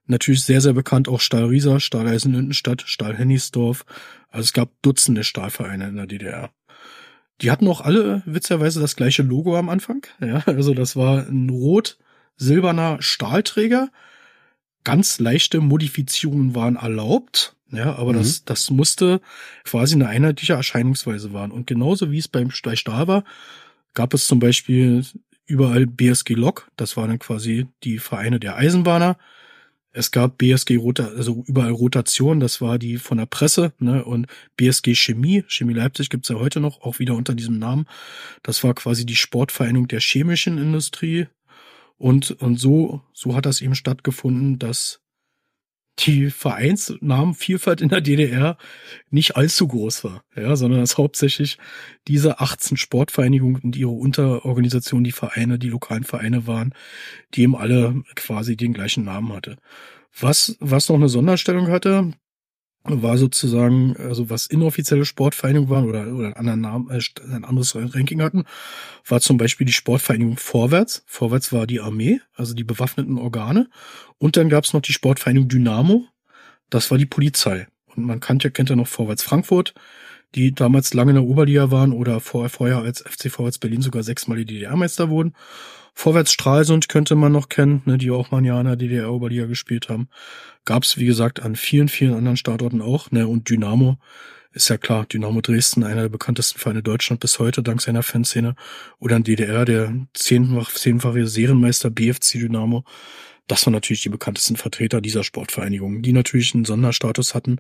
Natürlich sehr, sehr bekannt auch Stahl Riesa, Stahl Eisenhüttenstadt, Stahl Hennigsdorf. Also es gab Dutzende Stahlvereine in der DDR. Die hatten auch alle witzigerweise das gleiche Logo am Anfang. Ja, also das war ein rot-silberner Stahlträger. Ganz leichte Modifizierungen waren erlaubt. Ja, aber mhm. das, das musste quasi eine einheitliche Erscheinungsweise waren. Und genauso wie es beim Stahl war, gab es zum Beispiel überall BSG Lok, das waren dann quasi die Vereine der Eisenbahner. Es gab BSG Rota, also überall Rotation, das war die von der Presse, ne, und BSG Chemie, Chemie Leipzig gibt's ja heute noch, auch wieder unter diesem Namen. Das war quasi die Sportvereinigung der chemischen Industrie. Und, und so, so hat das eben stattgefunden, dass die Vereinsnamenvielfalt in der DDR nicht allzu groß war, ja, sondern dass hauptsächlich diese 18 Sportvereinigungen und ihre Unterorganisationen, die Vereine, die lokalen Vereine waren, die eben alle quasi den gleichen Namen hatte. Was, was noch eine Sonderstellung hatte, war sozusagen, also was inoffizielle Sportvereinigungen waren oder, oder einen anderen Namen, äh, ein anderes Ranking hatten, war zum Beispiel die Sportvereinigung Vorwärts. Vorwärts war die Armee, also die bewaffneten Organe. Und dann gab es noch die Sportvereinigung Dynamo, das war die Polizei. Und man kennt ja, kennt ja noch Vorwärts Frankfurt, die damals lange in der Oberliga waren oder vorher als FC Vorwärts Berlin sogar sechsmal die DDR-Meister wurden. Vorwärts Stralsund könnte man noch kennen, ne, die auch mal ein Jahr in der DDR-Oberliga gespielt haben. Gab's wie gesagt, an vielen, vielen anderen Standorten auch. Ne, und Dynamo ist ja klar, Dynamo Dresden, einer der bekanntesten Vereine Deutschland bis heute, dank seiner Fanszene. Oder in DDR, der zehnfach, zehnfache Serienmeister BFC Dynamo. Das waren natürlich die bekanntesten Vertreter dieser Sportvereinigung, die natürlich einen Sonderstatus hatten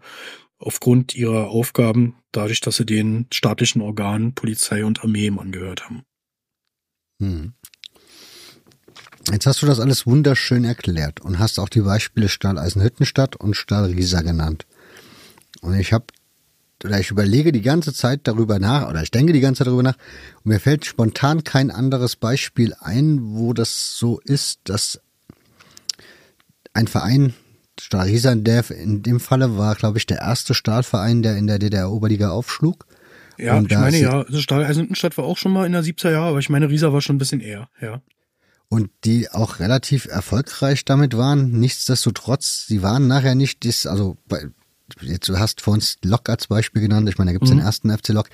aufgrund ihrer Aufgaben, dadurch, dass sie den staatlichen Organen Polizei und Armee angehört haben. Hm. Jetzt hast du das alles wunderschön erklärt und hast auch die Beispiele Stahl Eisenhüttenstadt und Stahl Riesa genannt. Und ich habe oder ich überlege die ganze Zeit darüber nach oder ich denke die ganze Zeit darüber nach und mir fällt spontan kein anderes Beispiel ein, wo das so ist, dass ein Verein Stahl Riesa in, der, in dem Falle war, glaube ich, der erste Stahlverein, der in der DDR-Oberliga aufschlug. Ja, Und ich meine ja, also Stahl Eisenhüttenstadt war auch schon mal in der 70er Jahre, aber ich meine, Riesa war schon ein bisschen eher, ja. Und die auch relativ erfolgreich damit waren. Nichtsdestotrotz, sie waren nachher nicht, das, also bei, jetzt, du hast vor uns Lok als Beispiel genannt, ich meine, da gibt's Mhm. den ersten FC Lok.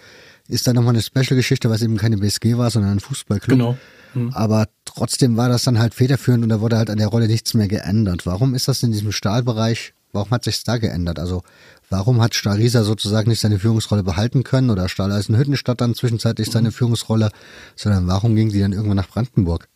Ist da nochmal eine Special-Geschichte, weil es eben keine BSG war, sondern ein Fußballclub. Genau. Mhm. Aber trotzdem war das dann halt federführend und da wurde halt an der Rolle nichts mehr geändert. Warum ist das in diesem Stahlbereich, warum hat sich's da geändert? Also warum hat Stahl Riesa sozusagen nicht seine Führungsrolle behalten können oder Stahl Eisenhüttenstadt dann zwischenzeitlich seine Führungsrolle, sondern warum ging sie dann irgendwann nach Brandenburg?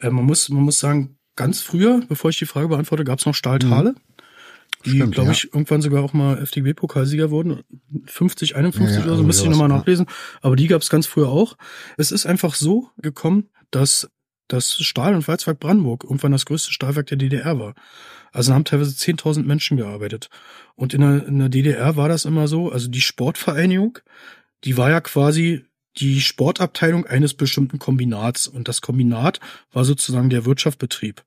Äh, man, muss, man muss sagen, ganz früher, bevor ich die Frage beantworte, gab es noch Stahltale. Die, Mhm. Stimmt, glaube ja. ich, irgendwann sogar auch mal FDP-Pokalsieger wurden. 50, 51 Ja, oder so, müsste ich nochmal nachlesen. Aber die gab es ganz früher auch. Es ist einfach so gekommen, dass das Stahl- und Walzwerk Brandenburg irgendwann das größte Stahlwerk der DDR war. Also da haben teilweise 10.000 Menschen gearbeitet. Und in der, in der DDR war das immer so, also die Sportvereinigung, die war ja quasi die Sportabteilung eines bestimmten Kombinats. Und das Kombinat war sozusagen der Wirtschaftsbetrieb.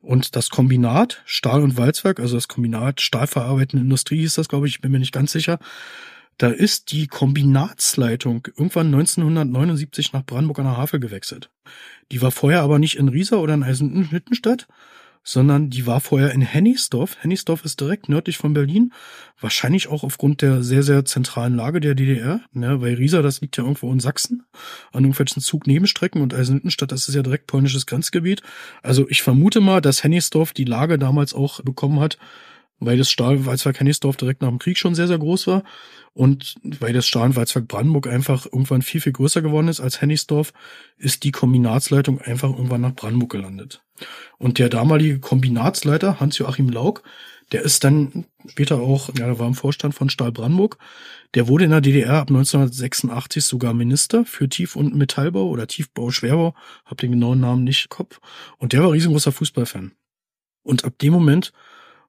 Und das Kombinat Stahl- und Walzwerk, also das Kombinat Stahlverarbeitende Industrie hieß das, glaube ich, ich bin mir nicht ganz sicher. Da ist die Kombinatsleitung irgendwann 1979 nach Brandenburg an der Havel gewechselt. Die war vorher aber nicht in Riesa oder in Eisenhüttenstadt, sondern die war vorher in Hennigsdorf. Hennigsdorf ist direkt nördlich von Berlin. Wahrscheinlich auch aufgrund der sehr, sehr zentralen Lage der DDR, ne, weil Riesa, das liegt ja irgendwo in Sachsen, an irgendwelchen Zugnebenstrecken und Eisenhüttenstadt, das ist ja direkt polnisches Grenzgebiet. Also ich vermute mal, dass Hennigsdorf die Lage damals auch bekommen hat, weil das Stahlwalzwerk Hennigsdorf direkt nach dem Krieg schon sehr, sehr groß war und weil das Stahlwalzwerk Brandenburg einfach irgendwann viel, viel größer geworden ist als Hennigsdorf, ist die Kombinatsleitung einfach irgendwann nach Brandenburg gelandet. Und der damalige Kombinatsleiter, Hans-Joachim Lauk, der ist dann später auch, ja, der war im Vorstand von Stahl Brandenburg. Der wurde in der DDR ab 1986 sogar Minister für Tief- und Metallbau oder Tiefbau, Schwerbau, hab den genauen Namen nicht im Kopf. Und der war riesengroßer Fußballfan. Und ab dem Moment,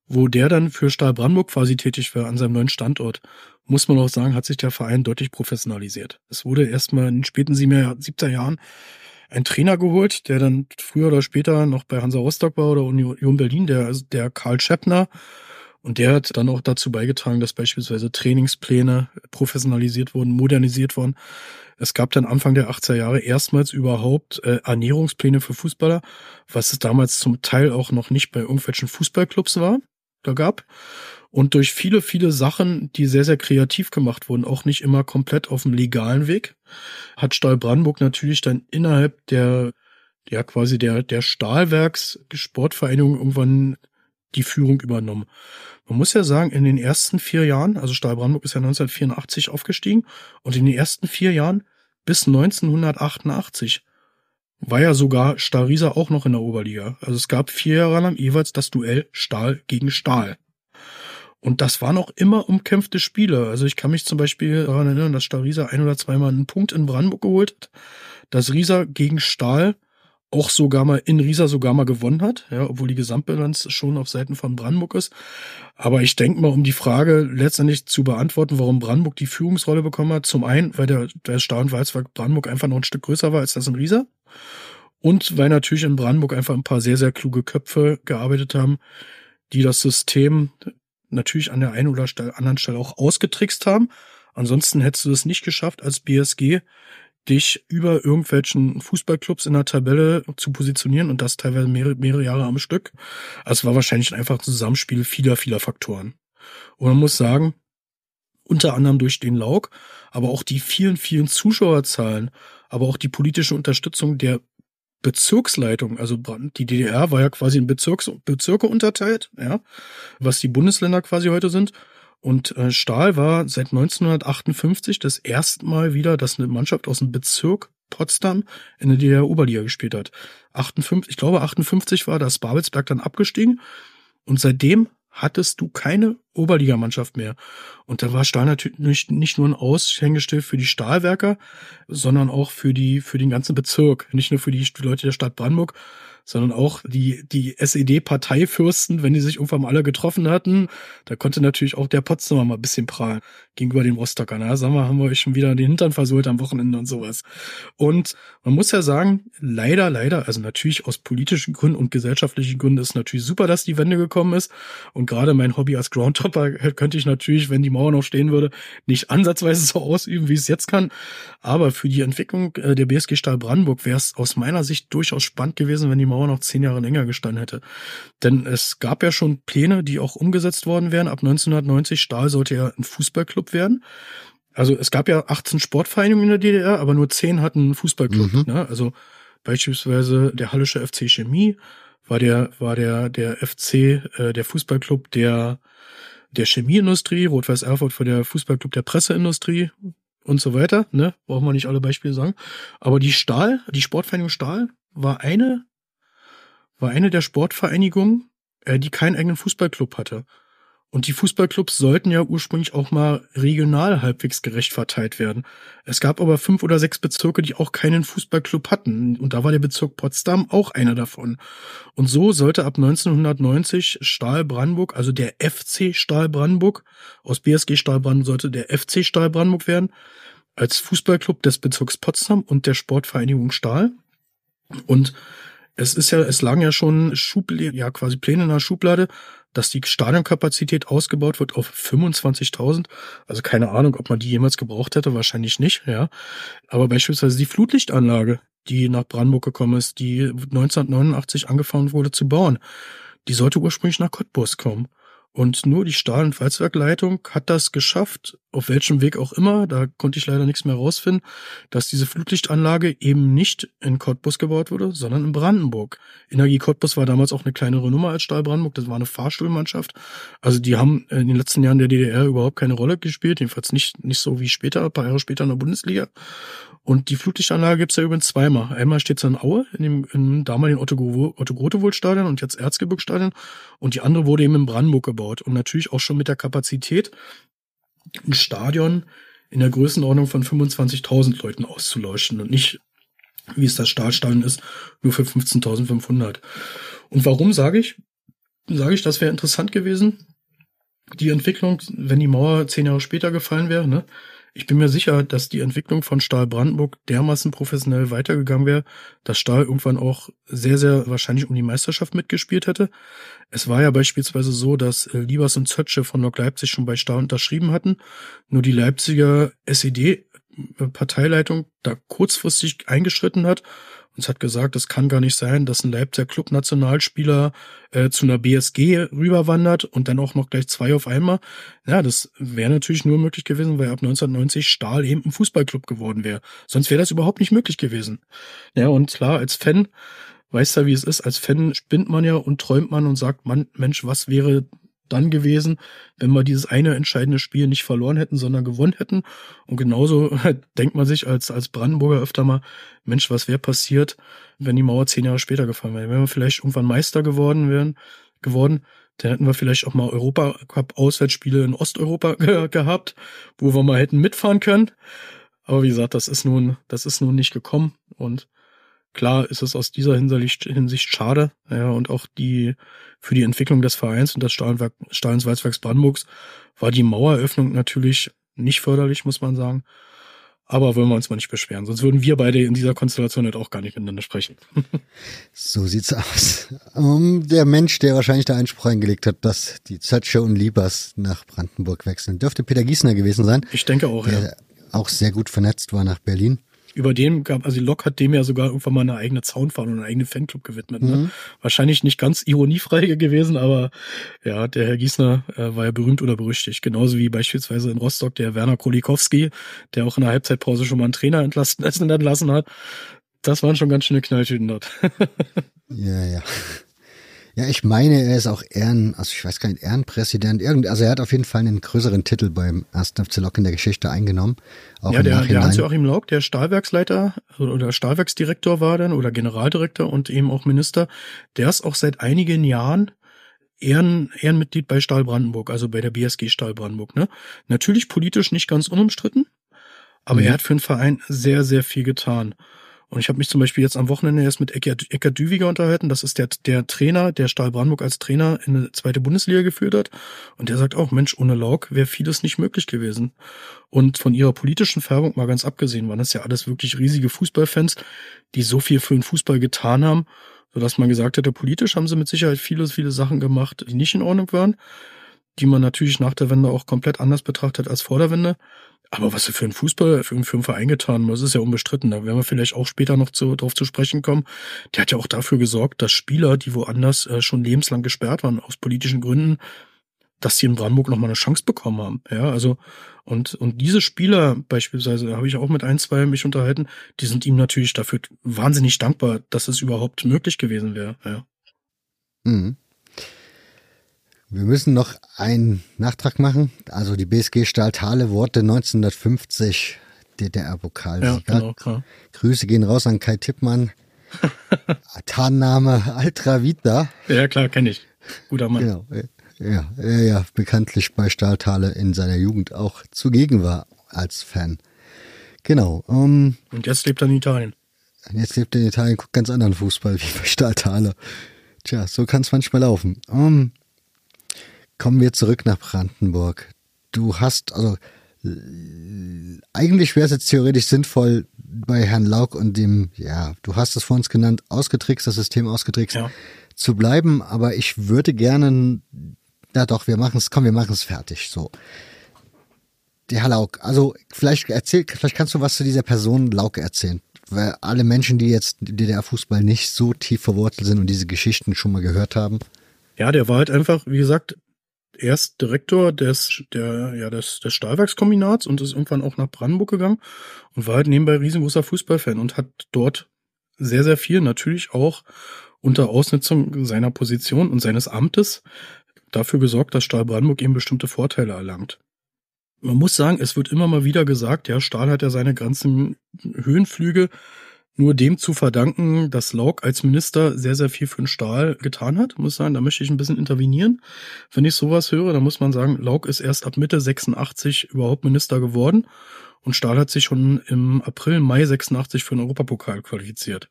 wo der dann für Stahl Brandenburg quasi tätig war an seinem neuen Standort, muss man auch sagen, hat sich der Verein deutlich professionalisiert. Es wurde erstmal in den späten 70er Jahren ein Trainer geholt, der dann früher oder später noch bei Hansa Rostock war oder Union Berlin, der, also der Karl Scheppner. Und der hat dann auch dazu beigetragen, dass beispielsweise Trainingspläne professionalisiert wurden, modernisiert wurden. Es gab dann Anfang der 80er Jahre erstmals überhaupt äh, Ernährungspläne für Fußballer, was es damals zum Teil auch noch nicht bei irgendwelchen Fußballclubs war, gab. Und durch viele, viele Sachen, die sehr, sehr kreativ gemacht wurden, auch nicht immer komplett auf dem legalen Weg, hat Stahl Brandenburg natürlich dann innerhalb der, ja quasi der, der Stahlwerks Sportvereinigung irgendwann die Führung übernommen. Man muss ja sagen, in den ersten vier Jahren, also Stahl Brandenburg ist ja 1984 aufgestiegen und in den ersten vier Jahren bis 1988 war ja sogar Stahl Riesa auch noch in der Oberliga. Also es gab vier Jahre lang jeweils das Duell Stahl gegen Stahl. Und das waren auch immer umkämpfte Spiele. Also ich kann mich zum Beispiel daran erinnern, dass Stahl Riesa ein oder zweimal einen Punkt in Brandenburg geholt hat, dass Riesa gegen Stahl auch sogar mal in Riesa sogar mal gewonnen hat, ja, obwohl die Gesamtbilanz schon auf Seiten von Brandenburg ist. Aber ich denke mal, um die Frage letztendlich zu beantworten, warum Brandenburg die Führungsrolle bekommen hat, zum einen, weil der, der Stahl- und Walzwerk Brandenburg einfach noch ein Stück größer war als das in Riesa. Und weil natürlich in Brandenburg einfach ein paar sehr, sehr kluge Köpfe gearbeitet haben, die das System natürlich an der einen oder anderen Stelle auch ausgetrickst haben. Ansonsten hättest du es nicht geschafft, als BSG dich über irgendwelchen Fußballclubs in der Tabelle zu positionieren und das teilweise mehrere, mehrere Jahre am Stück. Also es war wahrscheinlich einfach ein Zusammenspiel vieler, vieler Faktoren. Und man muss sagen, unter anderem durch den Lauk, aber auch die vielen, vielen Zuschauerzahlen, aber auch die politische Unterstützung der Bezirksleitung, also die DDR war ja quasi in Bezirks, Bezirke unterteilt, ja, was die Bundesländer quasi heute sind. Und äh, Stahl war seit 1958 das erste Mal wieder, dass eine Mannschaft aus dem Bezirk Potsdam in der DDR-Oberliga gespielt hat. 58, ich glaube 58 war das Babelsberg dann abgestiegen und seitdem hattest du keine Oberligamannschaft mehr. Und da war Stahl natürlich nicht nur ein Aushängeschild für die Stahlwerker, sondern auch für die, für den ganzen Bezirk. Nicht nur für die Leute der Stadt Brandenburg, sondern auch die, die SED-Parteifürsten, wenn die sich irgendwann alle getroffen hatten, da konnte natürlich auch der Potsdamer mal ein bisschen prahlen gegenüber dem Rostocker. Na, sagen wir, haben wir euch schon wieder den Hintern versohlt am Wochenende und sowas. Und man muss ja sagen, leider, leider, also natürlich aus politischen Gründen und gesellschaftlichen Gründen ist natürlich super, dass die Wende gekommen ist. Und gerade mein Hobby als Groundtopper könnte ich natürlich, wenn die Mauer noch stehen würde, nicht ansatzweise so ausüben, wie es jetzt kann. Aber für die Entwicklung äh, der BSG Stahl Brandenburg wäre es aus meiner Sicht durchaus spannend gewesen, wenn die Mauer noch zehn Jahre länger gestanden hätte. Denn es gab ja schon Pläne, die auch umgesetzt worden wären. Ab 1990 Stahl sollte ja ein Fußballclub werden. Also es gab ja 18 Sportvereinigungen in der DDR, aber nur 10 hatten einen Fußballclub. Mhm. Ne? Also beispielsweise der Hallische FC Chemie war der war der der FC äh, der Fußballclub der der Chemieindustrie, Rot-Weiß Erfurt war der Fußballclub der Presseindustrie und so weiter. Ne, brauchen wir nicht alle Beispiele sagen. Aber die Stahl, die Sportvereinigung Stahl war eine war eine der Sportvereinigungen, äh, die keinen eigenen Fußballclub hatte. Und die Fußballclubs sollten ja ursprünglich auch mal regional halbwegs gerecht verteilt werden. Es gab aber fünf oder sechs Bezirke, die auch keinen Fußballclub hatten. Und da war der Bezirk Potsdam auch einer davon. Und so sollte ab 1990 Stahl Brandenburg, also der FC Stahl Brandenburg, aus BSG Stahl Brandenburg sollte der FC Stahl Brandenburg werden, als Fußballclub des Bezirks Potsdam und der Sportvereinigung Stahl. Und es ist ja, es lagen ja schon Schublade, ja quasi Pläne in der Schublade, dass die Stadionkapazität ausgebaut wird auf 25.000. Also keine Ahnung, ob man die jemals gebraucht hätte, wahrscheinlich nicht, ja. Aber beispielsweise die Flutlichtanlage, die nach Brandenburg gekommen ist, die 1989 angefangen wurde zu bauen, die sollte ursprünglich nach Cottbus kommen. Und nur die Stahl- und Walzwerkleitung hat das geschafft, auf welchem Weg auch immer, da konnte ich leider nichts mehr rausfinden, dass diese Flutlichtanlage eben nicht in Cottbus gebaut wurde, sondern in Brandenburg. Energie Cottbus war damals auch eine kleinere Nummer als Stahl Brandenburg, das war eine Fahrstuhlmannschaft. Also die haben in den letzten Jahren der DDR überhaupt keine Rolle gespielt, jedenfalls nicht, nicht so wie später, ein paar Jahre später in der Bundesliga. Und die Flutlichtanlage gibt's ja übrigens zweimal. Einmal steht sie in Aue, in dem im damaligen Otto, Otto Grotewohl-Stadion und jetzt Erzgebirgsstadion. Und die andere wurde eben in Brandenburg gebaut. Und natürlich auch schon mit der Kapazität, ein Stadion in der Größenordnung von 25.000 Leuten auszuleuchten und nicht, wie es das Stahlstadion ist, nur für 15.500. Und warum sage ich? Sage ich, das wäre interessant gewesen, die Entwicklung, wenn die Mauer zehn Jahre später gefallen wäre, ne? Ich bin mir sicher, dass die Entwicklung von Stahl Brandenburg dermaßen professionell weitergegangen wäre, dass Stahl irgendwann auch sehr, sehr wahrscheinlich um die Meisterschaft mitgespielt hätte. Es war ja beispielsweise so, dass äh, Liebers und Zötsche von Lok Leipzig schon bei Stahl unterschrieben hatten. Nur die Leipziger SED-Parteileitung da kurzfristig eingeschritten hat und hat gesagt, es kann gar nicht sein, dass ein Leipziger Club-Nationalspieler äh, zu einer BSG rüberwandert und dann auch noch gleich zwei auf einmal. Ja, das wäre natürlich nur möglich gewesen, weil ab 1990 Stahl eben ein Fußballclub geworden wäre. Sonst wäre das überhaupt nicht möglich gewesen. Ja, und klar, als Fan weißt du, wie es ist. Als Fan spinnt man ja und träumt man und sagt, man, Mensch, was wäre dann gewesen, wenn wir dieses eine entscheidende Spiel nicht verloren hätten, sondern gewonnen hätten. Und genauso denkt man sich als, als Brandenburger öfter mal, Mensch, was wäre passiert, wenn die Mauer zehn Jahre später gefallen wäre? Wenn wir vielleicht irgendwann Meister geworden wären, geworden, dann hätten wir vielleicht auch mal Europacup-Auswärtsspiele in Osteuropa ge gehabt, wo wir mal hätten mitfahren können. Aber wie gesagt, das ist nun, das ist nun nicht gekommen und Klar ist es aus dieser Hinsicht, Hinsicht schade, ja, und auch die, für die Entwicklung des Vereins und des Stahlenswalzwerks Brandenburgs war die Maueröffnung natürlich nicht förderlich, muss man sagen. Aber wollen wir uns mal nicht beschweren, sonst würden wir beide in dieser Konstellation halt auch gar nicht miteinander sprechen. so sieht's aus. Um, der Mensch, der wahrscheinlich da Einspruch eingelegt hat, dass die Zötsche und Liebers nach Brandenburg wechseln, dürfte Peter Gießner gewesen sein. Ich denke auch, der ja. auch sehr gut vernetzt war nach Berlin über den gab, also Lok hat dem ja sogar irgendwann mal eine eigene Zaunfahrt und einen eigenen Fanclub gewidmet. Ne? Mhm. Wahrscheinlich nicht ganz ironiefrei gewesen, aber ja, der Herr Giesner äh, war ja berühmt oder berüchtigt. Genauso wie beispielsweise in Rostock der Werner Kolikowski, der auch in der Halbzeitpause schon mal einen Trainer entlassen, entlassen hat. Das waren schon ganz schöne Knalltüten dort. ja, ja. Ja, ich meine, er ist auch Ehren, also ich weiß gar nicht, Ehrenpräsident, irgend, also er hat auf jeden Fall einen größeren Titel beim ersten FC Lok in der Geschichte eingenommen. Auch ja, der, der Hans-Joachim Lok, der Stahlwerksleiter oder Stahlwerksdirektor war dann oder Generaldirektor und eben auch Minister, der ist auch seit einigen Jahren Ehren, Ehrenmitglied bei Stahl Brandenburg, also bei der BSG Stahl Brandenburg. Ne? Natürlich politisch nicht ganz unumstritten, aber mhm. er hat für den Verein sehr, sehr viel getan. Und ich habe mich zum Beispiel jetzt am Wochenende erst mit Eckert Düwiger unterhalten. Das ist der, der Trainer, der Stahl Brandenburg als Trainer in eine zweite Bundesliga geführt hat. Und der sagt auch, Mensch, ohne Lauk wäre vieles nicht möglich gewesen. Und von ihrer politischen Färbung mal ganz abgesehen, waren das ja alles wirklich riesige Fußballfans, die so viel für den Fußball getan haben, sodass man gesagt hätte, politisch haben sie mit Sicherheit viele, viele Sachen gemacht, die nicht in Ordnung waren, die man natürlich nach der Wende auch komplett anders betrachtet als vor der Wende. Aber was er für einen Fußball, für, für einen Verein getan das ist ja unbestritten. Da werden wir vielleicht auch später noch zu, drauf zu sprechen kommen. Der hat ja auch dafür gesorgt, dass Spieler, die woanders äh, schon lebenslang gesperrt waren, aus politischen Gründen, dass sie in Brandenburg nochmal eine Chance bekommen haben. Ja, also, und, und diese Spieler beispielsweise, da habe ich auch mit ein, zwei mich unterhalten, die sind ihm natürlich dafür wahnsinnig dankbar, dass es überhaupt möglich gewesen wäre. Ja. Mhm. Wir müssen noch einen Nachtrag machen. Also die BSG Stahltale Worte 1950 DDR-Pokalsieger. Ja, genau, klar. Grüße gehen raus an Kai Tippmann. Tarnname Altravita. Ja, klar, kenne ich. Guter Mann. Genau. Ja, er ja bekanntlich bei Stahltale in seiner Jugend auch zugegen war als Fan. Genau. Um, Und jetzt lebt er in Italien. Jetzt lebt er in Italien, guckt ganz anderen Fußball wie bei Stahltale. Tja, so kann es manchmal laufen. Um, Kommen wir zurück nach Brandenburg. Du hast, also eigentlich wäre es jetzt theoretisch sinnvoll, bei Herrn Lauk und dem, ja, du hast es vor uns genannt, ausgetrickst, das System ausgetrickst, ja. zu bleiben, aber ich würde gerne, na doch, wir machen es, komm, wir machen es fertig, so. Der Herr Lauk, also vielleicht erzähl, vielleicht kannst du was zu dieser Person Lauk erzählen. Weil alle Menschen, die jetzt DDR-Fußball nicht so tief verwurzelt sind und diese Geschichten schon mal gehört haben. Ja, der war halt einfach, wie gesagt, erst Direktor des, der, ja, des, des Stahlwerkskombinats und ist irgendwann auch nach Brandenburg gegangen und war halt nebenbei riesengroßer Fußballfan und hat dort sehr, sehr viel natürlich auch unter Ausnutzung seiner Position und seines Amtes dafür gesorgt, dass Stahl Brandenburg eben bestimmte Vorteile erlangt. Man muss sagen, es wird immer mal wieder gesagt, ja, Stahl hat ja seine ganzen Höhenflüge nur dem zu verdanken, dass Lauk als Minister sehr, sehr viel für den Stahl getan hat, muss sagen, da möchte ich ein bisschen intervenieren. Wenn ich sowas höre, dann muss man sagen, Lauk ist erst ab Mitte 86 überhaupt Minister geworden und Stahl hat sich schon im April, Mai 86 für den Europapokal qualifiziert.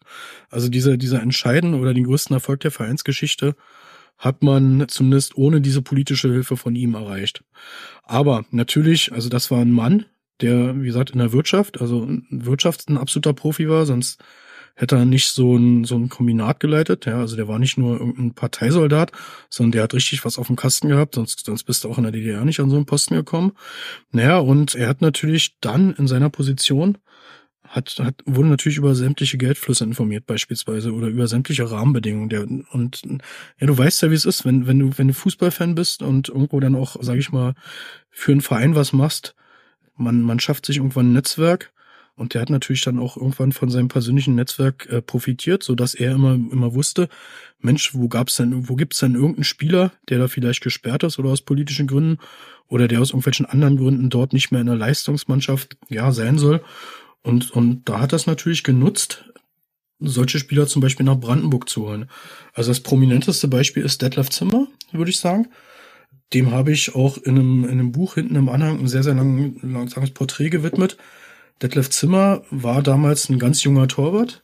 Also dieser, dieser entscheidende oder den größten Erfolg der Vereinsgeschichte hat man zumindest ohne diese politische Hilfe von ihm erreicht. Aber natürlich, also das war ein Mann, der, wie gesagt, in der Wirtschaft, also Wirtschaft ein absoluter Profi war, sonst hätte er nicht so ein, so ein Kombinat geleitet. Ja, also der war nicht nur irgendein Parteisoldat, sondern der hat richtig was auf dem Kasten gehabt, sonst, sonst bist du auch in der DDR nicht an so einen Posten gekommen. Naja, und er hat natürlich dann in seiner Position hat, hat, wurde natürlich über sämtliche Geldflüsse informiert beispielsweise oder über sämtliche Rahmenbedingungen. Der, und ja, du weißt ja, wie es ist, wenn, wenn du, wenn du Fußballfan bist und irgendwo dann auch, sag ich mal, für einen Verein was machst, man, man schafft sich irgendwann ein Netzwerk und der hat natürlich dann auch irgendwann von seinem persönlichen Netzwerk äh, profitiert, so dass er immer, immer wusste, Mensch, wo gab's denn, wo gibt's denn irgendeinen Spieler, der da vielleicht gesperrt ist oder aus politischen Gründen oder der aus irgendwelchen anderen Gründen dort nicht mehr in der Leistungsmannschaft, ja, sein soll. Und, und da hat das natürlich genutzt, solche Spieler zum Beispiel nach Brandenburg zu holen. Also das prominenteste Beispiel ist Detlef Zimmer, würde ich sagen. Dem habe ich auch in einem, in einem Buch hinten im Anhang ein sehr, sehr lang, langsames Porträt gewidmet. Detlef Zimmer war damals ein ganz junger Torwart.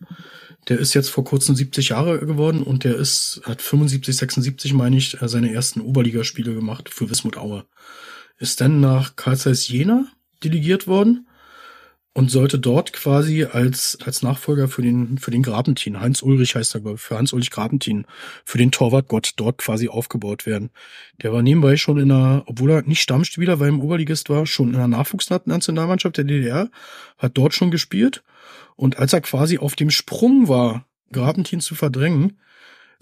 Der ist jetzt vor kurzem 70 Jahre geworden und der ist, hat 75, 76, meine ich, äh, seine ersten Oberligaspiele gemacht für Wismut Aue. Ist dann nach Karl Zeiss Jena delegiert worden und sollte dort quasi als, als Nachfolger für den, für den Grabentin, Heinz Ulrich heißt er, für Hans Ulrich Grabentin, für den Torwartgott dort quasi aufgebaut werden. Der war nebenbei schon in einer, obwohl er nicht Stammspieler, weil er im Oberligist war, schon in der Nachwuchsnationalmannschaft der DDR, hat dort schon gespielt. Und als er quasi auf dem Sprung war, Grabentin zu verdrängen,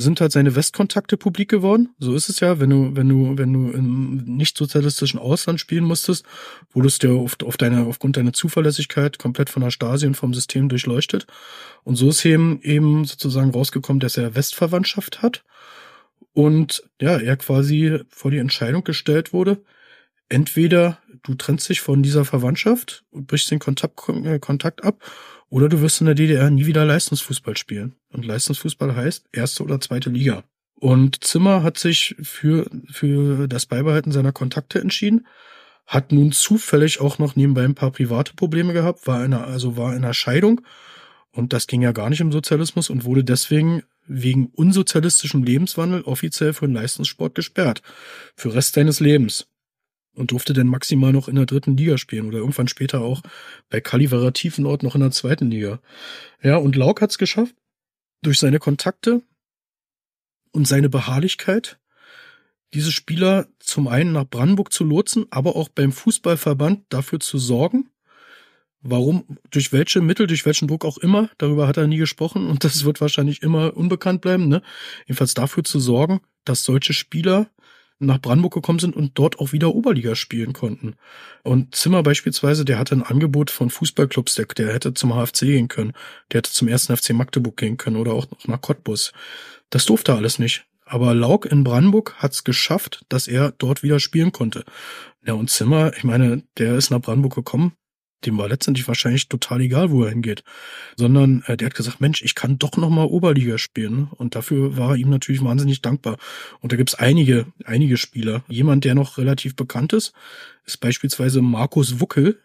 sind halt seine Westkontakte publik geworden. So ist es ja, wenn du, wenn du, wenn du im nicht sozialistischen Ausland spielen musstest, wurdest du auf, auf deine, aufgrund deiner Zuverlässigkeit komplett von der Stasi und vom System durchleuchtet. Und so ist eben, eben sozusagen rausgekommen, dass er Westverwandtschaft hat. Und ja, er quasi vor die Entscheidung gestellt wurde, entweder du trennst dich von dieser Verwandtschaft und brichst den Kontakt, äh, Kontakt ab oder du wirst in der DDR nie wieder Leistungsfußball spielen. Und Leistungsfußball heißt erste oder zweite Liga. Und Zimmer hat sich für, für das Beibehalten seiner Kontakte entschieden, hat nun zufällig auch noch nebenbei ein paar private Probleme gehabt, war in einer, also war in einer Scheidung Und das ging ja gar nicht im Sozialismus und wurde deswegen wegen unsozialistischem Lebenswandel offiziell für den Leistungssport gesperrt. Für Rest seines Lebens. Und durfte dann maximal noch in der dritten Liga spielen oder irgendwann später auch bei Kaliverer Tiefenort noch in der zweiten Liga. Ja, und Lauk hat's geschafft, durch seine Kontakte und seine Beharrlichkeit, diese Spieler zum einen nach Brandenburg zu lotsen, aber auch beim Fußballverband dafür zu sorgen, Warum, durch welche Mittel, durch welchen Druck auch immer, darüber hat er nie gesprochen und das wird wahrscheinlich immer unbekannt bleiben, ne? Jedenfalls dafür zu sorgen, dass solche Spieler nach Brandenburg gekommen sind und dort auch wieder Oberliga spielen konnten. Und Zimmer beispielsweise, der hatte ein Angebot von Fußballclubs, der, der hätte zum HFC gehen können, der hätte zum ersten FC Magdeburg gehen können oder auch nach Cottbus. Das durfte alles nicht. Aber Lauk in Brandenburg hat's geschafft, dass er dort wieder spielen konnte. Ja, und Zimmer, ich meine, der ist nach Brandenburg gekommen, dem war letztendlich wahrscheinlich total egal, wo er hingeht, sondern äh, der hat gesagt, Mensch, ich kann doch noch mal Oberliga spielen und dafür war er ihm natürlich wahnsinnig dankbar. Und da gibt's einige, einige Spieler. Jemand, der noch relativ bekannt ist, ist beispielsweise Markus Wuckel.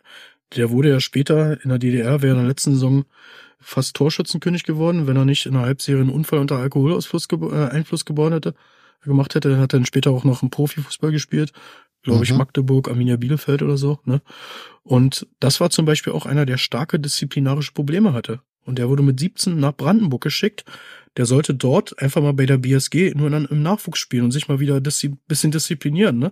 Der wurde ja später in der DDR während der letzten Saison fast Torschützenkönig geworden, wenn er nicht in der Halbserie einen Unfall unter Alkoholeinfluss äh, geboren hätte gemacht hätte, hat dann später auch noch im Profifußball gespielt, glaube ich, mhm. Magdeburg, Arminia Bielefeld oder so. Ne? Und das war zum Beispiel auch einer, der starke disziplinarische Probleme hatte. Und der wurde mit 17 nach Brandenburg geschickt. Der sollte dort einfach mal bei der BSG nur dann im Nachwuchs spielen und sich mal wieder diszi bisschen disziplinieren. Ne?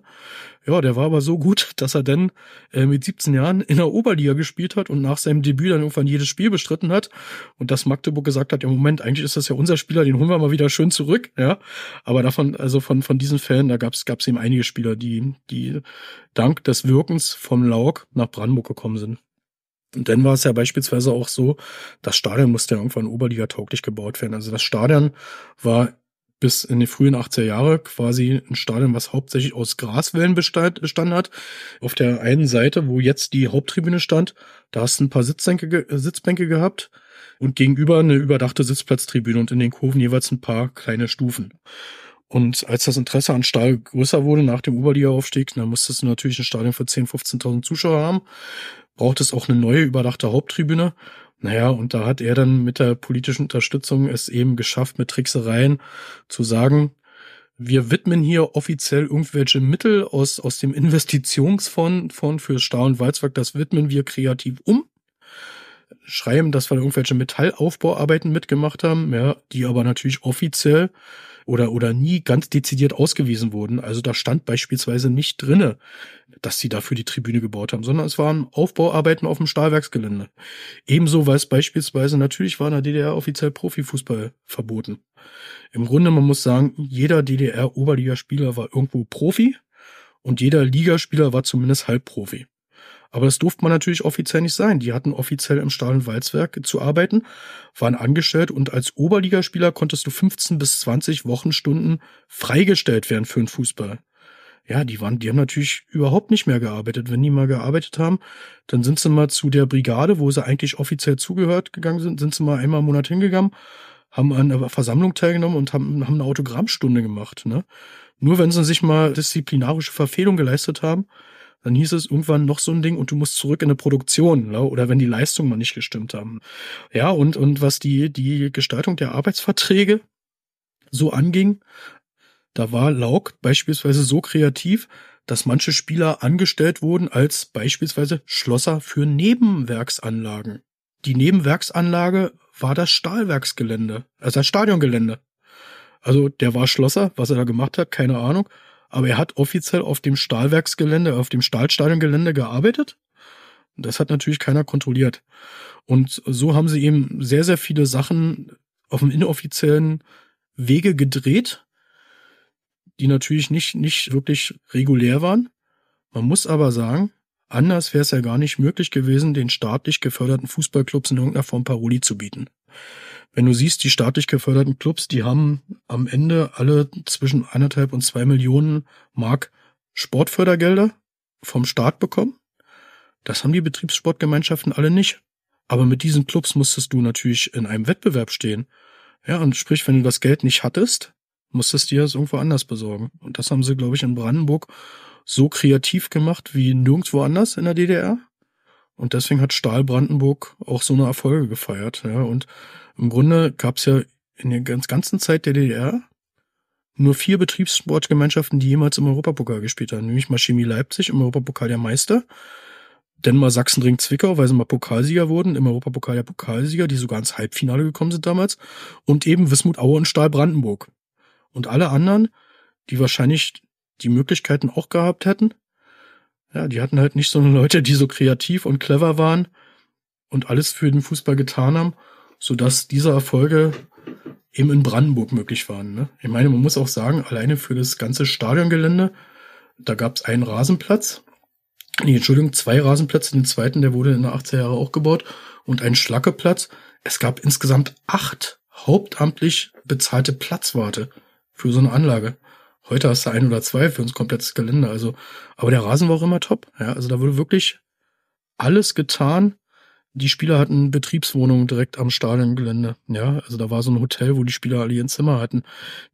Ja, der war aber so gut, dass er dann äh, mit 17 Jahren in der Oberliga gespielt hat und nach seinem Debüt dann irgendwann jedes Spiel bestritten hat. Und dass Magdeburg gesagt hat, ja Moment, eigentlich ist das ja unser Spieler, den holen wir mal wieder schön zurück. Ja, aber davon, also von von diesen Fällen, da gab's gab's eben einige Spieler, die die dank des Wirkens vom Lauk nach Brandenburg gekommen sind. Und dann war es ja beispielsweise auch so, das Stadion musste ja irgendwann Oberliga tauglich gebaut werden. Also das Stadion war bis in die frühen 80er Jahre quasi ein Stadion, was hauptsächlich aus Graswellen bestanden hat. Auf der einen Seite, wo jetzt die Haupttribüne stand, da hast du ein paar Sitzbänke, Sitzbänke gehabt und gegenüber eine überdachte Sitzplatztribüne und in den Kurven jeweils ein paar kleine Stufen. Und als das Interesse an Stahl größer wurde nach dem Oberliga-Aufstieg, dann musstest du natürlich ein Stadion für 10.000, 15.000 Zuschauer haben braucht es auch eine neue überdachte Haupttribüne. Naja, und da hat er dann mit der politischen Unterstützung es eben geschafft, mit Tricksereien zu sagen, wir widmen hier offiziell irgendwelche Mittel aus, aus dem Investitionsfonds von für Stahl- und Walzwerk, das widmen wir kreativ um. Schreiben, dass wir irgendwelche Metallaufbauarbeiten mitgemacht haben, ja, die aber natürlich offiziell oder, oder nie ganz dezidiert ausgewiesen wurden. Also da stand beispielsweise nicht drinne, dass sie dafür die Tribüne gebaut haben, sondern es waren Aufbauarbeiten auf dem Stahlwerksgelände. Ebenso war es beispielsweise, natürlich war in der DDR offiziell Profifußball verboten. Im Grunde, man muss sagen, jeder DDR-Oberligaspieler war irgendwo Profi und jeder Ligaspieler war zumindest Halbprofi. Aber das durfte man natürlich offiziell nicht sein. Die hatten offiziell im Stahl- und Walzwerk zu arbeiten, waren angestellt und als Oberligaspieler konntest du 15 bis 20 Wochenstunden freigestellt werden für den Fußball. Ja, die waren, die haben natürlich überhaupt nicht mehr gearbeitet. Wenn die mal gearbeitet haben, dann sind sie mal zu der Brigade, wo sie eigentlich offiziell zugehört gegangen sind, sind sie mal einmal im Monat hingegangen, haben an einer Versammlung teilgenommen und haben, haben eine Autogrammstunde gemacht. Ne? Nur wenn sie sich mal disziplinarische Verfehlung geleistet haben, dann hieß es irgendwann noch so ein Ding und du musst zurück in eine Produktion, ne? oder wenn die Leistungen mal nicht gestimmt haben. Ja, und, und was die, die Gestaltung der Arbeitsverträge so anging, da war Lauk beispielsweise so kreativ, dass manche Spieler angestellt wurden als beispielsweise Schlosser für Nebenwerksanlagen. Die Nebenwerksanlage war das Stahlwerksgelände, also das Stadiongelände. Also der war Schlosser, was er da gemacht hat, keine Ahnung aber er hat offiziell auf dem Stahlwerksgelände, auf dem Stahlstadiongelände gearbeitet. Das hat natürlich keiner kontrolliert. Und so haben sie eben sehr, sehr viele Sachen auf dem inoffiziellen Wege gedreht, die natürlich nicht, nicht wirklich regulär waren. Man muss aber sagen, anders wäre es ja gar nicht möglich gewesen, den staatlich geförderten Fußballclubs in irgendeiner Form Paroli zu bieten wenn du siehst, die staatlich geförderten Clubs, die haben am Ende alle zwischen anderthalb und zwei Millionen Mark Sportfördergelder vom Staat bekommen. Das haben die Betriebssportgemeinschaften alle nicht. Aber mit diesen Clubs musstest du natürlich in einem Wettbewerb stehen. Ja, und sprich, wenn du das Geld nicht hattest, musstest dir das irgendwo anders besorgen. Und das haben sie, glaube ich, in Brandenburg so kreativ gemacht wie nirgendwo anders in der DDR. Und deswegen hat Stahl Brandenburg auch so eine Erfolge gefeiert. Ja. Und im Grunde gab es ja in der ganzen Zeit der DDR nur vier Betriebssportgemeinschaften, die jemals im Europapokal gespielt haben. Nämlich mal Chemie Leipzig im Europapokal der Meister, dann mal Sachsenring Zwickau, weil sie mal Pokalsieger wurden, im Europapokal der Pokalsieger, die sogar ins Halbfinale gekommen sind damals, und eben Wismut Aue und Stahl Brandenburg. Und alle anderen, die wahrscheinlich die Möglichkeiten auch gehabt hätten, ja, die hatten halt nicht so eine Leute, die so kreativ und clever waren und alles für den Fußball getan haben, sodass diese Erfolge eben in Brandenburg möglich waren. Ne? Ich meine, man muss auch sagen, alleine für das ganze Stadiongelände, da gab es einen Rasenplatz, nee, Entschuldigung, zwei Rasenplätze, den zweiten, der wurde in der 80er Jahre auch gebaut und einen Schlackeplatz. Es gab insgesamt acht hauptamtlich bezahlte Platzwarte für so eine Anlage. Heute hast du ein oder zwei für uns komplettes Gelände. Also, aber der Rasen war auch immer top. Ja, also da wurde wirklich alles getan. Die Spieler hatten Betriebswohnungen direkt am Stadiongelände. Ja, also da war so ein Hotel, wo die Spieler alle ihren Zimmer hatten.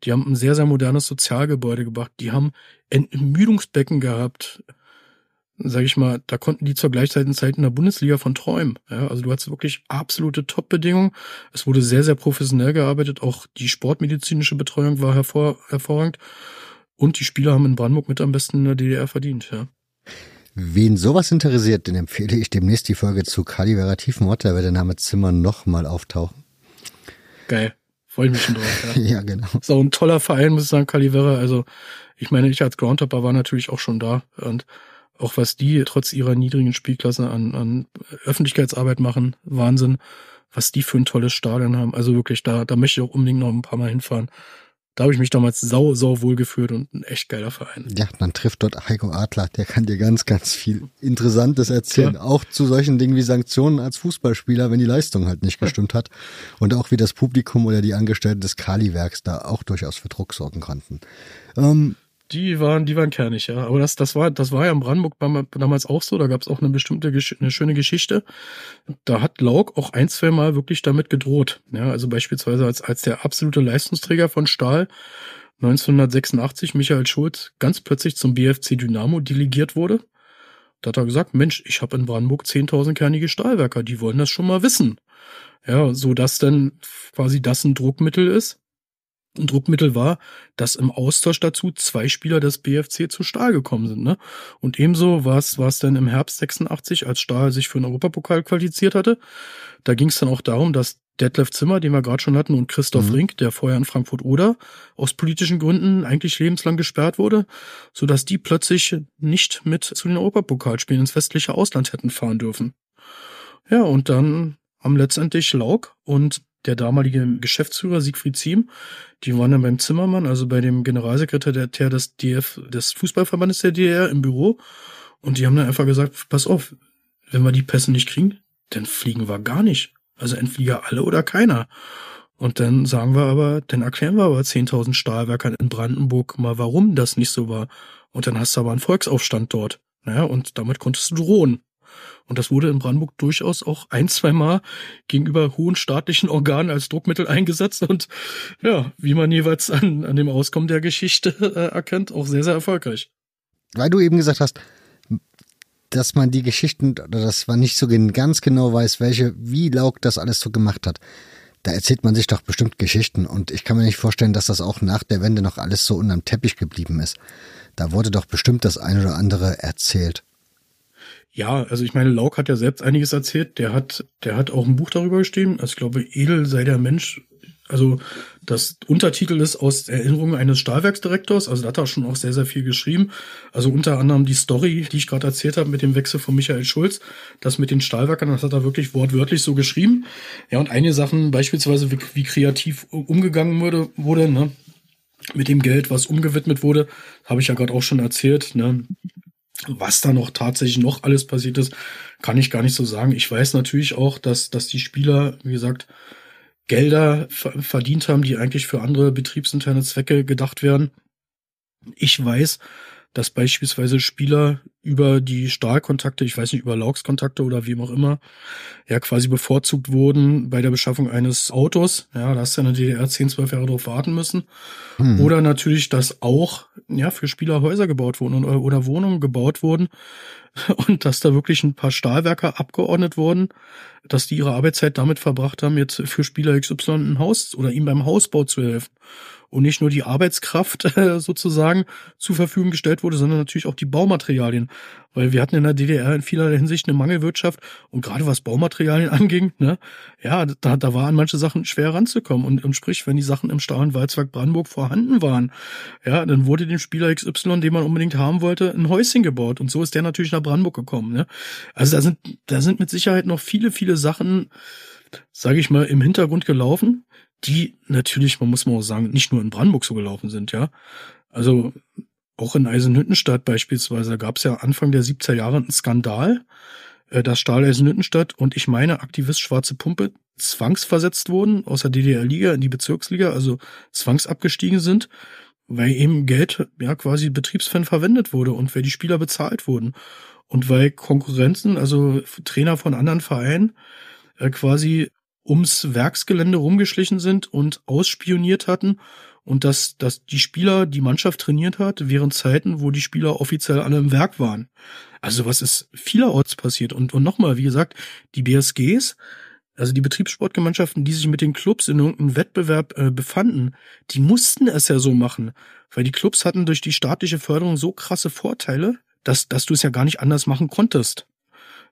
Die haben ein sehr, sehr modernes Sozialgebäude gebracht. Die haben Entmüdungsbecken gehabt. Sag ich mal, da konnten die zur gleichen Zeit in der Bundesliga von träumen. Ja, also du hattest wirklich absolute Top-Bedingungen. Es wurde sehr, sehr professionell gearbeitet. Auch die sportmedizinische Betreuung war hervor, hervorragend. Und die Spieler haben in Brandenburg mit am besten in der DDR verdient, ja. Wen sowas interessiert, den empfehle ich demnächst die Folge zu Kalivera Tiefenort, da wird der Name Zimmer nochmal auftauchen. Geil. Freue ich mich schon drauf. Ja. ja, genau. Auch ein toller Verein, muss ich sagen, Calivera. Also, ich meine, ich als Groundhopper war natürlich auch schon da. Und auch was die trotz ihrer niedrigen Spielklasse an, an Öffentlichkeitsarbeit machen, Wahnsinn. Was die für ein tolles Stadion haben. Also wirklich, da, da möchte ich auch unbedingt noch ein paar Mal hinfahren. Da habe ich mich damals sau, sau wohl gefühlt und ein echt geiler Verein. Ja, man trifft dort Heiko Adler, der kann dir ganz, ganz viel Interessantes erzählen. Ja. Auch zu solchen Dingen wie Sanktionen als Fußballspieler, wenn die Leistung halt nicht gestimmt hat. Und auch wie das Publikum oder die Angestellten des Kali-Werks da auch durchaus für Druck sorgen konnten. Ähm, die waren, die waren kernig, ja. Aber das, das war, das war ja in Brandenburg damals auch so. Da gab es auch eine bestimmte, eine schöne Geschichte. Da hat Lauk auch ein, zwei Mal wirklich damit gedroht. Ja, also beispielsweise als, als der absolute Leistungsträger von Stahl 1986 Michael Schulz ganz plötzlich zum BFC Dynamo delegiert wurde. Da hat er gesagt, Mensch, ich habe in Brandenburg 10.000 kernige Stahlwerker, die wollen das schon mal wissen. Ja, so dass dann quasi das ein Druckmittel ist Druckmittel war, dass im Austausch dazu zwei Spieler des BFC zu Stahl gekommen sind. Ne? Und ebenso war es dann im Herbst 86, als Stahl sich für den Europapokal qualifiziert hatte. Da ging es dann auch darum, dass Detlef Zimmer, den wir gerade schon hatten, und Christoph mhm. Rink, der vorher in Frankfurt oder aus politischen Gründen eigentlich lebenslang gesperrt wurde, so dass die plötzlich nicht mit zu den Europapokalspielen ins westliche Ausland hätten fahren dürfen. Ja, und dann haben letztendlich Lauk und der damalige Geschäftsführer Siegfried Ziem, die waren dann beim Zimmermann, also bei dem Generalsekretär der, des DF, des Fußballverbandes der DDR im Büro. Und die haben dann einfach gesagt, pass auf, wenn wir die Pässe nicht kriegen, dann fliegen wir gar nicht. Also entweder alle oder keiner. Und dann sagen wir aber, dann erklären wir aber 10.000 Stahlwerkern in Brandenburg mal, warum das nicht so war. Und dann hast du aber einen Volksaufstand dort. Naja, und damit konntest du drohen. Und das wurde in Brandenburg durchaus auch ein, zwei Mal gegenüber hohen staatlichen Organen als Druckmittel eingesetzt und ja, wie man jeweils an, an dem Auskommen der Geschichte äh, erkennt, auch sehr, sehr erfolgreich. Weil du eben gesagt hast, dass man die Geschichten dass man nicht so ganz genau weiß, welche, wie Lauk das alles so gemacht hat. Da erzählt man sich doch bestimmt Geschichten und ich kann mir nicht vorstellen, dass das auch nach der Wende noch alles so unterm Teppich geblieben ist. Da wurde doch bestimmt das eine oder andere erzählt. Ja, also ich meine, Lauk hat ja selbst einiges erzählt. Der hat, der hat auch ein Buch darüber geschrieben. Also ich glaube, Edel sei der Mensch. Also das Untertitel ist aus Erinnerungen eines Stahlwerksdirektors. Also da hat er schon auch sehr, sehr viel geschrieben. Also unter anderem die Story, die ich gerade erzählt habe mit dem Wechsel von Michael Schulz. Das mit den Stahlwerkern, das hat er wirklich wortwörtlich so geschrieben. Ja, und einige Sachen, beispielsweise wie, wie kreativ umgegangen wurde, wurde, ne? Mit dem Geld, was umgewidmet wurde, habe ich ja gerade auch schon erzählt. Ne? Was da noch tatsächlich noch alles passiert ist, kann ich gar nicht so sagen. Ich weiß natürlich auch, dass, dass die Spieler, wie gesagt, Gelder verdient haben, die eigentlich für andere betriebsinterne Zwecke gedacht werden. Ich weiß, dass beispielsweise Spieler über die Stahlkontakte, ich weiß nicht, über Laux-Kontakte oder wie auch immer, ja quasi bevorzugt wurden bei der Beschaffung eines Autos. Ja, da hast du in der DDR 10, 12 Jahre drauf warten müssen. Hm. Oder natürlich, dass auch ja für Spieler Häuser gebaut wurden oder, oder Wohnungen gebaut wurden und dass da wirklich ein paar Stahlwerker abgeordnet wurden, dass die ihre Arbeitszeit damit verbracht haben, jetzt für Spieler XY ein Haus oder ihm beim Hausbau zu helfen und nicht nur die Arbeitskraft äh, sozusagen zur Verfügung gestellt wurde, sondern natürlich auch die Baumaterialien. Weil wir hatten in der DDR in vielerlei Hinsicht eine Mangelwirtschaft und gerade was Baumaterialien anging, ne, ja, da, da war an manche Sachen schwer ranzukommen. Und, und sprich, wenn die Sachen im und Walzwerk Brandenburg vorhanden waren, ja, dann wurde dem Spieler XY, den man unbedingt haben wollte, ein Häuschen gebaut. Und so ist der natürlich nach Brandenburg gekommen. Ne? Also da sind, da sind mit Sicherheit noch viele, viele Sachen, sage ich mal, im Hintergrund gelaufen, die natürlich, man muss mal auch sagen, nicht nur in Brandenburg so gelaufen sind, ja. Also auch in Eisenhüttenstadt beispielsweise, da gab es ja Anfang der 70er Jahre einen Skandal, äh, dass Stahl Eisenhüttenstadt und ich meine Aktivist Schwarze Pumpe zwangsversetzt wurden aus der DDR-Liga in die Bezirksliga, also zwangsabgestiegen sind, weil eben Geld ja quasi Betriebsfan verwendet wurde und weil die Spieler bezahlt wurden. Und weil Konkurrenzen, also Trainer von anderen Vereinen, äh, quasi ums Werksgelände rumgeschlichen sind und ausspioniert hatten und dass, dass die Spieler die Mannschaft trainiert hat, während Zeiten, wo die Spieler offiziell alle im Werk waren. Also was ist vielerorts passiert. Und, und nochmal, wie gesagt, die BSGs, also die Betriebssportgemeinschaften, die sich mit den Clubs in irgendeinem Wettbewerb äh, befanden, die mussten es ja so machen, weil die Clubs hatten durch die staatliche Förderung so krasse Vorteile, dass, dass du es ja gar nicht anders machen konntest.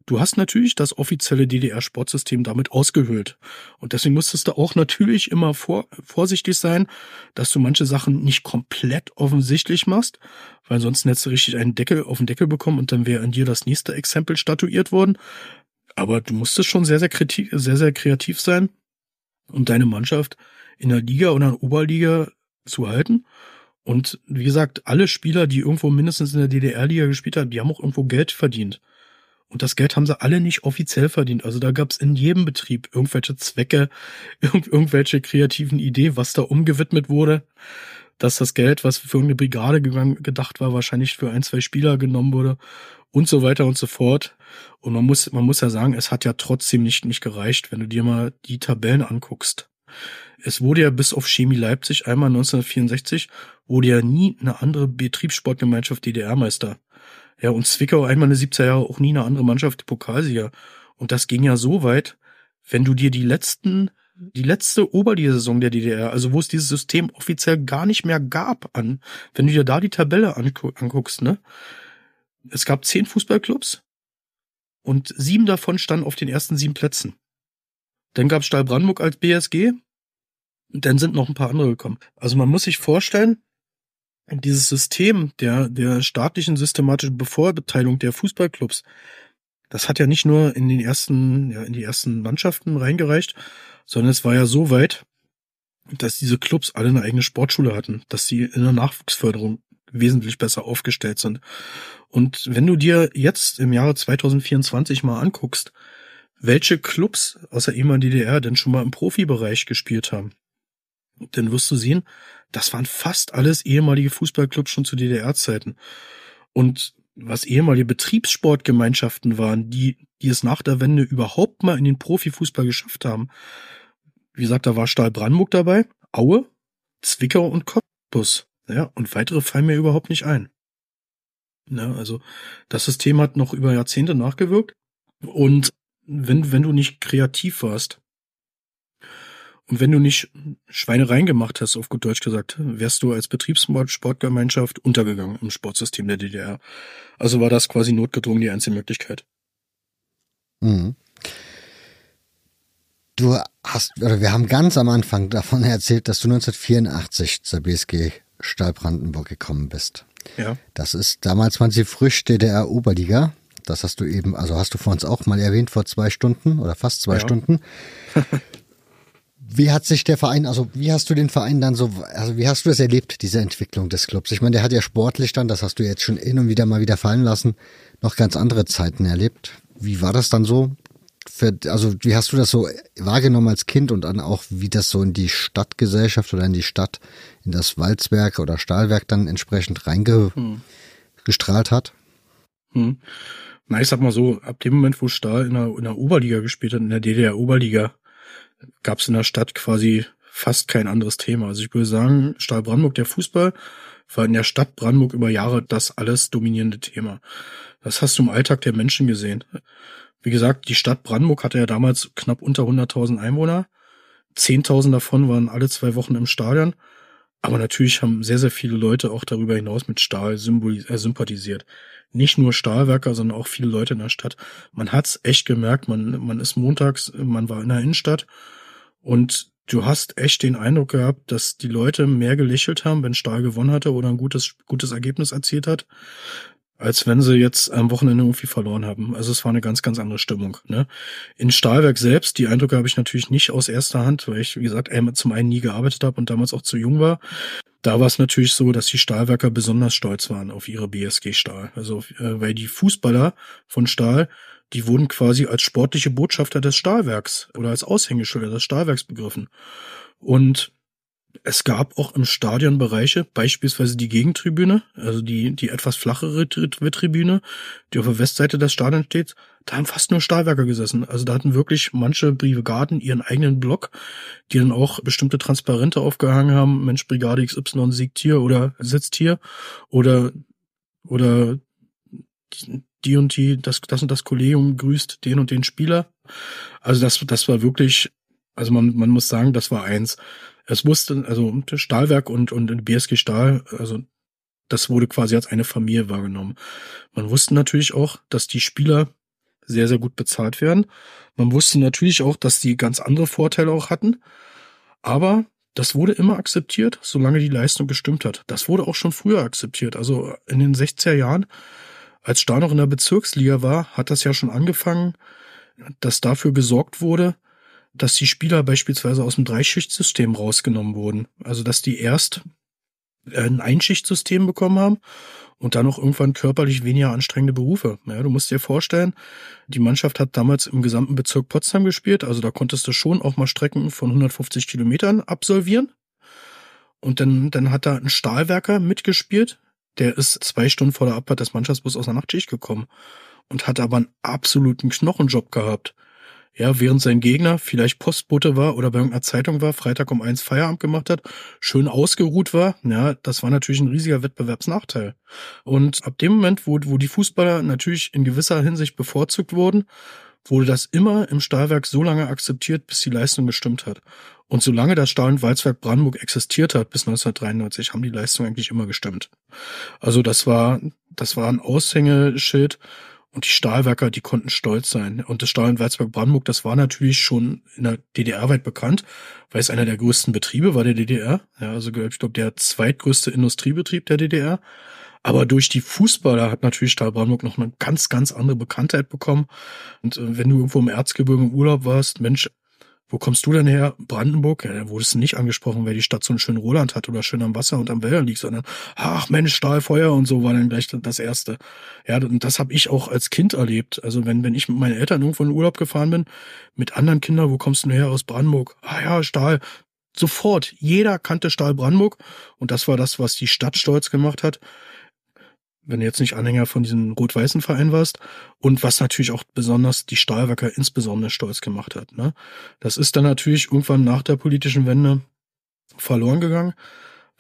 Du hast natürlich das offizielle DDR-Sportsystem damit ausgehöhlt. Und deswegen musstest du auch natürlich immer vor, vorsichtig sein, dass du manche Sachen nicht komplett offensichtlich machst, weil sonst hättest du richtig einen Deckel auf den Deckel bekommen und dann wäre an dir das nächste Exempel statuiert worden. Aber du musstest schon sehr, sehr, kreativ, sehr, sehr kreativ sein, um deine Mannschaft in der Liga oder in der Oberliga zu halten. Und wie gesagt, alle Spieler, die irgendwo mindestens in der DDR-Liga gespielt haben, die haben auch irgendwo Geld verdient. Und das Geld haben sie alle nicht offiziell verdient. Also da gab es in jedem Betrieb irgendwelche Zwecke, irg irgendwelche kreativen Ideen, was da umgewidmet wurde. Dass das Geld, was für eine Brigade gedacht war, wahrscheinlich für ein, zwei Spieler genommen wurde und so weiter und so fort. Und man muss, man muss ja sagen, es hat ja trotzdem nicht, nicht gereicht, wenn du dir mal die Tabellen anguckst. Es wurde ja bis auf Chemie Leipzig einmal 1964, wurde ja nie eine andere Betriebssportgemeinschaft DDR-Meister. Ja, und Zwickau einmal eine 17 Jahre auch nie eine andere Mannschaft, Pokalsieger. Und das ging ja so weit, wenn du dir die letzten, die letzte Oberliga-Saison der DDR, also wo es dieses System offiziell gar nicht mehr gab, an, wenn du dir da die Tabelle anguckst, ne? Es gab zehn Fußballclubs und sieben davon standen auf den ersten sieben Plätzen. Dann gab es Stahl Brandenburg als BSG dann sind noch ein paar andere gekommen. Also man muss sich vorstellen, dieses System der, der staatlichen systematischen Bevorteilung der Fußballclubs, das hat ja nicht nur in den ersten, ja, in die ersten Mannschaften reingereicht, sondern es war ja so weit, dass diese Clubs alle eine eigene Sportschule hatten, dass sie in der Nachwuchsförderung wesentlich besser aufgestellt sind. Und wenn du dir jetzt im Jahre 2024 mal anguckst, welche Clubs aus der ehemaligen DDR denn schon mal im Profibereich gespielt haben, dann wirst du sehen, das waren fast alles ehemalige Fußballclubs schon zu DDR-Zeiten. Und was ehemalige Betriebssportgemeinschaften waren, die, die es nach der Wende überhaupt mal in den Profifußball geschafft haben. Wie gesagt, da war Stahl Brandenburg dabei, Aue, Zwickau und Cottbus. Ja, und weitere fallen mir überhaupt nicht ein. Ja, also das System hat noch über Jahrzehnte nachgewirkt. Und wenn, wenn du nicht kreativ warst, und wenn du nicht Schweinereien gemacht hast, auf gut Deutsch gesagt, wärst du als Betriebssportgemeinschaft untergegangen im Sportsystem der DDR. Also war das quasi notgedrungen die einzige Möglichkeit. Mhm. Du hast, oder wir haben ganz am Anfang davon erzählt, dass du 1984 zur BSG Stahl Brandenburg gekommen bist. Ja. Das ist, damals waren sie frisch DDR Oberliga. Das hast du eben, also hast du vor uns auch mal erwähnt, vor zwei Stunden oder fast zwei ja. Stunden. Wie hat sich der Verein, also wie hast du den Verein dann so, also wie hast du das erlebt, diese Entwicklung des Clubs? Ich meine, der hat ja sportlich dann, das hast du jetzt schon hin und wieder mal wieder fallen lassen, noch ganz andere Zeiten erlebt. Wie war das dann so? Für, also wie hast du das so wahrgenommen als Kind und dann auch, wie das so in die Stadtgesellschaft oder in die Stadt, in das Walzwerk oder Stahlwerk dann entsprechend reingestrahlt hm. hat? Hm. Na, ich sag mal so, ab dem Moment, wo Stahl in der, in der Oberliga gespielt hat, in der DDR-Oberliga, gab es in der Stadt quasi fast kein anderes Thema. Also ich würde sagen, Stahl Brandenburg, der Fußball, war in der Stadt Brandenburg über Jahre das alles dominierende Thema. Das hast du im Alltag der Menschen gesehen. Wie gesagt, die Stadt Brandenburg hatte ja damals knapp unter 100.000 Einwohner. 10.000 davon waren alle zwei Wochen im Stadion. Aber natürlich haben sehr, sehr viele Leute auch darüber hinaus mit Stahl äh, sympathisiert. Nicht nur Stahlwerker, sondern auch viele Leute in der Stadt. Man hat's echt gemerkt, man, man ist montags, man war in der Innenstadt und du hast echt den Eindruck gehabt, dass die Leute mehr gelächelt haben, wenn Stahl gewonnen hatte oder ein gutes, gutes Ergebnis erzielt hat, als wenn sie jetzt am Wochenende irgendwie verloren haben. Also es war eine ganz, ganz andere Stimmung. Ne? In Stahlwerk selbst, die Eindrücke habe ich natürlich nicht aus erster Hand, weil ich, wie gesagt, zum einen nie gearbeitet habe und damals auch zu jung war. Da war es natürlich so, dass die Stahlwerker besonders stolz waren auf ihre BSG Stahl. Also äh, weil die Fußballer von Stahl, die wurden quasi als sportliche Botschafter des Stahlwerks oder als Aushängeschilder des Stahlwerks begriffen. Und es gab auch im Stadion Bereiche, beispielsweise die Gegentribüne, also die, die etwas flachere Tribüne, die auf der Westseite des Stadions steht, da haben fast nur Stahlwerker gesessen. Also da hatten wirklich manche Brigaden ihren eigenen Block, die dann auch bestimmte Transparente aufgehangen haben. Mensch, Brigade XY siegt hier oder sitzt hier oder, oder die und die, das, das und das Kollegium grüßt den und den Spieler. Also das, das war wirklich, also man, man muss sagen, das war eins. Es wusste, also Stahlwerk und, und BSG Stahl, also das wurde quasi als eine Familie wahrgenommen. Man wusste natürlich auch, dass die Spieler sehr, sehr gut bezahlt werden. Man wusste natürlich auch, dass die ganz andere Vorteile auch hatten. Aber das wurde immer akzeptiert, solange die Leistung gestimmt hat. Das wurde auch schon früher akzeptiert. Also in den 60er Jahren, als Stahl noch in der Bezirksliga war, hat das ja schon angefangen, dass dafür gesorgt wurde, dass die Spieler beispielsweise aus dem Dreischichtsystem rausgenommen wurden. Also dass die erst ein Einschichtsystem bekommen haben und dann auch irgendwann körperlich weniger anstrengende Berufe. Ja, du musst dir vorstellen, die Mannschaft hat damals im gesamten Bezirk Potsdam gespielt, also da konntest du schon auch mal Strecken von 150 Kilometern absolvieren. Und dann, dann hat da ein Stahlwerker mitgespielt, der ist zwei Stunden vor der Abfahrt des Mannschaftsbus aus der Nachtschicht gekommen und hat aber einen absoluten Knochenjob gehabt. Ja, während sein Gegner vielleicht Postbote war oder bei irgendeiner Zeitung war, Freitag um eins Feierabend gemacht hat, schön ausgeruht war, ja, das war natürlich ein riesiger Wettbewerbsnachteil. Und ab dem Moment, wo, wo die Fußballer natürlich in gewisser Hinsicht bevorzugt wurden, wurde das immer im Stahlwerk so lange akzeptiert, bis die Leistung gestimmt hat. Und solange das Stahl- und Walzwerk Brandenburg existiert hat, bis 1993, haben die Leistungen eigentlich immer gestimmt. Also das war, das war ein Aushängeschild und die Stahlwerker, die konnten stolz sein. Und das Stahl- und Walzwerk Brandenburg, das war natürlich schon in der DDR weit bekannt, weil es einer der größten Betriebe war der DDR. Ja, also ich glaube, der zweitgrößte Industriebetrieb der DDR. Aber durch die Fußballer hat natürlich Stahl Brandenburg noch eine ganz, ganz andere Bekanntheit bekommen. Und äh, wenn du irgendwo im Erzgebirge im Urlaub warst, Mensch, wo kommst du denn her? Brandenburg? Ja, da wurdest du nicht angesprochen, wer die Stadt so einen schönen Roland hat oder schön am Wasser und am Wälder liegt, sondern ach Mensch, Stahlfeuer und so war dann gleich das Erste. Ja, und das habe ich auch als Kind erlebt. Also wenn, wenn ich mit meinen Eltern irgendwo in Urlaub gefahren bin, mit anderen Kindern, wo kommst du denn her? Aus Brandenburg. Ah ja, Stahl. Sofort. Jeder kannte Stahl Brandenburg. Und das war das, was die Stadt stolz gemacht hat wenn du jetzt nicht Anhänger von diesem rot-weißen Verein warst und was natürlich auch besonders die Stahlwerker insbesondere stolz gemacht hat. Ne? Das ist dann natürlich irgendwann nach der politischen Wende verloren gegangen,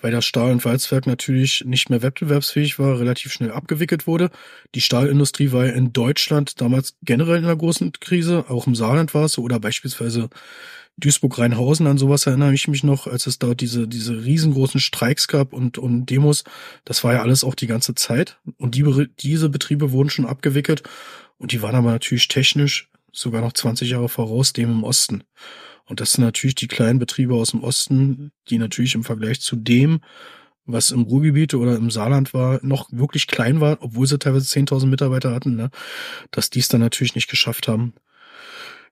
weil das Stahl- und Walzwerk natürlich nicht mehr wettbewerbsfähig war, relativ schnell abgewickelt wurde. Die Stahlindustrie war ja in Deutschland damals generell in einer großen Krise, auch im Saarland war es so, oder beispielsweise Duisburg-Rheinhausen, an sowas erinnere ich mich noch, als es dort diese, diese riesengroßen Streiks gab und, und Demos. Das war ja alles auch die ganze Zeit. Und die, diese Betriebe wurden schon abgewickelt. Und die waren aber natürlich technisch sogar noch 20 Jahre voraus dem im Osten. Und das sind natürlich die kleinen Betriebe aus dem Osten, die natürlich im Vergleich zu dem, was im Ruhrgebiet oder im Saarland war, noch wirklich klein war, obwohl sie teilweise 10.000 Mitarbeiter hatten, ne, dass die es dann natürlich nicht geschafft haben,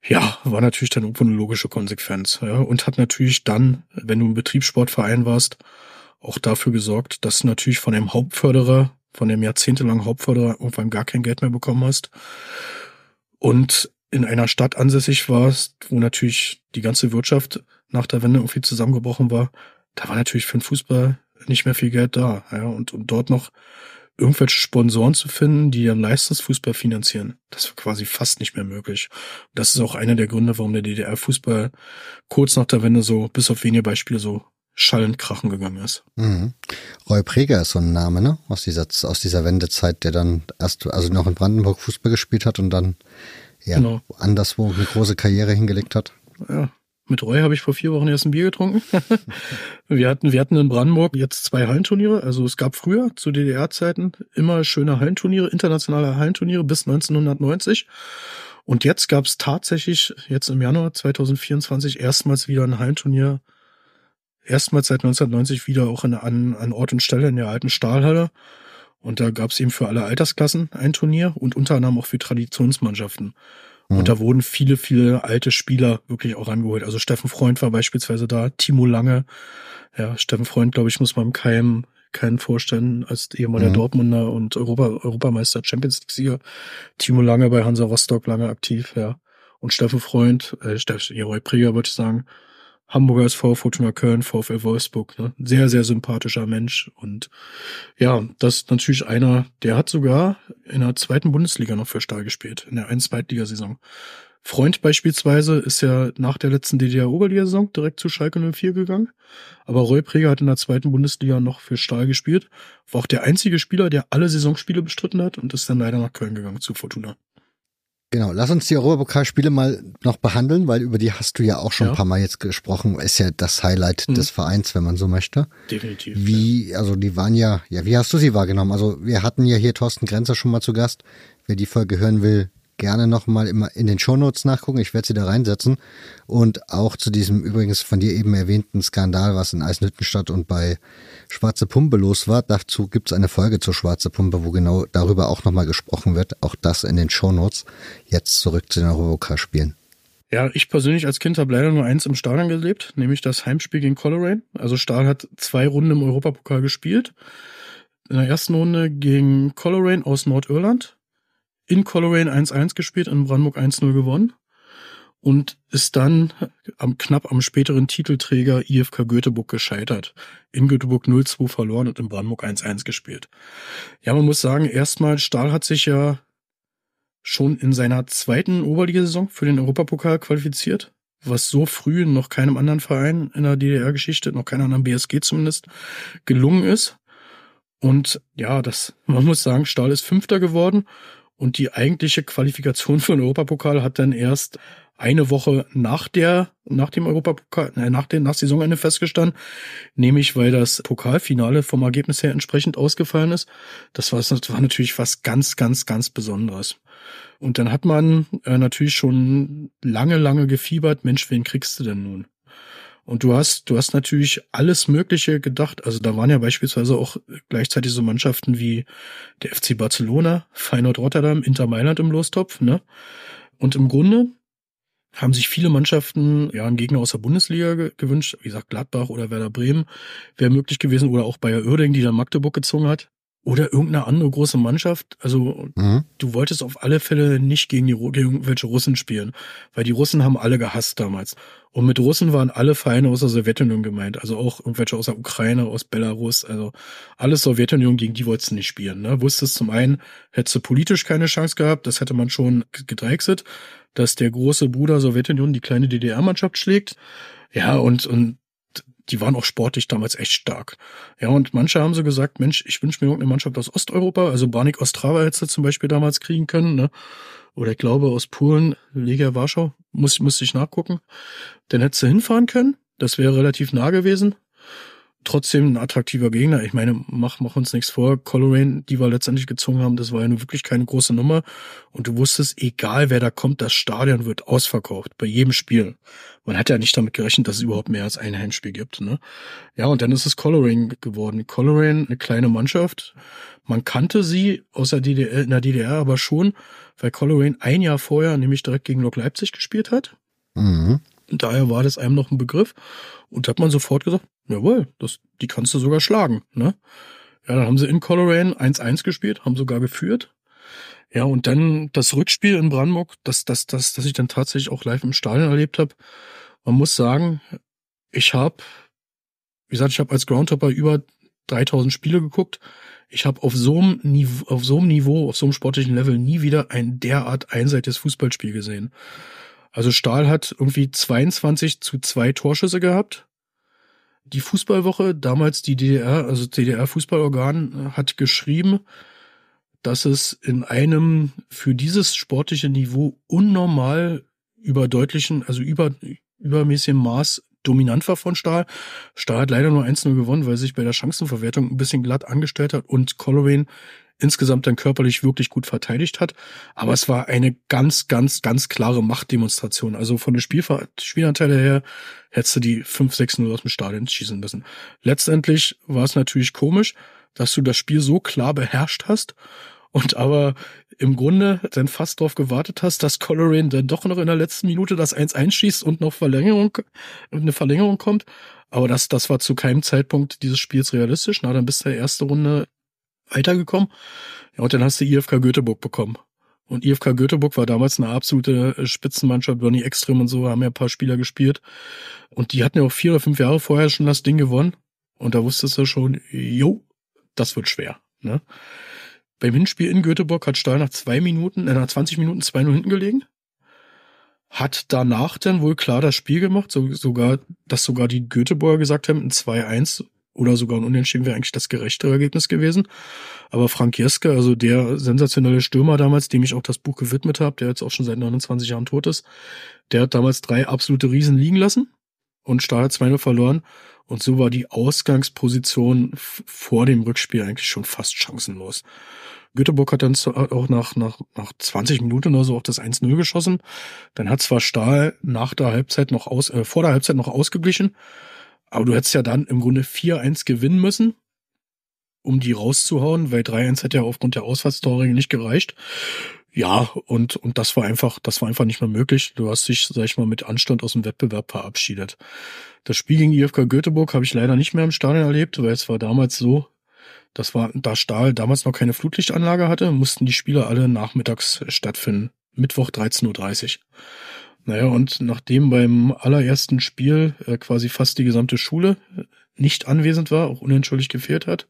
ja, war natürlich dann irgendwo eine logische Konsequenz. Ja, und hat natürlich dann, wenn du ein Betriebssportverein warst, auch dafür gesorgt, dass du natürlich von dem Hauptförderer, von dem jahrzehntelangen Hauptförderer irgendwann gar kein Geld mehr bekommen hast. Und in einer Stadt ansässig warst, wo natürlich die ganze Wirtschaft nach der Wende irgendwie zusammengebrochen war, da war natürlich für den Fußball nicht mehr viel Geld da. Ja, und, und dort noch irgendwelche Sponsoren zu finden, die dann Leistungsfußball finanzieren. Das war quasi fast nicht mehr möglich. Das ist auch einer der Gründe, warum der DDR-Fußball kurz nach der Wende so, bis auf wenige Beispiele, so schallend krachen gegangen ist. Mhm. Roy Preger ist so ein Name, ne? Aus dieser, aus dieser Wendezeit, der dann erst, also noch in Brandenburg Fußball gespielt hat und dann ja, genau. anderswo eine große Karriere hingelegt hat. Ja, mit Roy habe ich vor vier Wochen erst ein Bier getrunken. wir hatten, wir hatten in Brandenburg jetzt zwei Hallenturniere. Also es gab früher zu DDR-Zeiten immer schöne Hallenturniere, internationale Hallenturniere bis 1990. Und jetzt gab es tatsächlich jetzt im Januar 2024 erstmals wieder ein Hallenturnier. Erstmals seit 1990 wieder auch in, an, an Ort und Stelle in der alten Stahlhalle. Und da gab es eben für alle Altersklassen ein Turnier und unter anderem auch für Traditionsmannschaften. Und mhm. da wurden viele, viele alte Spieler wirklich auch angeholt. Also Steffen Freund war beispielsweise da, Timo Lange. Ja, Steffen Freund, glaube ich, muss man keinem keinen vorstellen als ehemaliger mhm. Dortmunder und Europa, Europameister, Champions League-Sieger. Timo Lange bei Hansa Rostock lange aktiv, ja. Und Steffen Freund, äh, Steffen Jeroy Prieger, würde ich sagen, Hamburger SV, Fortuna Köln, VfL Wolfsburg. Ne? Sehr, sehr sympathischer Mensch. Und ja, das ist natürlich einer, der hat sogar in der zweiten Bundesliga noch für Stahl gespielt, in der einen Zweitligasaison. Freund beispielsweise ist ja nach der letzten DDR-Oberligasaison direkt zu Schalke 04 gegangen. Aber Roy Preger hat in der zweiten Bundesliga noch für Stahl gespielt. War auch der einzige Spieler, der alle Saisonspiele bestritten hat und ist dann leider nach Köln gegangen zu Fortuna. Genau, lass uns die Europapokalspiele mal noch behandeln, weil über die hast du ja auch schon ja. ein paar Mal jetzt gesprochen. Ist ja das Highlight mhm. des Vereins, wenn man so möchte. Definitiv. Wie, ja. also die waren ja, ja, wie hast du sie wahrgenommen? Also wir hatten ja hier Thorsten Grenzer schon mal zu Gast. Wer die Folge hören will, gerne nochmal in den Shownotes nachgucken. Ich werde sie da reinsetzen. Und auch zu diesem übrigens von dir eben erwähnten Skandal, was in Eisenhüttenstadt und bei Schwarze Pumpe los war. Dazu gibt es eine Folge zur Schwarze Pumpe, wo genau darüber auch nochmal gesprochen wird. Auch das in den Shownotes. Jetzt zurück zu den Eurovoka-Spielen. Ja, ich persönlich als Kind habe leider nur eins im Stadion gelebt, nämlich das Heimspiel gegen Coleraine. Also Stahl hat zwei Runden im Europapokal gespielt. In der ersten Runde gegen Coleraine aus Nordirland in Coleraine 1-1 gespielt, in Brandenburg 1-0 gewonnen und ist dann am knapp am späteren Titelträger IFK Göteborg gescheitert. In Göteborg 0-2 verloren und in Brandenburg 1-1 gespielt. Ja, man muss sagen, erstmal Stahl hat sich ja schon in seiner zweiten Oberligasaison für den Europapokal qualifiziert, was so früh noch keinem anderen Verein in der DDR-Geschichte, noch keiner anderen BSG zumindest, gelungen ist. Und ja, das, man muss sagen, Stahl ist Fünfter geworden und die eigentliche Qualifikation für den Europapokal hat dann erst eine Woche nach der, nach dem Europapokal, äh, nach dem, nach Saisonende festgestanden. Nämlich, weil das Pokalfinale vom Ergebnis her entsprechend ausgefallen ist. Das war, das war natürlich was ganz, ganz, ganz Besonderes. Und dann hat man äh, natürlich schon lange, lange gefiebert. Mensch, wen kriegst du denn nun? Und du hast, du hast natürlich alles Mögliche gedacht. Also da waren ja beispielsweise auch gleichzeitig so Mannschaften wie der FC Barcelona, Feyenoord Rotterdam, Inter Mailand im Lostopf, ne? Und im Grunde haben sich viele Mannschaften ja einen Gegner aus der Bundesliga ge gewünscht. Wie gesagt, Gladbach oder Werder Bremen wäre möglich gewesen oder auch Bayer Oerding, die dann Magdeburg gezogen hat oder irgendeine andere große Mannschaft. Also mhm. du wolltest auf alle Fälle nicht gegen die gegen irgendwelche Russen spielen, weil die Russen haben alle gehasst damals. Und mit Russen waren alle Vereine aus der Sowjetunion gemeint, also auch irgendwelche aus der Ukraine, aus Belarus, also alles Sowjetunion, gegen die wolltest du nicht spielen. Ne? Wusstest zum einen, hättest du politisch keine Chance gehabt, das hätte man schon gedrechselt, dass der große Bruder Sowjetunion die kleine DDR-Mannschaft schlägt. Ja, und, und die waren auch sportlich damals echt stark. Ja, und manche haben so gesagt, Mensch, ich wünsche mir irgendeine Mannschaft aus Osteuropa, also Barnik Ostrava hätte du zum Beispiel damals kriegen können, ne? Oder ich glaube aus Polen, Legia Warschau, muss, muss ich nachgucken. Dann hättest du hinfahren können, das wäre relativ nah gewesen trotzdem ein attraktiver Gegner. Ich meine, mach, mach uns nichts vor. Coleraine, die wir letztendlich gezogen haben, das war ja nun wirklich keine große Nummer. Und du wusstest, egal wer da kommt, das Stadion wird ausverkauft. Bei jedem Spiel. Man hat ja nicht damit gerechnet, dass es überhaupt mehr als ein Heimspiel gibt. Ne? Ja, und dann ist es Coleraine geworden. Coleraine, eine kleine Mannschaft. Man kannte sie aus der DDR, in der DDR aber schon, weil Coleraine ein Jahr vorher nämlich direkt gegen Lok Leipzig gespielt hat. Mhm. Und daher war das einem noch ein Begriff. Und hat man sofort gesagt, jawohl, das, die kannst du sogar schlagen. Ne? Ja, dann haben sie in Coleraine 1-1 gespielt, haben sogar geführt. Ja, und dann das Rückspiel in Brandenburg, das, das, das, das ich dann tatsächlich auch live im Stadion erlebt habe. Man muss sagen, ich habe, wie gesagt, ich habe als Groundhopper über 3000 Spiele geguckt. Ich habe auf so einem Niveau, auf so einem Niveau, auf so einem sportlichen Level nie wieder ein derart einseitiges Fußballspiel gesehen. Also Stahl hat irgendwie 22 zu zwei Torschüsse gehabt. Die Fußballwoche, damals die DDR, also DDR-Fußballorgan, hat geschrieben, dass es in einem für dieses sportliche Niveau unnormal überdeutlichen, also über, übermäßigem Maß dominant war von Stahl. Stahl hat leider nur 1-0 gewonnen, weil sich bei der Chancenverwertung ein bisschen glatt angestellt hat und Coleraine insgesamt dann körperlich wirklich gut verteidigt hat. Aber es war eine ganz, ganz, ganz klare Machtdemonstration. Also von den Spielver Spielanteile her hättest du die 5-6-0 aus dem Stadion schießen müssen. Letztendlich war es natürlich komisch, dass du das Spiel so klar beherrscht hast und aber im Grunde dann fast darauf gewartet hast, dass Coleraine dann doch noch in der letzten Minute das 1-1 schießt und noch Verlängerung, eine Verlängerung kommt. Aber das, das war zu keinem Zeitpunkt dieses Spiels realistisch. Na, dann bist du in der ersten Runde weitergekommen. Ja, und dann hast du IFK Göteborg bekommen. Und IFK Göteborg war damals eine absolute Spitzenmannschaft, Bonnie Extrem und so, haben ja ein paar Spieler gespielt. Und die hatten ja auch vier oder fünf Jahre vorher schon das Ding gewonnen. Und da wusstest du schon, jo, das wird schwer. Ne? Beim Hinspiel in Göteborg hat Stahl nach zwei Minuten, äh, nach 20 Minuten 2-0 hinten gelegen. Hat danach dann wohl klar das Spiel gemacht, so, sogar, dass sogar die Göteborger gesagt haben, ein 2-1 oder sogar ein Unentschieden wäre eigentlich das gerechtere Ergebnis gewesen. Aber Frank Jeske, also der sensationelle Stürmer damals, dem ich auch das Buch gewidmet habe, der jetzt auch schon seit 29 Jahren tot ist, der hat damals drei absolute Riesen liegen lassen und Stahl hat 2-0 verloren. Und so war die Ausgangsposition vor dem Rückspiel eigentlich schon fast chancenlos. Göteborg hat dann auch nach, nach, nach 20 Minuten oder so auch das 1-0 geschossen. Dann hat zwar Stahl nach der Halbzeit noch aus, äh, vor der Halbzeit noch ausgeglichen, aber du hättest ja dann im Grunde 4-1 gewinnen müssen, um die rauszuhauen, weil 3-1 hätte ja aufgrund der Ausfallstore nicht gereicht. Ja, und, und das war einfach, das war einfach nicht mehr möglich. Du hast dich, sag ich mal, mit Anstand aus dem Wettbewerb verabschiedet. Das Spiel gegen IFK Göteborg habe ich leider nicht mehr im Stadion erlebt, weil es war damals so, das war, da Stahl damals noch keine Flutlichtanlage hatte, mussten die Spiele alle nachmittags stattfinden. Mittwoch 13.30 Uhr. Naja, und nachdem beim allerersten Spiel äh, quasi fast die gesamte Schule nicht anwesend war, auch unentschuldigt gefehlt hat,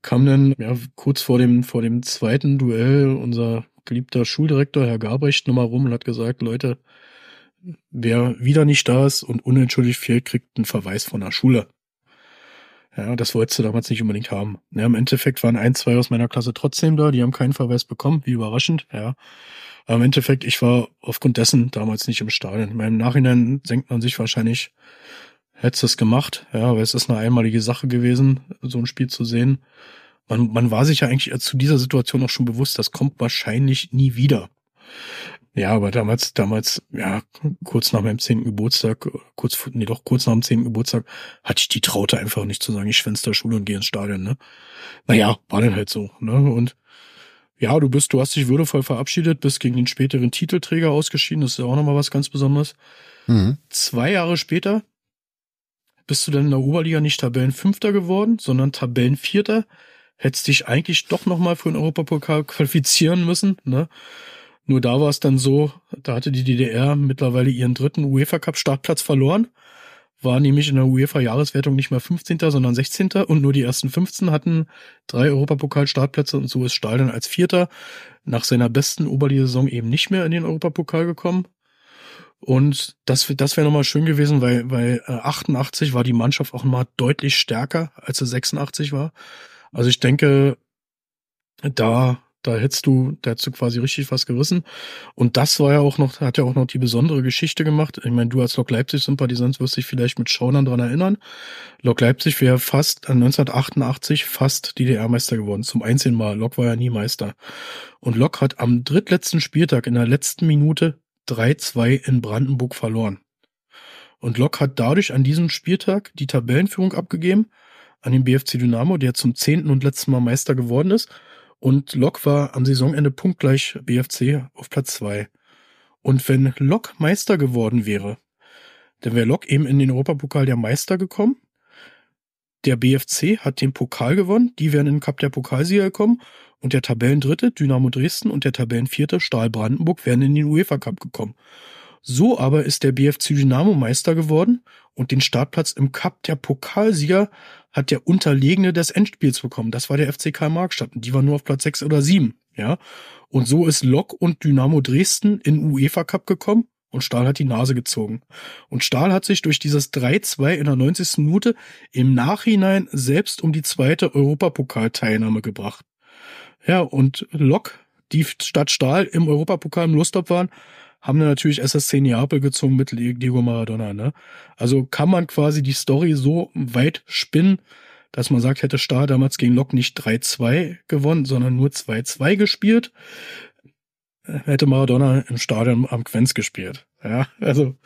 kam dann ja, kurz vor dem, vor dem zweiten Duell unser geliebter Schuldirektor, Herr Gabrecht, nochmal rum und hat gesagt, Leute, wer wieder nicht da ist und unentschuldigt fehlt, kriegt einen Verweis von der Schule. Ja, das wolltest du damals nicht unbedingt haben. Ja, Im Endeffekt waren ein, zwei aus meiner Klasse trotzdem da, die haben keinen Verweis bekommen, wie überraschend, ja. Aber im Endeffekt, ich war aufgrund dessen damals nicht im Stadion. In meinem Nachhinein senkt man sich wahrscheinlich, hättest es gemacht, ja, weil es ist eine einmalige Sache gewesen, so ein Spiel zu sehen man, man war sich ja eigentlich zu dieser Situation auch schon bewusst, das kommt wahrscheinlich nie wieder. Ja, aber damals, damals, ja, kurz nach meinem zehnten Geburtstag, kurz, nee, doch kurz nach dem zehnten Geburtstag, hatte ich die Traute einfach nicht zu sagen, ich schwänze der Schule und gehe ins Stadion, ne? Naja, war dann halt so, ne? Und ja, du bist, du hast dich würdevoll verabschiedet, bist gegen den späteren Titelträger ausgeschieden, das ist ja auch nochmal was ganz Besonderes. Mhm. Zwei Jahre später bist du dann in der Oberliga nicht Tabellenfünfter geworden, sondern Tabellenvierter hättest dich eigentlich doch nochmal für den Europapokal qualifizieren müssen. Ne? Nur da war es dann so, da hatte die DDR mittlerweile ihren dritten UEFA Cup Startplatz verloren, war nämlich in der UEFA Jahreswertung nicht mehr 15., sondern 16. und nur die ersten 15 hatten drei Europapokal Startplätze und so ist Stahl dann als Vierter nach seiner besten Oberliga-Saison eben nicht mehr in den Europapokal gekommen. Und das, das wäre nochmal schön gewesen, weil, weil 88 äh, war die Mannschaft auch mal deutlich stärker, als es 86 war. Also ich denke, da, da hättest du, da hättest du quasi richtig was gerissen. Und das war ja auch noch, hat ja auch noch die besondere Geschichte gemacht. Ich meine, du als Lok Leipzig-Sympathisant wirst dich vielleicht mit Schaunern dran erinnern. Lok Leipzig wäre fast 1988 fast DDR-Meister geworden. Zum einzigen Mal. Lok war ja nie Meister. Und Lok hat am drittletzten Spieltag in der letzten Minute 3-2 in Brandenburg verloren. Und Lok hat dadurch an diesem Spieltag die Tabellenführung abgegeben an den BFC Dynamo, der zum zehnten und letzten Mal Meister geworden ist. Und Lok war am Saisonende punktgleich BFC auf Platz zwei. Und wenn Lok Meister geworden wäre, dann wäre Lok eben in den Europapokal der Meister gekommen. Der BFC hat den Pokal gewonnen, die wären in den Cup der Pokalsieger gekommen und der Tabellendritte Dynamo Dresden und der Tabellenvierte Stahl Brandenburg wären in den UEFA Cup gekommen. So aber ist der BFC Dynamo Meister geworden und den Startplatz im Cup der Pokalsieger hat der Unterlegene des Endspiels bekommen. Das war der FCK Markstadt und die war nur auf Platz 6 oder 7, ja. Und so ist Lok und Dynamo Dresden in UEFA Cup gekommen und Stahl hat die Nase gezogen. Und Stahl hat sich durch dieses 3-2 in der 90. Minute im Nachhinein selbst um die zweite Europapokalteilnahme gebracht. Ja, und Lok, die statt Stahl im Europapokal im Lostop waren, haben dann natürlich SSC Neapel gezogen mit Diego Maradona. Ne? Also kann man quasi die Story so weit spinnen, dass man sagt, hätte Stahl damals gegen Lok nicht 3-2 gewonnen, sondern nur 2-2 gespielt, hätte Maradona im Stadion am Quenz gespielt. Ja, also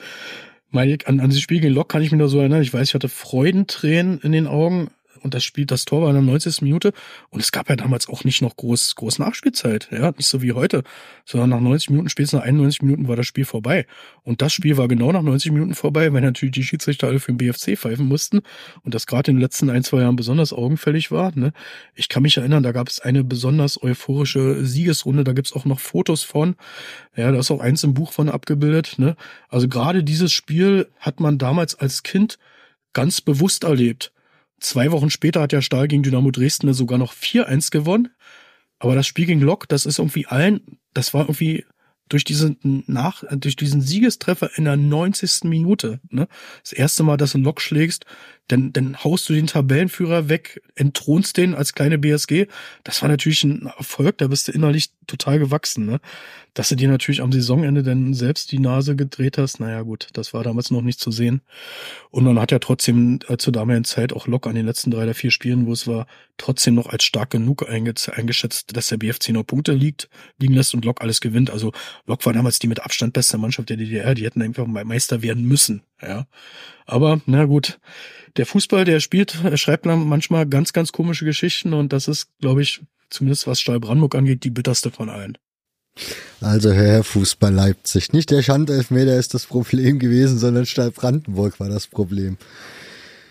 meine, an, an dieses Spiel gegen Lok kann ich mich nur so erinnern. Ich weiß, ich hatte Freudentränen in den Augen, und das Spiel, das Tor war in der 90. Minute und es gab ja damals auch nicht noch groß, groß Nachspielzeit, ja, nicht so wie heute, sondern nach 90 Minuten, spätestens nach 91 Minuten war das Spiel vorbei. Und das Spiel war genau nach 90 Minuten vorbei, weil natürlich die Schiedsrichter alle für den BFC pfeifen mussten und das gerade in den letzten ein, zwei Jahren besonders augenfällig war. Ne? Ich kann mich erinnern, da gab es eine besonders euphorische Siegesrunde, da gibt's auch noch Fotos von, ja, da ist auch eins im Buch von abgebildet. Ne? Also gerade dieses Spiel hat man damals als Kind ganz bewusst erlebt. Zwei Wochen später hat der Stahl gegen Dynamo Dresden sogar noch 4-1 gewonnen. Aber das Spiel gegen Lok, das ist irgendwie allen, das war irgendwie durch diesen nach, durch diesen Siegestreffer in der 90. Minute, ne? Das erste Mal, dass du Lok schlägst, dann, dann haust du den Tabellenführer weg, entthronst den als kleine BSG. Das war natürlich ein Erfolg, da bist du innerlich total gewachsen, ne? Dass du dir natürlich am Saisonende dann selbst die Nase gedreht hast, naja gut, das war damals noch nicht zu sehen. Und man hat ja trotzdem äh, zur damaligen Zeit auch Lok an den letzten drei oder vier Spielen, wo es war, trotzdem noch als stark genug eingeschätzt, dass der BFC noch Punkte liegt, liegen lässt und Lok alles gewinnt. Also Lok war damals die mit Abstand beste Mannschaft der DDR, die hätten einfach Meister werden müssen, ja. Aber, na gut, der Fußball, der spielt, schreibt manchmal ganz, ganz komische Geschichten und das ist, glaube ich, zumindest was Stahl Brandenburg angeht, die bitterste von allen. Also Herr Fußball Leipzig. Nicht der Schandelfmeter ist das Problem gewesen, sondern Stahl Brandenburg war das Problem.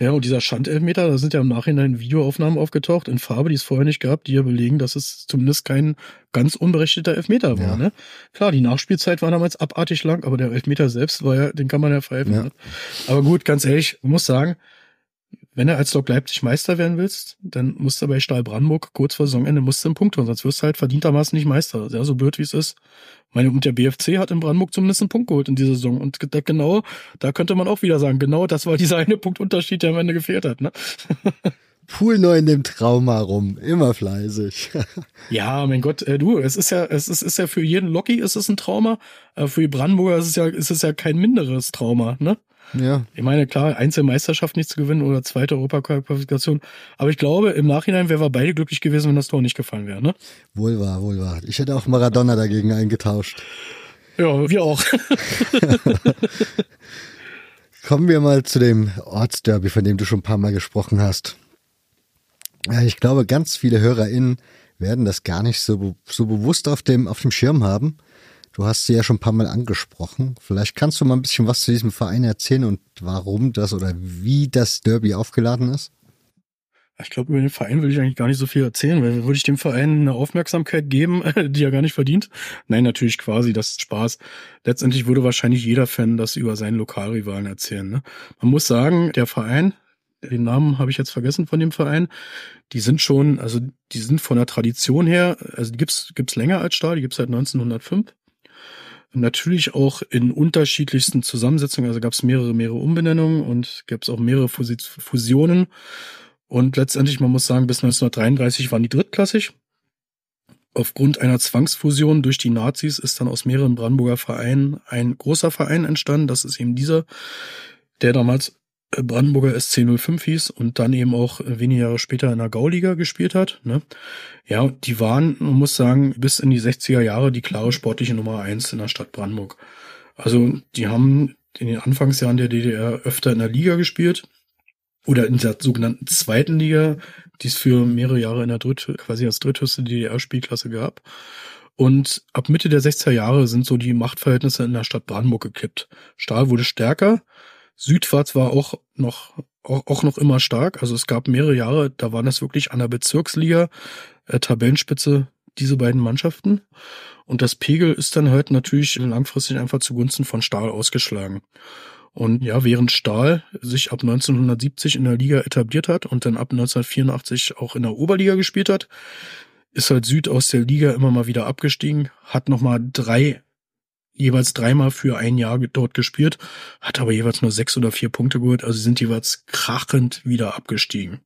Ja, und dieser Schandelfmeter, da sind ja im Nachhinein Videoaufnahmen aufgetaucht in Farbe, die es vorher nicht gab, die ja belegen, dass es zumindest kein ganz unberechtigter Elfmeter war. Ja. Ne? Klar, die Nachspielzeit war damals abartig lang, aber der Elfmeter selbst war ja, den kann man ja pfeifen. Ja. Ne? Aber gut, ganz ehrlich, ich muss sagen, wenn du als Lok Leipzig Meister werden willst, dann musst du bei Stahl Brandenburg kurz vor Saisonende musst du einen Punkt holen, sonst wirst du halt verdientermaßen nicht Meister. Ja, so blöd wie es ist. Meine, und der BFC hat in Brandenburg zumindest einen Punkt geholt in dieser Saison. Und da, genau, da könnte man auch wieder sagen, genau das war dieser eine Punktunterschied, der am Ende gefehlt hat. Ne? Pool neu in dem Trauma rum, immer fleißig. ja, mein Gott, äh, du, es ist ja, es ist, ist ja für jeden Locky ist es ein Trauma, äh, für die Brandenburger ist es ja, ist es ja kein minderes Trauma, ne? Ja. Ich meine, klar, Einzelmeisterschaft nicht zu gewinnen oder zweite Europaqualifikation. Aber ich glaube, im Nachhinein wären wir beide glücklich gewesen, wenn das Tor nicht gefallen wäre, ne? Wohl wahr, wohl wahr. Ich hätte auch Maradona dagegen eingetauscht. Ja, wir auch. Kommen wir mal zu dem Ortsderby, von dem du schon ein paar Mal gesprochen hast. Ich glaube, ganz viele HörerInnen werden das gar nicht so, so bewusst auf dem, auf dem Schirm haben. Du hast sie ja schon ein paar Mal angesprochen. Vielleicht kannst du mal ein bisschen was zu diesem Verein erzählen und warum das oder wie das Derby aufgeladen ist? Ich glaube, über den Verein will ich eigentlich gar nicht so viel erzählen, weil würde ich dem Verein eine Aufmerksamkeit geben, die er gar nicht verdient. Nein, natürlich quasi, das ist Spaß. Letztendlich würde wahrscheinlich jeder Fan das über seinen Lokalrivalen erzählen. Ne? Man muss sagen, der Verein, den Namen habe ich jetzt vergessen von dem Verein, die sind schon, also die sind von der Tradition her, also die gibt's gibt's länger als Stahl, die gibt's seit 1905 Natürlich auch in unterschiedlichsten Zusammensetzungen. Also gab es mehrere, mehrere Umbenennungen und gab es auch mehrere Fusionen. Und letztendlich, man muss sagen, bis 1933 waren die drittklassig. Aufgrund einer Zwangsfusion durch die Nazis ist dann aus mehreren Brandenburger Vereinen ein großer Verein entstanden. Das ist eben dieser, der damals Brandenburger SC05 hieß und dann eben auch wenige Jahre später in der Gauliga gespielt hat. Ne? Ja, die waren, man muss sagen, bis in die 60er Jahre die klare sportliche Nummer eins in der Stadt Brandenburg. Also die haben in den Anfangsjahren der DDR öfter in der Liga gespielt oder in der sogenannten zweiten Liga, die es für mehrere Jahre in der dritt, quasi als dritthöchste DDR-Spielklasse gab. Und ab Mitte der 60er Jahre sind so die Machtverhältnisse in der Stadt Brandenburg gekippt. Stahl wurde stärker, Südwärts war auch noch auch, auch noch immer stark. Also es gab mehrere Jahre, da waren das wirklich an der Bezirksliga äh, Tabellenspitze diese beiden Mannschaften. Und das Pegel ist dann halt natürlich langfristig einfach zugunsten von Stahl ausgeschlagen. Und ja, während Stahl sich ab 1970 in der Liga etabliert hat und dann ab 1984 auch in der Oberliga gespielt hat, ist halt Süd aus der Liga immer mal wieder abgestiegen, hat nochmal drei jeweils dreimal für ein Jahr dort gespielt, hat aber jeweils nur sechs oder vier Punkte geholt, also sind jeweils krachend wieder abgestiegen.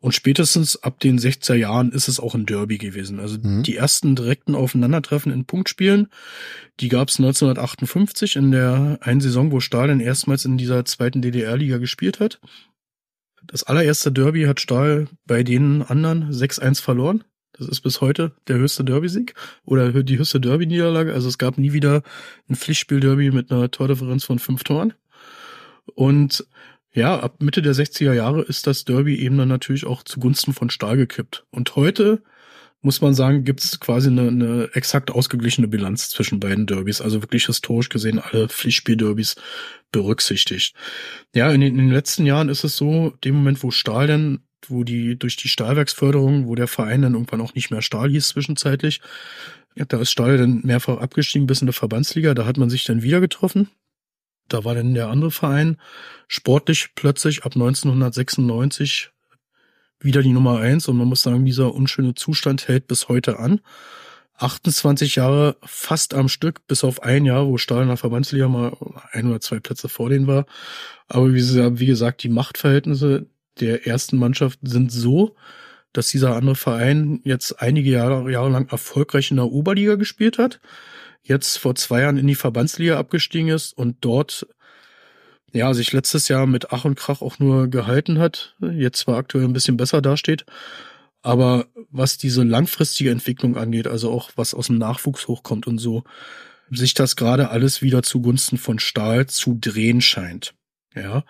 Und spätestens ab den 60er Jahren ist es auch ein Derby gewesen. Also mhm. die ersten direkten Aufeinandertreffen in Punktspielen, die gab es 1958 in der einen Saison, wo Stalin erstmals in dieser zweiten DDR-Liga gespielt hat. Das allererste Derby hat Stahl bei den anderen 6-1 verloren. Das ist bis heute der höchste Derby-Sieg oder die höchste Derby-Niederlage. Also es gab nie wieder ein Pflichtspiel-Derby mit einer Tordifferenz von fünf Toren. Und ja, ab Mitte der 60er Jahre ist das Derby eben dann natürlich auch zugunsten von Stahl gekippt. Und heute muss man sagen, gibt es quasi eine, eine exakt ausgeglichene Bilanz zwischen beiden Derbys. Also wirklich historisch gesehen alle Pflichtspiel-Derbys berücksichtigt. Ja, in den, in den letzten Jahren ist es so, dem Moment, wo Stahl denn wo die durch die Stahlwerksförderung, wo der Verein dann irgendwann auch nicht mehr Stahl hieß zwischenzeitlich, da ist Stahl dann mehrfach abgestiegen bis in der Verbandsliga, da hat man sich dann wieder getroffen. Da war dann der andere Verein sportlich plötzlich ab 1996 wieder die Nummer eins und man muss sagen, dieser unschöne Zustand hält bis heute an. 28 Jahre fast am Stück, bis auf ein Jahr, wo Stahl in der Verbandsliga mal ein oder zwei Plätze vor denen war. Aber wie gesagt, die Machtverhältnisse der ersten Mannschaft sind so, dass dieser andere Verein jetzt einige Jahre, Jahre lang erfolgreich in der Oberliga gespielt hat, jetzt vor zwei Jahren in die Verbandsliga abgestiegen ist und dort ja sich letztes Jahr mit Ach und Krach auch nur gehalten hat, jetzt zwar aktuell ein bisschen besser dasteht, aber was diese langfristige Entwicklung angeht, also auch was aus dem Nachwuchs hochkommt und so, sich das gerade alles wieder zugunsten von Stahl zu drehen scheint. Ja.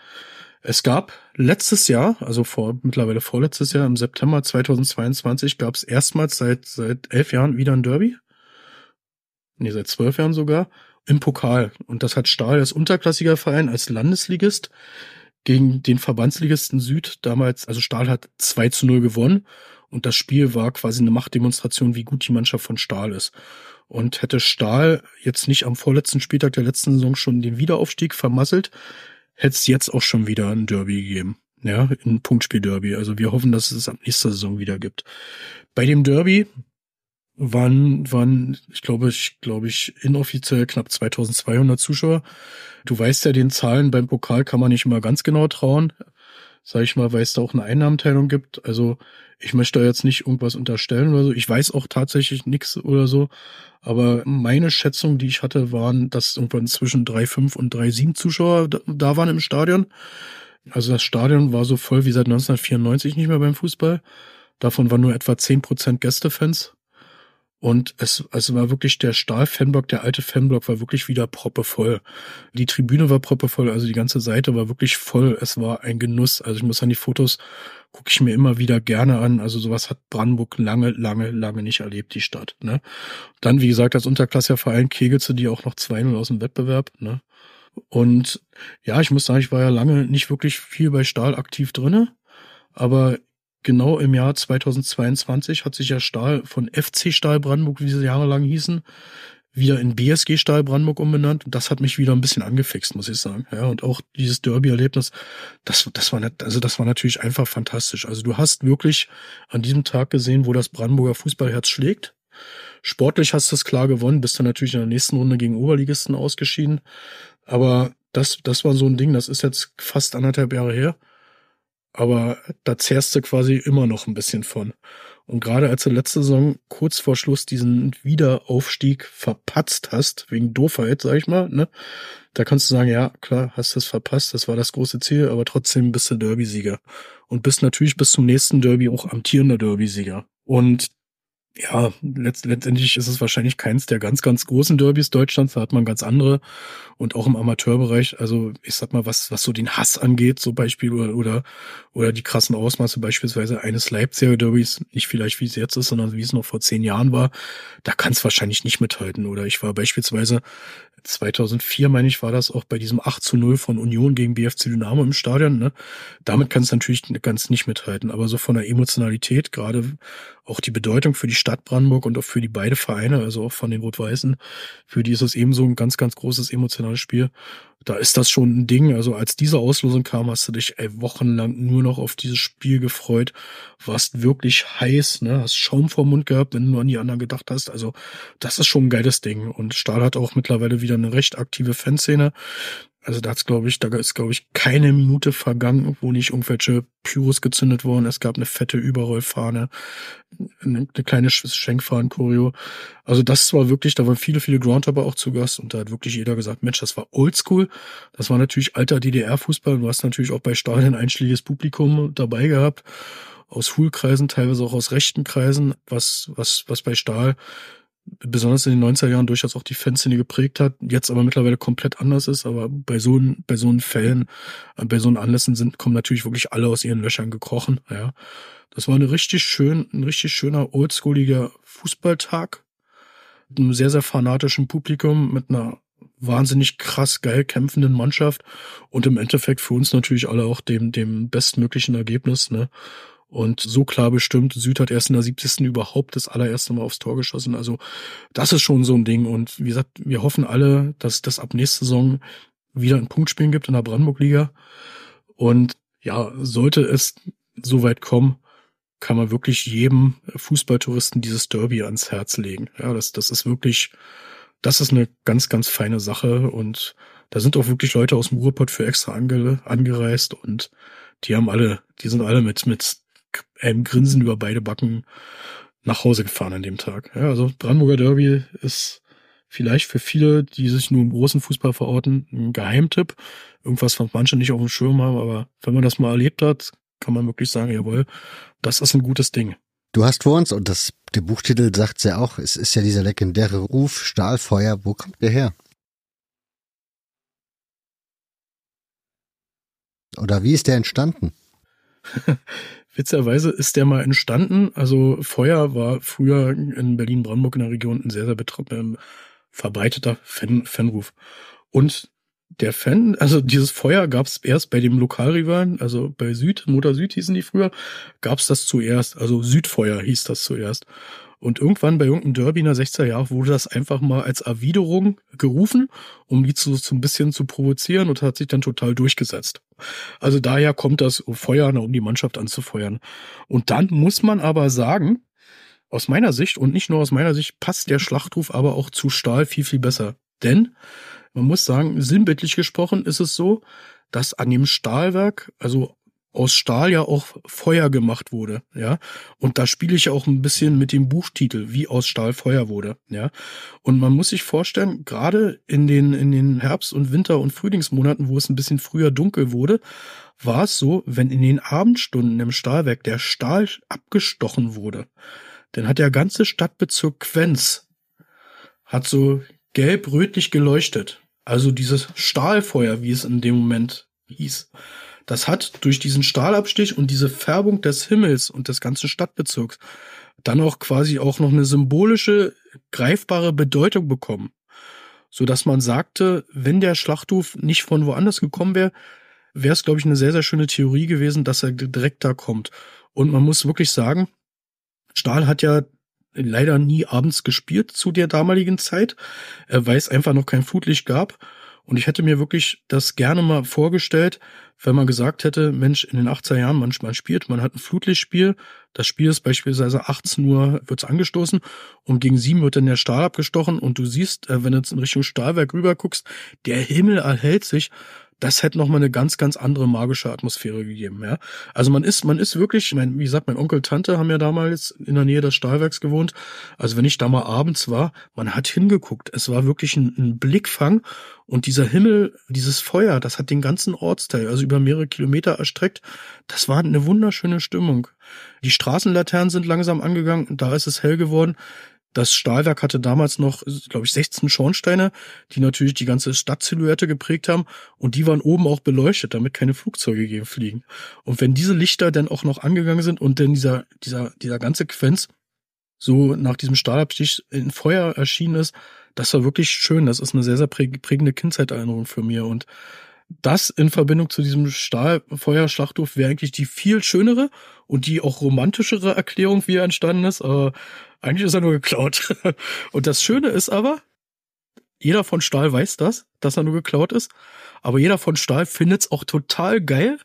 Es gab letztes Jahr, also vor mittlerweile vorletztes Jahr, im September 2022, gab es erstmals seit seit elf Jahren wieder ein Derby. Nee, seit zwölf Jahren sogar. Im Pokal. Und das hat Stahl als unterklassiger Verein, als Landesligist gegen den Verbandsligisten Süd damals, also Stahl hat 2 zu 0 gewonnen. Und das Spiel war quasi eine Machtdemonstration, wie gut die Mannschaft von Stahl ist. Und hätte Stahl jetzt nicht am vorletzten Spieltag der letzten Saison schon den Wiederaufstieg vermasselt, hätte es jetzt auch schon wieder ein Derby gegeben. Ja, ein Punktspiel-Derby. Also wir hoffen, dass es ab nächster Saison wieder gibt. Bei dem Derby waren, waren, ich glaube, ich glaube ich, inoffiziell knapp 2200 Zuschauer. Du weißt ja, den Zahlen beim Pokal kann man nicht immer ganz genau trauen. Sag ich mal, weil es da auch eine Einnahmenteilung gibt. Also ich möchte da jetzt nicht irgendwas unterstellen oder so. Ich weiß auch tatsächlich nichts oder so. Aber meine Schätzung, die ich hatte, waren, dass irgendwann zwischen 3,5 und 3,7 Zuschauer da waren im Stadion. Also das Stadion war so voll wie seit 1994 nicht mehr beim Fußball. Davon waren nur etwa 10% Gästefans. Und es, es war wirklich der Stahl-Fanblock, der alte Fanblock war wirklich wieder proppevoll. Die Tribüne war proppevoll, also die ganze Seite war wirklich voll. Es war ein Genuss. Also ich muss an die Fotos gucke ich mir immer wieder gerne an. Also sowas hat Brandenburg lange, lange, lange nicht erlebt, die Stadt. Ne? Dann, wie gesagt, als Unterklasseverein kegelst du die auch noch 2-0 aus dem Wettbewerb. Ne? Und ja, ich muss sagen, ich war ja lange nicht wirklich viel bei Stahl aktiv drinne, aber genau im Jahr 2022 hat sich ja Stahl von FC Stahl Brandenburg, wie sie jahrelang hießen, wieder in BSG Stahl Brandenburg umbenannt. Und das hat mich wieder ein bisschen angefixt, muss ich sagen. Ja, und auch dieses Derby-Erlebnis, das, das war also das war natürlich einfach fantastisch. Also du hast wirklich an diesem Tag gesehen, wo das Brandenburger Fußballherz schlägt. Sportlich hast du es klar gewonnen, bist dann natürlich in der nächsten Runde gegen Oberligisten ausgeschieden. Aber das, das war so ein Ding, das ist jetzt fast anderthalb Jahre her. Aber da zehrst du quasi immer noch ein bisschen von. Und gerade als du letzte Saison kurz vor Schluss diesen Wiederaufstieg verpatzt hast, wegen Doofheit, sag ich mal, ne, da kannst du sagen, ja, klar, hast es verpasst, das war das große Ziel, aber trotzdem bist du Derby-Sieger. Und bist natürlich bis zum nächsten Derby auch amtierender Derby-Sieger. Und ja, letzt, letztendlich ist es wahrscheinlich keins der ganz, ganz großen Derbys Deutschlands. Da hat man ganz andere. Und auch im Amateurbereich, also ich sag mal, was, was so den Hass angeht, so Beispiel oder, oder, oder die krassen Ausmaße beispielsweise eines Leipziger Derbys, nicht vielleicht wie es jetzt ist, sondern wie es noch vor zehn Jahren war, da kann es wahrscheinlich nicht mithalten. Oder ich war beispielsweise 2004, meine ich, war das auch bei diesem 8 zu 0 von Union gegen BFC Dynamo im Stadion. Ne? Damit kann es natürlich ganz nicht mithalten. Aber so von der Emotionalität, gerade auch die Bedeutung für die Stadt Brandenburg und auch für die beide Vereine, also auch von den Rot-Weißen, für die ist es ebenso ein ganz, ganz großes emotionales Spiel. Da ist das schon ein Ding. Also als diese Auslosung kam, hast du dich ey, wochenlang nur noch auf dieses Spiel gefreut. Warst wirklich heiß, ne? Hast Schaum vor Mund gehabt, wenn du nur an die anderen gedacht hast. Also das ist schon ein geiles Ding. Und Stahl hat auch mittlerweile wieder eine recht aktive Fanszene. Also da hat's, glaube ich, da ist, glaube ich, keine Minute vergangen, wo nicht irgendwelche Pyros gezündet wurden. Es gab eine fette Überrollfahne, eine, eine kleine Schenkfahnen-Choreo. Also das war wirklich, da waren viele, viele Groundhopper auch zu Gast und da hat wirklich jeder gesagt, Mensch, das war oldschool. Das war natürlich alter DDR-Fußball. Du hast natürlich auch bei Stadien einschlägiges Publikum dabei gehabt. Aus Schulkreisen, teilweise auch aus rechten Kreisen, was, was, was bei Stahl besonders in den 90er Jahren durchaus auch die Fanszene geprägt hat, jetzt aber mittlerweile komplett anders ist. Aber bei so, bei so Fällen, äh, bei so Anlässen sind, kommen natürlich wirklich alle aus ihren Löchern gekrochen. Ja, das war eine richtig schön, ein richtig schöner oldschooliger Fußballtag mit einem sehr, sehr fanatischen Publikum, mit einer wahnsinnig krass geil kämpfenden Mannschaft und im Endeffekt für uns natürlich alle auch dem, dem bestmöglichen Ergebnis, ne? Und so klar bestimmt, Süd hat erst in der 70. überhaupt das allererste Mal aufs Tor geschossen. Also das ist schon so ein Ding. Und wie gesagt, wir hoffen alle, dass das ab nächste Saison wieder ein Punktspielen gibt in der Brandenburg-Liga. Und ja, sollte es so weit kommen, kann man wirklich jedem Fußballtouristen dieses Derby ans Herz legen. Ja, das, das ist wirklich, das ist eine ganz, ganz feine Sache. Und da sind auch wirklich Leute aus dem Ruhrpott für extra ange, angereist und die haben alle, die sind alle mit, mit einem Grinsen über beide Backen nach Hause gefahren an dem Tag. Ja, also Brandenburger Derby ist vielleicht für viele, die sich nur im großen Fußball verorten, ein Geheimtipp. Irgendwas, was manche nicht auf dem Schirm haben, aber wenn man das mal erlebt hat, kann man wirklich sagen, jawohl, das ist ein gutes Ding. Du hast vor uns, und das, der Buchtitel sagt ja auch, es ist ja dieser legendäre Ruf Stahlfeuer. Wo kommt der her? Oder wie ist der entstanden? Witzigerweise ist der mal entstanden. Also Feuer war früher in Berlin-Brandenburg in der Region ein sehr, sehr ähm, verbreiteter Fan Fanruf. Und der Fan, also dieses Feuer gab es erst bei dem Lokalrivalen, also bei Süd, Motor Süd hießen die früher, gab es das zuerst, also Südfeuer hieß das zuerst. Und irgendwann bei irgendeinem Derby in der 60er Jahre wurde das einfach mal als Erwiderung gerufen, um die zu, so ein bisschen zu provozieren und hat sich dann total durchgesetzt. Also daher kommt das Feuer, um die Mannschaft anzufeuern. Und dann muss man aber sagen, aus meiner Sicht und nicht nur aus meiner Sicht passt der Schlachtruf aber auch zu Stahl viel, viel besser. Denn man muss sagen, sinnbildlich gesprochen ist es so, dass an dem Stahlwerk, also aus Stahl ja auch Feuer gemacht wurde, ja. Und da spiele ich auch ein bisschen mit dem Buchtitel, wie aus Stahl Feuer wurde, ja. Und man muss sich vorstellen, gerade in den, in den Herbst- und Winter- und Frühlingsmonaten, wo es ein bisschen früher dunkel wurde, war es so, wenn in den Abendstunden im Stahlwerk der Stahl abgestochen wurde, dann hat der ganze Stadtbezirk Quenz hat so gelb-rötlich geleuchtet. Also dieses Stahlfeuer, wie es in dem Moment hieß. Das hat durch diesen Stahlabstich und diese Färbung des Himmels und des ganzen Stadtbezirks dann auch quasi auch noch eine symbolische, greifbare Bedeutung bekommen. So dass man sagte, wenn der Schlachtruf nicht von woanders gekommen wäre, wäre es, glaube ich, eine sehr, sehr schöne Theorie gewesen, dass er direkt da kommt. Und man muss wirklich sagen, Stahl hat ja leider nie abends gespielt zu der damaligen Zeit, weil es einfach noch kein Flutlicht gab. Und ich hätte mir wirklich das gerne mal vorgestellt, wenn man gesagt hätte, Mensch, in den 80er Jahren, man, man spielt, man hat ein Flutlichtspiel, das Spiel ist beispielsweise 18 Uhr wird's angestoßen und gegen 7 wird dann der Stahl abgestochen. Und du siehst, äh, wenn du jetzt in Richtung Stahlwerk rüber guckst, der Himmel erhält sich das hätte nochmal eine ganz, ganz andere magische Atmosphäre gegeben, ja. Also man ist, man ist wirklich, mein, wie gesagt, mein Onkel, Tante haben ja damals in der Nähe des Stahlwerks gewohnt. Also wenn ich da mal abends war, man hat hingeguckt. Es war wirklich ein, ein Blickfang und dieser Himmel, dieses Feuer, das hat den ganzen Ortsteil, also über mehrere Kilometer erstreckt. Das war eine wunderschöne Stimmung. Die Straßenlaternen sind langsam angegangen und da ist es hell geworden. Das Stahlwerk hatte damals noch, glaube ich, 16 Schornsteine, die natürlich die ganze Stadtsilhouette geprägt haben und die waren oben auch beleuchtet, damit keine Flugzeuge gegen fliegen. Und wenn diese Lichter dann auch noch angegangen sind und dann dieser, dieser, dieser ganze Quenz so nach diesem Stahlabstich in Feuer erschienen ist, das war wirklich schön. Das ist eine sehr, sehr prägende Kindzeiterinnerung für mir. Und das in Verbindung zu diesem Stahlfeuerschlachthof wäre eigentlich die viel schönere und die auch romantischere Erklärung, wie er entstanden ist. Aber eigentlich ist er nur geklaut. Und das Schöne ist aber, jeder von Stahl weiß das, dass er nur geklaut ist. Aber jeder von Stahl findet es auch total geil,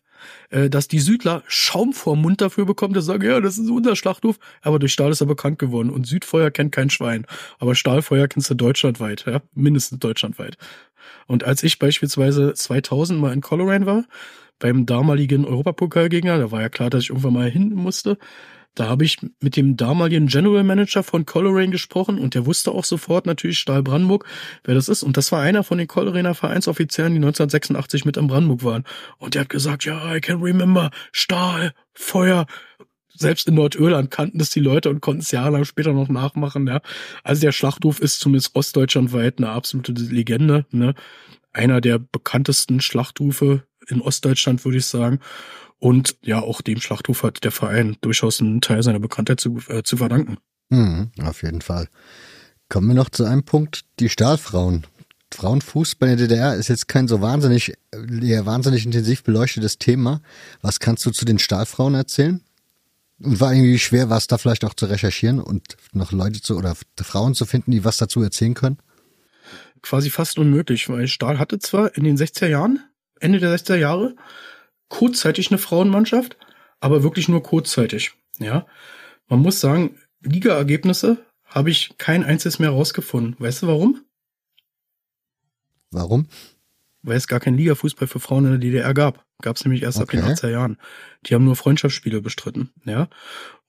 äh, dass die Südler Schaum vor Mund dafür bekommen, dass sie sagen, ja, das ist unser Schlachthof. Aber durch Stahl ist er bekannt geworden. Und Südfeuer kennt kein Schwein. Aber Stahlfeuer kennst du deutschlandweit, ja, mindestens deutschlandweit. Und als ich beispielsweise 2000 mal in Coleraine war, beim damaligen Europapokalgegner, da war ja klar, dass ich irgendwann mal hin musste, da habe ich mit dem damaligen General Manager von Coleraine gesprochen und der wusste auch sofort natürlich Stahl Brandenburg, wer das ist. Und das war einer von den Colerainer Vereinsoffizieren, die 1986 mit in Brandenburg waren. Und der hat gesagt, ja, I can remember, Stahl, Feuer. Selbst in Nordirland kannten das die Leute und konnten es jahrelang später noch nachmachen. Ja. Also der Schlachthof ist zumindest ostdeutschlandweit eine absolute Legende. Ne. Einer der bekanntesten Schlachthufe in Ostdeutschland, würde ich sagen. Und ja, auch dem Schlachthof hat der Verein durchaus einen Teil seiner Bekanntheit zu, äh, zu verdanken. Mhm, auf jeden Fall. Kommen wir noch zu einem Punkt, die Stahlfrauen. Frauenfußball in der DDR ist jetzt kein so wahnsinnig, ja, wahnsinnig intensiv beleuchtetes Thema. Was kannst du zu den Stahlfrauen erzählen? Und war irgendwie schwer, was da vielleicht auch zu recherchieren und noch Leute zu oder Frauen zu finden, die was dazu erzählen können? Quasi fast unmöglich, weil Stahl hatte zwar in den 60er Jahren, Ende der 60er Jahre, kurzzeitig eine Frauenmannschaft, aber wirklich nur kurzzeitig. Ja, man muss sagen, Ligaergebnisse habe ich kein einziges mehr rausgefunden. Weißt du warum? Warum? Weil es gar keinen Ligafußball für Frauen in der DDR gab. Gab es nämlich erst okay. ab den 80er Jahren. Die haben nur Freundschaftsspiele bestritten. Ja.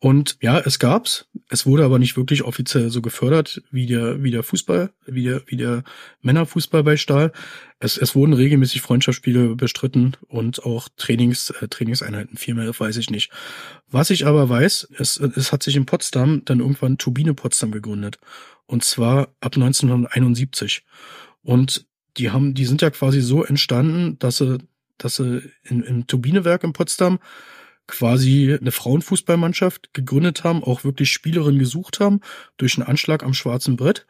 Und ja, es gab's. Es wurde aber nicht wirklich offiziell so gefördert wie der, wie der Fußball, wie der, wie der Männerfußball bei Stahl. Es, es wurden regelmäßig Freundschaftsspiele bestritten und auch Trainings, äh, Trainingseinheiten. Viel mehr weiß ich nicht. Was ich aber weiß, es, es hat sich in Potsdam dann irgendwann Turbine Potsdam gegründet. Und zwar ab 1971. Und die haben, die sind ja quasi so entstanden, dass sie, dass sie in, im Turbinewerk in Potsdam quasi eine Frauenfußballmannschaft gegründet haben, auch wirklich Spielerinnen gesucht haben durch einen Anschlag am schwarzen Brett.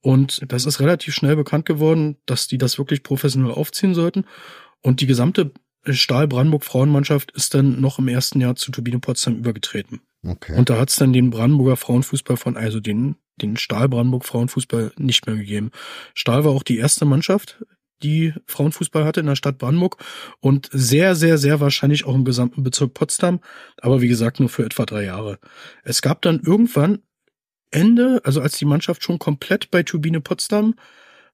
Und das ist relativ schnell bekannt geworden, dass die das wirklich professionell aufziehen sollten. Und die gesamte Stahl-Brandenburg-Frauenmannschaft ist dann noch im ersten Jahr zu Turbine Potsdam übergetreten. Okay. Und da hat es dann den Brandenburger Frauenfußball von, also den, den Stahl-Brandenburg-Frauenfußball nicht mehr gegeben. Stahl war auch die erste Mannschaft die Frauenfußball hatte in der Stadt Brandenburg und sehr, sehr, sehr wahrscheinlich auch im gesamten Bezirk Potsdam, aber wie gesagt nur für etwa drei Jahre. Es gab dann irgendwann Ende, also als die Mannschaft schon komplett bei Turbine Potsdam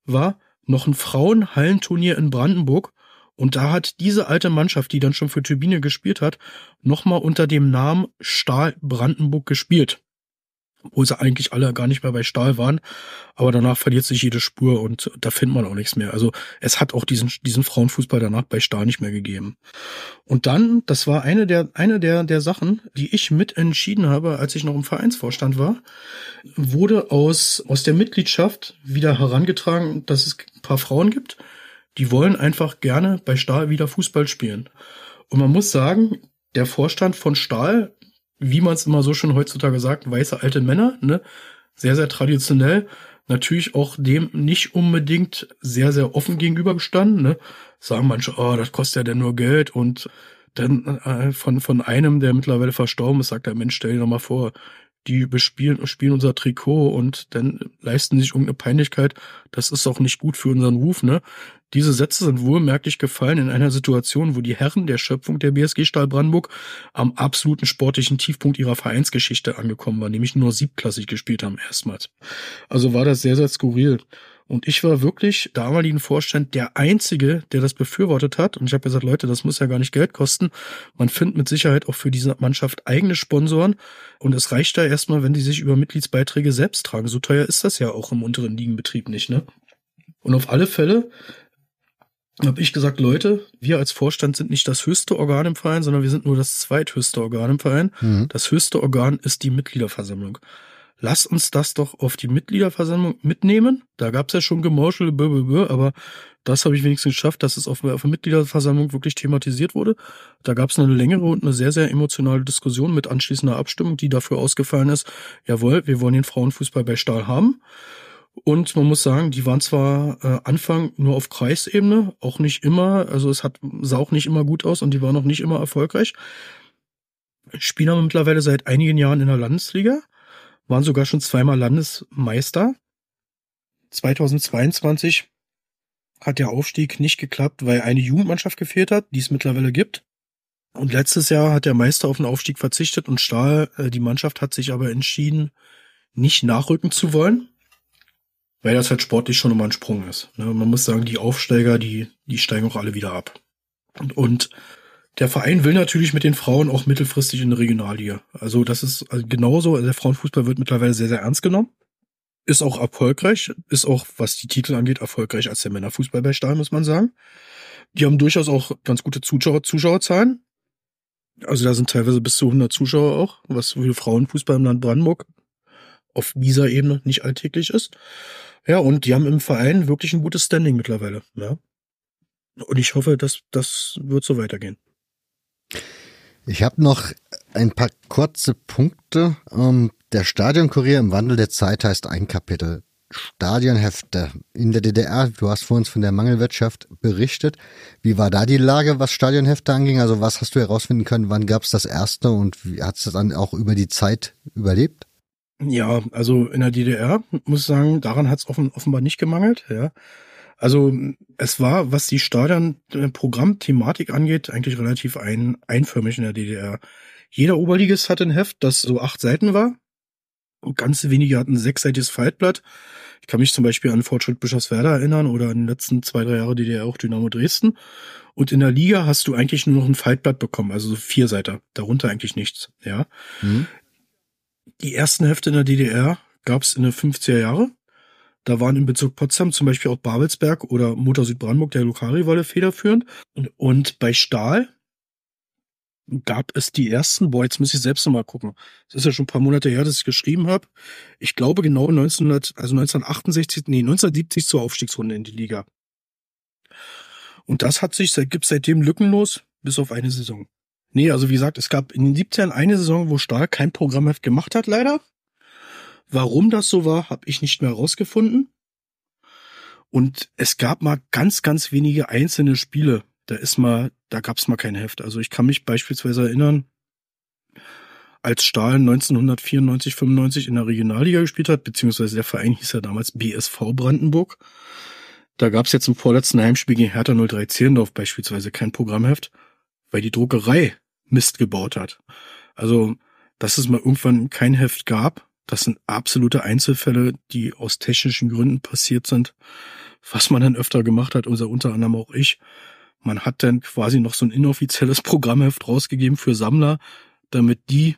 war, noch ein Frauenhallenturnier in Brandenburg und da hat diese alte Mannschaft, die dann schon für Turbine gespielt hat, nochmal unter dem Namen Stahl Brandenburg gespielt obwohl sie eigentlich alle gar nicht mehr bei Stahl waren. Aber danach verliert sich jede Spur und da findet man auch nichts mehr. Also es hat auch diesen, diesen Frauenfußball danach bei Stahl nicht mehr gegeben. Und dann, das war eine der, eine der, der Sachen, die ich mit entschieden habe, als ich noch im Vereinsvorstand war, wurde aus, aus der Mitgliedschaft wieder herangetragen, dass es ein paar Frauen gibt, die wollen einfach gerne bei Stahl wieder Fußball spielen. Und man muss sagen, der Vorstand von Stahl wie man es immer so schon heutzutage sagt, weiße alte Männer, ne? Sehr, sehr traditionell. Natürlich auch dem nicht unbedingt sehr, sehr offen gegenübergestanden, ne? Sagen manche, oh, das kostet ja denn nur Geld und dann äh, von, von einem, der mittlerweile verstorben ist, sagt der Mensch, stell dir doch mal vor, die bespielen spielen unser Trikot und dann leisten sich irgendeine Peinlichkeit. Das ist auch nicht gut für unseren Ruf, ne? Diese Sätze sind wohlmerklich gefallen in einer Situation, wo die Herren der Schöpfung der BSG Stahl Brandenburg am absoluten sportlichen Tiefpunkt ihrer Vereinsgeschichte angekommen waren, nämlich nur siebklassig gespielt haben erstmals. Also war das sehr, sehr skurril. Und ich war wirklich damaligen Vorstand der Einzige, der das befürwortet hat. Und ich habe gesagt, Leute, das muss ja gar nicht Geld kosten. Man findet mit Sicherheit auch für diese Mannschaft eigene Sponsoren. Und es reicht da erstmal, wenn die sich über Mitgliedsbeiträge selbst tragen. So teuer ist das ja auch im unteren Ligenbetrieb nicht, ne? Und auf alle Fälle habe ich gesagt, Leute, wir als Vorstand sind nicht das höchste Organ im Verein, sondern wir sind nur das zweithöchste Organ im Verein. Mhm. Das höchste Organ ist die Mitgliederversammlung. lass uns das doch auf die Mitgliederversammlung mitnehmen. Da gab's ja schon Gemauschel, aber das habe ich wenigstens geschafft, dass es auf, auf der Mitgliederversammlung wirklich thematisiert wurde. Da gab's eine längere und eine sehr, sehr emotionale Diskussion mit anschließender Abstimmung, die dafür ausgefallen ist, jawohl, wir wollen den Frauenfußball bei Stahl haben. Und man muss sagen, die waren zwar äh, Anfang nur auf Kreisebene, auch nicht immer, also es hat, sah auch nicht immer gut aus und die waren auch nicht immer erfolgreich. Spielen mittlerweile seit einigen Jahren in der Landesliga waren sogar schon zweimal Landesmeister. 2022 hat der Aufstieg nicht geklappt, weil eine Jugendmannschaft gefehlt hat, die es mittlerweile gibt. Und letztes Jahr hat der Meister auf den Aufstieg verzichtet und Stahl, äh, die Mannschaft hat sich aber entschieden, nicht nachrücken zu wollen, weil das halt sportlich schon immer ein Sprung ist. Ne? Man muss sagen, die Aufsteiger, die, die steigen auch alle wieder ab. Und, und der Verein will natürlich mit den Frauen auch mittelfristig in der Regionalliga. Also das ist also genauso. Der Frauenfußball wird mittlerweile sehr, sehr ernst genommen. Ist auch erfolgreich. Ist auch, was die Titel angeht, erfolgreich als der Männerfußball bei Stahl, muss man sagen. Die haben durchaus auch ganz gute Zuschauer, Zuschauerzahlen. Also da sind teilweise bis zu 100 Zuschauer auch, was für Frauenfußball im Land Brandenburg auf dieser Ebene nicht alltäglich ist. Ja, und die haben im Verein wirklich ein gutes Standing mittlerweile. Ja. Und ich hoffe, dass das wird so weitergehen. Ich habe noch ein paar kurze Punkte. Ähm, der Stadionkurier im Wandel der Zeit heißt ein Kapitel. Stadionhefte in der DDR. Du hast vor uns von der Mangelwirtschaft berichtet. Wie war da die Lage, was Stadionhefte anging? Also was hast du herausfinden können? Wann gab es das erste und wie hat es dann auch über die Zeit überlebt? Ja, also in der DDR muss ich sagen, daran hat es offen, offenbar nicht gemangelt. Ja, also es war, was die Stadion-Programmthematik angeht, eigentlich relativ ein, einförmig in der DDR. Jeder Oberligist hatte ein Heft, das so acht Seiten war. Und ganz wenige hatten ein sechsseitiges Faltblatt. Ich kann mich zum Beispiel an Fortschritt Bischofswerda erinnern oder an die letzten zwei, drei Jahre DDR auch Dynamo Dresden. Und in der Liga hast du eigentlich nur noch ein Faltblatt bekommen, also so vier Seiten. Darunter eigentlich nichts, ja. Mhm. Die ersten Hefte in der DDR gab es in den 50er Jahre. Da waren im Bezirk Potsdam zum Beispiel auch Babelsberg oder Motor Südbrandenburg, der Lokalrivale, federführend. Und, und bei Stahl gab es die ersten, boah, jetzt muss ich selbst nochmal gucken. Das ist ja schon ein paar Monate her, dass ich geschrieben habe. Ich glaube genau 1900, also 1968, nee, 1970 zur Aufstiegsrunde in die Liga. Und das hat sich, gibt seitdem lückenlos, bis auf eine Saison. Nee, also wie gesagt, es gab in den 17 eine Saison, wo Stahl kein Programmheft gemacht hat, leider. Warum das so war, habe ich nicht mehr herausgefunden. Und es gab mal ganz, ganz wenige einzelne Spiele. Da ist mal, da gab's mal kein Heft. Also ich kann mich beispielsweise erinnern, als Stahl 1994, 95 in der Regionalliga gespielt hat, beziehungsweise der Verein hieß ja damals BSV Brandenburg. Da gab's jetzt im vorletzten Heimspiel gegen Hertha 03 Zehlendorf beispielsweise kein Programmheft, weil die Druckerei Mist gebaut hat. Also, dass es mal irgendwann kein Heft gab, das sind absolute Einzelfälle, die aus technischen Gründen passiert sind. Was man dann öfter gemacht hat, unser unter anderem auch ich. Man hat dann quasi noch so ein inoffizielles Programmheft rausgegeben für Sammler, damit die,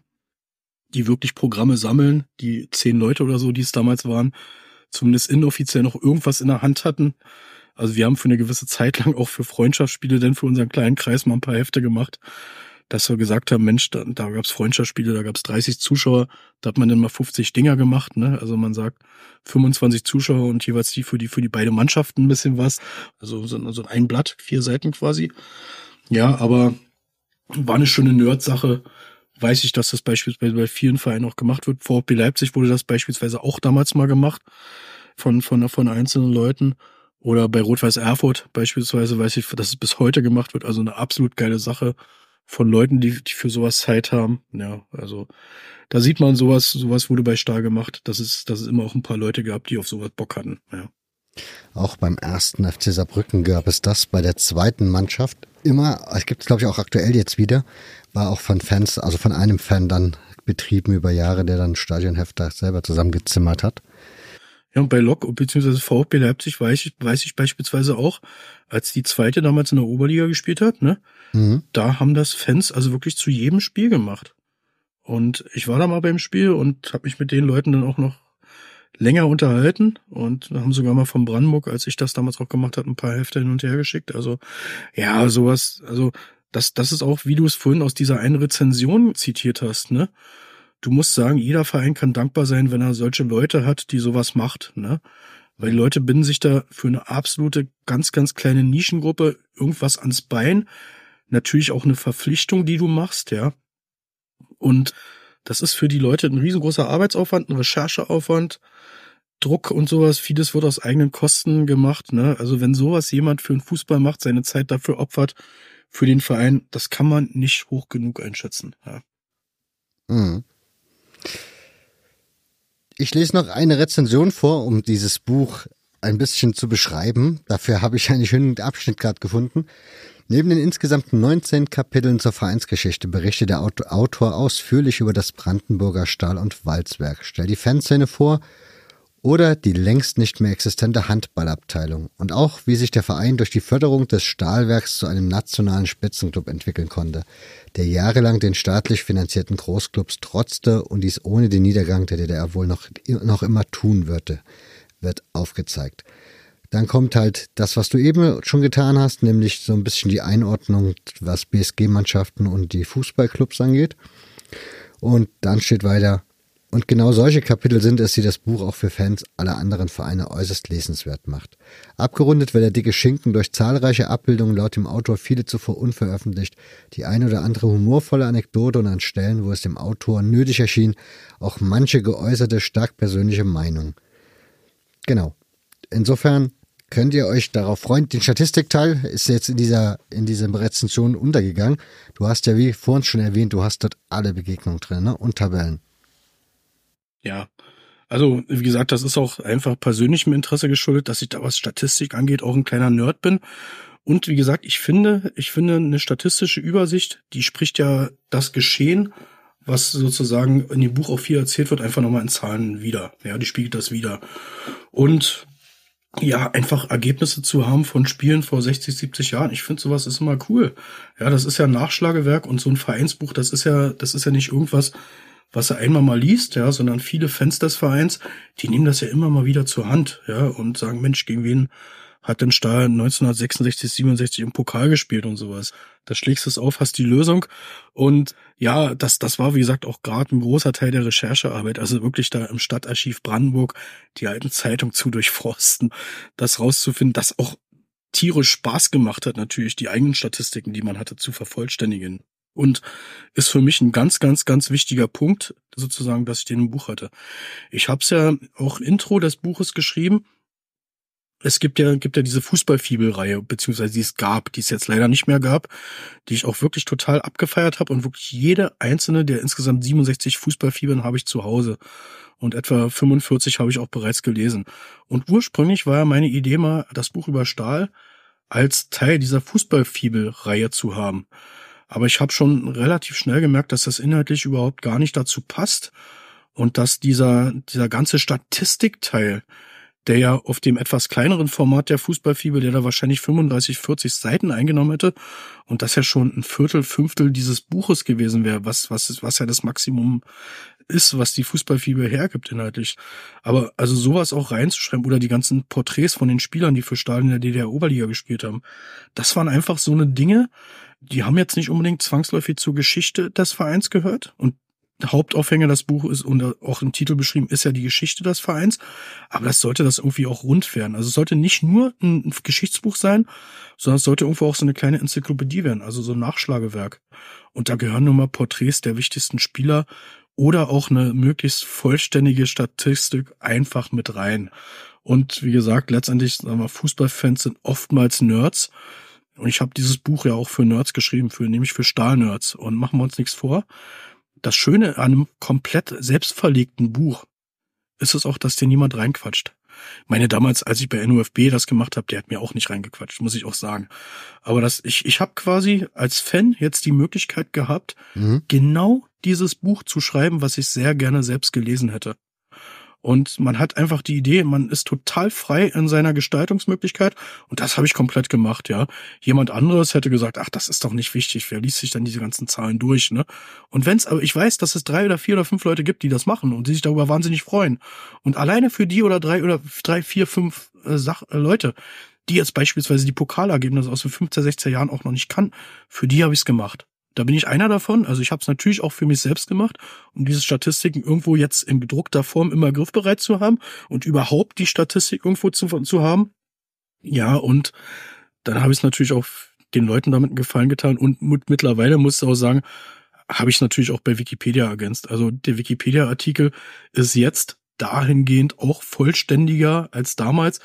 die wirklich Programme sammeln, die zehn Leute oder so, die es damals waren, zumindest inoffiziell noch irgendwas in der Hand hatten. Also wir haben für eine gewisse Zeit lang auch für Freundschaftsspiele denn für unseren kleinen Kreis mal ein paar Hefte gemacht dass wir gesagt haben, Mensch, da, da gab es Freundschaftsspiele, da gab es 30 Zuschauer, da hat man dann mal 50 Dinger gemacht, ne? Also man sagt 25 Zuschauer und jeweils die für die für die beide Mannschaften ein bisschen was. Also so, so ein Blatt, vier Seiten quasi. Ja, aber war eine schöne Nerd-Sache. Weiß ich, dass das beispielsweise bei vielen Vereinen auch gemacht wird. VfB Leipzig wurde das beispielsweise auch damals mal gemacht von, von, von einzelnen Leuten. Oder bei Rot-Weiß Erfurt beispielsweise weiß ich, dass es bis heute gemacht wird. Also eine absolut geile Sache von Leuten, die, die für sowas Zeit haben. Ja, also da sieht man sowas, sowas wurde bei Stahl gemacht, dass es, dass es immer auch ein paar Leute gab, die auf sowas Bock hatten. Ja. Auch beim ersten FC Saarbrücken gab es das. Bei der zweiten Mannschaft immer, es gibt es glaube ich auch aktuell jetzt wieder, war auch von Fans, also von einem Fan dann betrieben über Jahre, der dann Stadionheft da selber zusammengezimmert hat. Ja, und bei Lok bzw. VfB Leipzig weiß ich, weiß ich beispielsweise auch, als die zweite damals in der Oberliga gespielt hat, ne, mhm. da haben das Fans also wirklich zu jedem Spiel gemacht. Und ich war da mal beim Spiel und habe mich mit den Leuten dann auch noch länger unterhalten und haben sogar mal von Brandenburg, als ich das damals auch gemacht habe, ein paar Hefte hin und her geschickt. Also ja, sowas, also das, das ist auch, wie du es vorhin aus dieser einen Rezension zitiert hast, ne? Du musst sagen, jeder Verein kann dankbar sein, wenn er solche Leute hat, die sowas macht, ne? Weil die Leute binden sich da für eine absolute, ganz, ganz kleine Nischengruppe irgendwas ans Bein. Natürlich auch eine Verpflichtung, die du machst, ja. Und das ist für die Leute ein riesengroßer Arbeitsaufwand, ein Rechercheaufwand, Druck und sowas. Vieles wird aus eigenen Kosten gemacht, ne? Also wenn sowas jemand für den Fußball macht, seine Zeit dafür opfert, für den Verein, das kann man nicht hoch genug einschätzen, ja. Mhm. Ich lese noch eine Rezension vor, um dieses Buch ein bisschen zu beschreiben. Dafür habe ich einen schönen Abschnitt gerade gefunden. Neben den insgesamt 19 Kapiteln zur Vereinsgeschichte berichtet der Autor ausführlich über das Brandenburger Stahl- und Walzwerk, stellt die Fanszene vor oder die längst nicht mehr existente Handballabteilung und auch, wie sich der Verein durch die Förderung des Stahlwerks zu einem nationalen Spitzenclub entwickeln konnte, der jahrelang den staatlich finanzierten Großclubs trotzte und dies ohne den Niedergang der DDR wohl noch, noch immer tun würde, wird aufgezeigt. Dann kommt halt das, was du eben schon getan hast, nämlich so ein bisschen die Einordnung, was BSG-Mannschaften und die Fußballclubs angeht. Und dann steht weiter, und genau solche Kapitel sind es, die das Buch auch für Fans aller anderen Vereine äußerst lesenswert macht. Abgerundet wird der dicke Schinken durch zahlreiche Abbildungen laut dem Autor viele zuvor unveröffentlicht, die eine oder andere humorvolle Anekdote und an Stellen, wo es dem Autor nötig erschien, auch manche geäußerte stark persönliche Meinung. Genau. Insofern könnt ihr euch darauf freuen. Den Statistikteil ist jetzt in dieser, in dieser Rezension untergegangen. Du hast ja, wie vorhin schon erwähnt, du hast dort alle Begegnungen drin ne? und Tabellen. Ja. Also, wie gesagt, das ist auch einfach persönlichem Interesse geschuldet, dass ich da was Statistik angeht auch ein kleiner Nerd bin. Und wie gesagt, ich finde, ich finde eine statistische Übersicht, die spricht ja das Geschehen, was sozusagen in dem Buch auch viel erzählt wird, einfach nochmal in Zahlen wieder. Ja, die spiegelt das wieder. Und ja, einfach Ergebnisse zu haben von Spielen vor 60, 70 Jahren. Ich finde sowas ist immer cool. Ja, das ist ja ein Nachschlagewerk und so ein Vereinsbuch, das ist ja, das ist ja nicht irgendwas, was er einmal mal liest, ja, sondern viele Fans des Vereins, die nehmen das ja immer mal wieder zur Hand, ja, und sagen, Mensch, gegen wen hat denn Stahl 1966, 67 im Pokal gespielt und sowas. Da schlägst du es auf, hast die Lösung. Und ja, das, das war, wie gesagt, auch gerade ein großer Teil der Recherchearbeit. Also wirklich da im Stadtarchiv Brandenburg die alten Zeitung zu durchforsten, das rauszufinden, das auch tierisch Spaß gemacht hat, natürlich die eigenen Statistiken, die man hatte, zu vervollständigen und ist für mich ein ganz, ganz, ganz wichtiger Punkt, sozusagen, dass ich den im Buch hatte. Ich habe es ja auch Intro des Buches geschrieben. Es gibt ja, gibt ja diese Fußballfibel-Reihe, beziehungsweise die es gab, die es jetzt leider nicht mehr gab, die ich auch wirklich total abgefeiert habe und wirklich jede einzelne der insgesamt 67 Fußballfibeln habe ich zu Hause. Und etwa 45 habe ich auch bereits gelesen. Und ursprünglich war ja meine Idee mal, das Buch über Stahl als Teil dieser Fußballfibel-Reihe zu haben. Aber ich habe schon relativ schnell gemerkt, dass das inhaltlich überhaupt gar nicht dazu passt und dass dieser, dieser ganze Statistikteil, der ja auf dem etwas kleineren Format der Fußballfibel, der da wahrscheinlich 35, 40 Seiten eingenommen hätte und das ja schon ein Viertel, Fünftel dieses Buches gewesen wäre, was, was, was ja das Maximum ist, was die Fußballfibel hergibt inhaltlich. Aber also sowas auch reinzuschreiben oder die ganzen Porträts von den Spielern, die für Stahl in der DDR-Oberliga gespielt haben, das waren einfach so eine Dinge, die haben jetzt nicht unbedingt zwangsläufig zur Geschichte des Vereins gehört. Und Hauptaufhänger des Buches ist und auch im Titel beschrieben ist ja die Geschichte des Vereins. Aber das sollte das irgendwie auch rund werden. Also es sollte nicht nur ein Geschichtsbuch sein, sondern es sollte irgendwo auch so eine kleine Enzyklopädie werden, also so ein Nachschlagewerk. Und da gehören nun mal Porträts der wichtigsten Spieler oder auch eine möglichst vollständige Statistik einfach mit rein. Und wie gesagt, letztendlich, sagen wir, Fußballfans sind oftmals Nerds. Und ich habe dieses Buch ja auch für Nerds geschrieben, für nämlich für Stahlnerds. Und machen wir uns nichts vor. Das Schöne an einem komplett selbstverlegten Buch ist es auch, dass dir niemand reinquatscht. Meine damals, als ich bei NUFB das gemacht habe, der hat mir auch nicht reingequatscht, muss ich auch sagen. Aber das, ich, ich habe quasi als Fan jetzt die Möglichkeit gehabt, mhm. genau dieses Buch zu schreiben, was ich sehr gerne selbst gelesen hätte. Und man hat einfach die Idee, man ist total frei in seiner Gestaltungsmöglichkeit. Und das habe ich komplett gemacht, ja. Jemand anderes hätte gesagt, ach, das ist doch nicht wichtig. Wer liest sich dann diese ganzen Zahlen durch, ne? Und wenn's, aber ich weiß, dass es drei oder vier oder fünf Leute gibt, die das machen und die sich darüber wahnsinnig freuen. Und alleine für die oder drei oder drei, vier, fünf äh, Sach äh, Leute, die jetzt beispielsweise die Pokalergebnisse aus den 15, 16 Jahren auch noch nicht kann, für die habe ich es gemacht. Da bin ich einer davon. Also ich habe es natürlich auch für mich selbst gemacht, um diese Statistiken irgendwo jetzt in gedruckter Form immer griffbereit zu haben und überhaupt die Statistik irgendwo zu, zu haben. Ja, und dann habe ich es natürlich auch den Leuten damit einen Gefallen getan und mittlerweile muss ich auch sagen, habe ich natürlich auch bei Wikipedia ergänzt. Also der Wikipedia-Artikel ist jetzt dahingehend auch vollständiger als damals.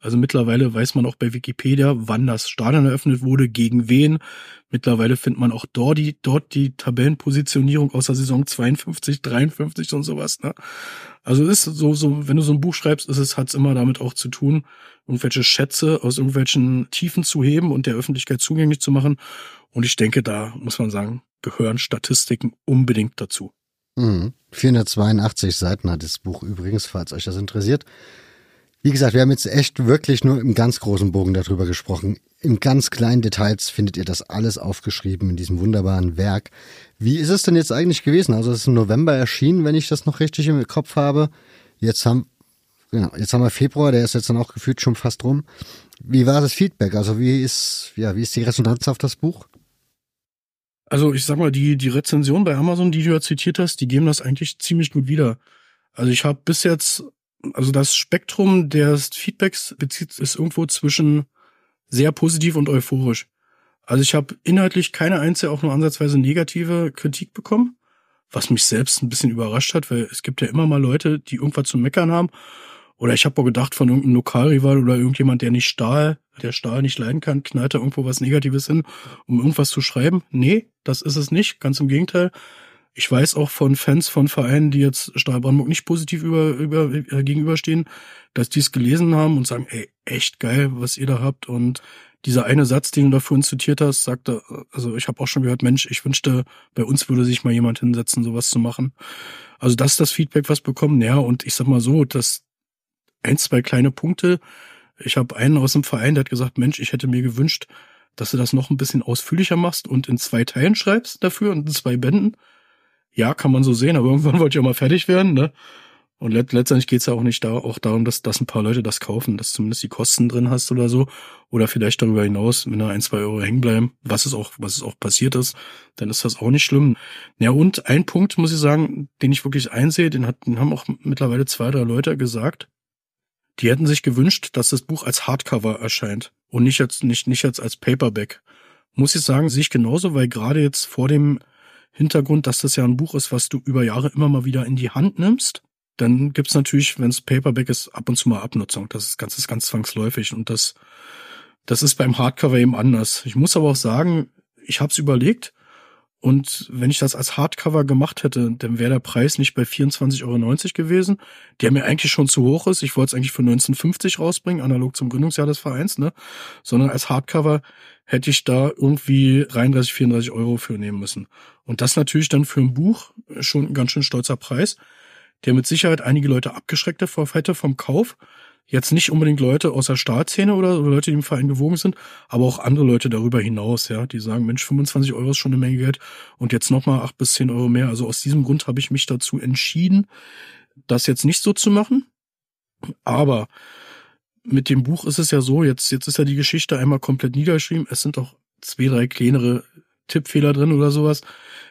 Also mittlerweile weiß man auch bei Wikipedia, wann das Stadion eröffnet wurde, gegen wen. Mittlerweile findet man auch dort die, dort die Tabellenpositionierung aus der Saison 52, 53 und sowas. Ne? Also ist so, so, wenn du so ein Buch schreibst, ist es, hat's immer damit auch zu tun, irgendwelche Schätze aus irgendwelchen Tiefen zu heben und der Öffentlichkeit zugänglich zu machen. Und ich denke, da muss man sagen, gehören Statistiken unbedingt dazu. Mhm. 482 Seiten hat das Buch übrigens, falls euch das interessiert. Wie gesagt, wir haben jetzt echt wirklich nur im ganz großen Bogen darüber gesprochen. Im ganz kleinen Details findet ihr das alles aufgeschrieben in diesem wunderbaren Werk. Wie ist es denn jetzt eigentlich gewesen? Also es ist im November erschienen, wenn ich das noch richtig im Kopf habe. Jetzt haben, genau, jetzt haben wir Februar, der ist jetzt dann auch gefühlt schon fast rum. Wie war das Feedback? Also wie ist, ja, wie ist die Resonanz auf das Buch? Also ich sag mal, die, die Rezension bei Amazon, die du ja zitiert hast, die geben das eigentlich ziemlich gut wieder. Also ich habe bis jetzt also das Spektrum des Feedbacks bezieht ist irgendwo zwischen sehr positiv und euphorisch. Also ich habe inhaltlich keine einzige auch nur ansatzweise negative Kritik bekommen, was mich selbst ein bisschen überrascht hat, weil es gibt ja immer mal Leute, die irgendwas zu meckern haben. Oder ich habe auch gedacht, von irgendeinem Lokalrival oder irgendjemand, der nicht Stahl, der Stahl nicht leiden kann, knallt da irgendwo was Negatives hin, um irgendwas zu schreiben. Nee, das ist es nicht. Ganz im Gegenteil. Ich weiß auch von Fans von Vereinen, die jetzt Stahl Brandenburg nicht positiv über, über, äh, gegenüberstehen, dass die es gelesen haben und sagen, ey, echt geil, was ihr da habt. Und dieser eine Satz, den du da vorhin zitiert hast, sagte, also ich habe auch schon gehört, Mensch, ich wünschte, bei uns würde sich mal jemand hinsetzen, sowas zu machen. Also das ist das Feedback, was bekommen. Ja, und ich sag mal so, dass ein, zwei kleine Punkte. Ich habe einen aus dem Verein, der hat gesagt, Mensch, ich hätte mir gewünscht, dass du das noch ein bisschen ausführlicher machst und in zwei Teilen schreibst dafür und in zwei Bänden. Ja, kann man so sehen, aber irgendwann wollte ich auch mal fertig werden, ne? Und let letztendlich geht's ja auch nicht da auch darum, dass, dass ein paar Leute das kaufen, dass zumindest die Kosten drin hast oder so. Oder vielleicht darüber hinaus, wenn da ein, zwei Euro hängen bleiben, was es auch, was es auch passiert ist, dann ist das auch nicht schlimm. Ja, und ein Punkt, muss ich sagen, den ich wirklich einsehe, den, hat, den haben auch mittlerweile zwei, drei Leute gesagt. Die hätten sich gewünscht, dass das Buch als Hardcover erscheint und nicht jetzt, nicht, nicht jetzt als Paperback. Muss ich sagen, sehe ich genauso, weil gerade jetzt vor dem Hintergrund, dass das ja ein Buch ist, was du über Jahre immer mal wieder in die Hand nimmst. Dann gibt's natürlich, wenn es Paperback ist, ab und zu mal Abnutzung. Das ist ganz, ganz zwangsläufig. Und das, das ist beim Hardcover eben anders. Ich muss aber auch sagen, ich habe es überlegt. Und wenn ich das als Hardcover gemacht hätte, dann wäre der Preis nicht bei 24,90 Euro gewesen, der mir eigentlich schon zu hoch ist. Ich wollte es eigentlich für 1950 rausbringen, analog zum Gründungsjahr des Vereins, ne? Sondern als Hardcover hätte ich da irgendwie 33, 34 Euro für nehmen müssen. Und das natürlich dann für ein Buch schon ein ganz schön stolzer Preis, der mit Sicherheit einige Leute abgeschreckt hätte vom Kauf. Jetzt nicht unbedingt Leute aus der Staatsszene oder, Leute, die im Verein gewogen sind, aber auch andere Leute darüber hinaus, ja, die sagen, Mensch, 25 Euro ist schon eine Menge Geld und jetzt nochmal acht bis zehn Euro mehr. Also aus diesem Grund habe ich mich dazu entschieden, das jetzt nicht so zu machen. Aber mit dem Buch ist es ja so, jetzt, jetzt ist ja die Geschichte einmal komplett niedergeschrieben. Es sind auch zwei, drei kleinere Tippfehler drin oder sowas.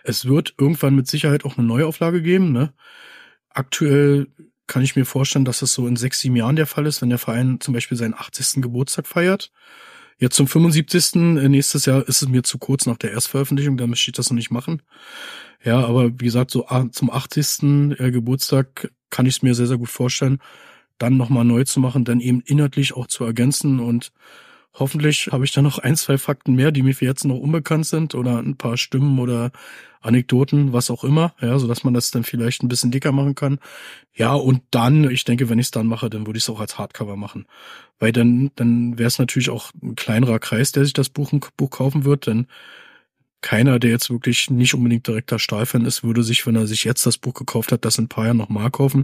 Es wird irgendwann mit Sicherheit auch eine Neuauflage geben. Ne? Aktuell kann ich mir vorstellen, dass es so in sechs, sieben Jahren der Fall ist, wenn der Verein zum Beispiel seinen 80. Geburtstag feiert. Jetzt zum 75. Äh, nächstes Jahr ist es mir zu kurz nach der Erstveröffentlichung, dann möchte ich das noch nicht machen. Ja, aber wie gesagt, so zum 80. Äh, Geburtstag kann ich es mir sehr, sehr gut vorstellen, dann nochmal neu zu machen, dann eben inhaltlich auch zu ergänzen und hoffentlich habe ich da noch ein, zwei Fakten mehr, die mir für jetzt noch unbekannt sind oder ein paar Stimmen oder Anekdoten, was auch immer, ja, so dass man das dann vielleicht ein bisschen dicker machen kann. Ja, und dann, ich denke, wenn ich es dann mache, dann würde ich es auch als Hardcover machen. Weil dann, dann wäre es natürlich auch ein kleinerer Kreis, der sich das Buch, Buch kaufen wird, denn keiner, der jetzt wirklich nicht unbedingt direkter Stahlfan ist, würde sich, wenn er sich jetzt das Buch gekauft hat, das in ein paar Jahren nochmal kaufen,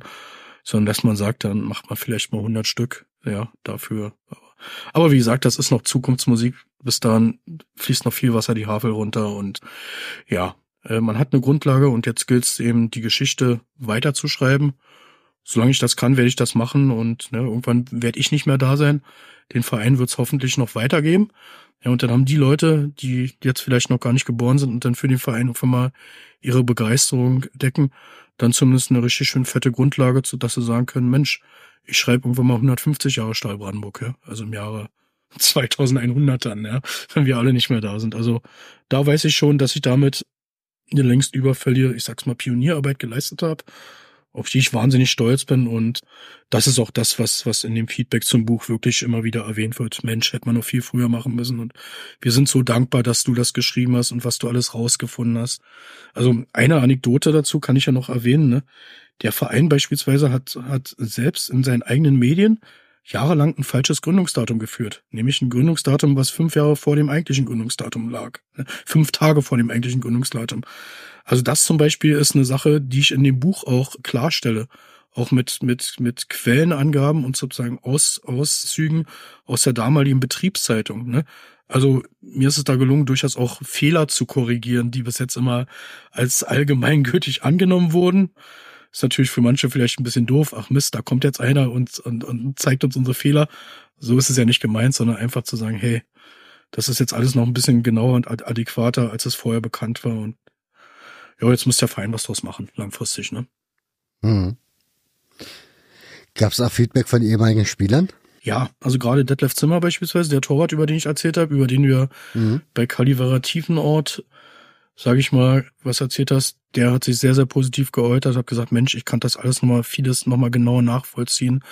sondern dass man sagt, dann macht man vielleicht mal 100 Stück, ja, dafür. Aber wie gesagt, das ist noch Zukunftsmusik. Bis dahin fließt noch viel Wasser die Havel runter und ja, äh, man hat eine Grundlage und jetzt gilt es eben, die Geschichte weiterzuschreiben. solange ich das kann, werde ich das machen und ne, irgendwann werde ich nicht mehr da sein. Den Verein wird es hoffentlich noch weitergeben. Ja, und dann haben die Leute, die jetzt vielleicht noch gar nicht geboren sind und dann für den Verein einfach mal ihre Begeisterung decken, dann zumindest eine richtig schön fette Grundlage, zu dass sie sagen können, Mensch, ich schreibe irgendwann mal 150 Jahre Stahl Brandenburg, ja, also im Jahre 2100 dann, ja, wenn wir alle nicht mehr da sind. Also da weiß ich schon, dass ich damit eine längst überfällige, ich sag's mal, Pionierarbeit geleistet habe auf die ich wahnsinnig stolz bin. Und das ist auch das, was, was in dem Feedback zum Buch wirklich immer wieder erwähnt wird. Mensch, hätte man noch viel früher machen müssen. Und wir sind so dankbar, dass du das geschrieben hast und was du alles rausgefunden hast. Also eine Anekdote dazu kann ich ja noch erwähnen. Ne? Der Verein beispielsweise hat, hat selbst in seinen eigenen Medien jahrelang ein falsches Gründungsdatum geführt. Nämlich ein Gründungsdatum, was fünf Jahre vor dem eigentlichen Gründungsdatum lag. Ne? Fünf Tage vor dem eigentlichen Gründungsdatum. Also das zum Beispiel ist eine Sache, die ich in dem Buch auch klarstelle. Auch mit, mit, mit Quellenangaben und sozusagen Aus, Auszügen aus der damaligen Betriebszeitung. Ne? Also mir ist es da gelungen, durchaus auch Fehler zu korrigieren, die bis jetzt immer als allgemeingültig angenommen wurden. Ist natürlich für manche vielleicht ein bisschen doof. Ach Mist, da kommt jetzt einer und, und, und zeigt uns unsere Fehler. So ist es ja nicht gemeint, sondern einfach zu sagen, hey, das ist jetzt alles noch ein bisschen genauer und adäquater, als es vorher bekannt war. Und ja, jetzt muss der Verein was draus machen, langfristig, ne? Mhm. Gab es auch Feedback von ehemaligen Spielern? Ja, also gerade Detlef Zimmer beispielsweise, der Torwart, über den ich erzählt habe, über den wir mhm. bei Kalivera Tiefenort, sage ich mal, was erzählt hast, der hat sich sehr, sehr positiv geäußert, hat gesagt, Mensch, ich kann das alles nochmal, vieles nochmal genauer nachvollziehen.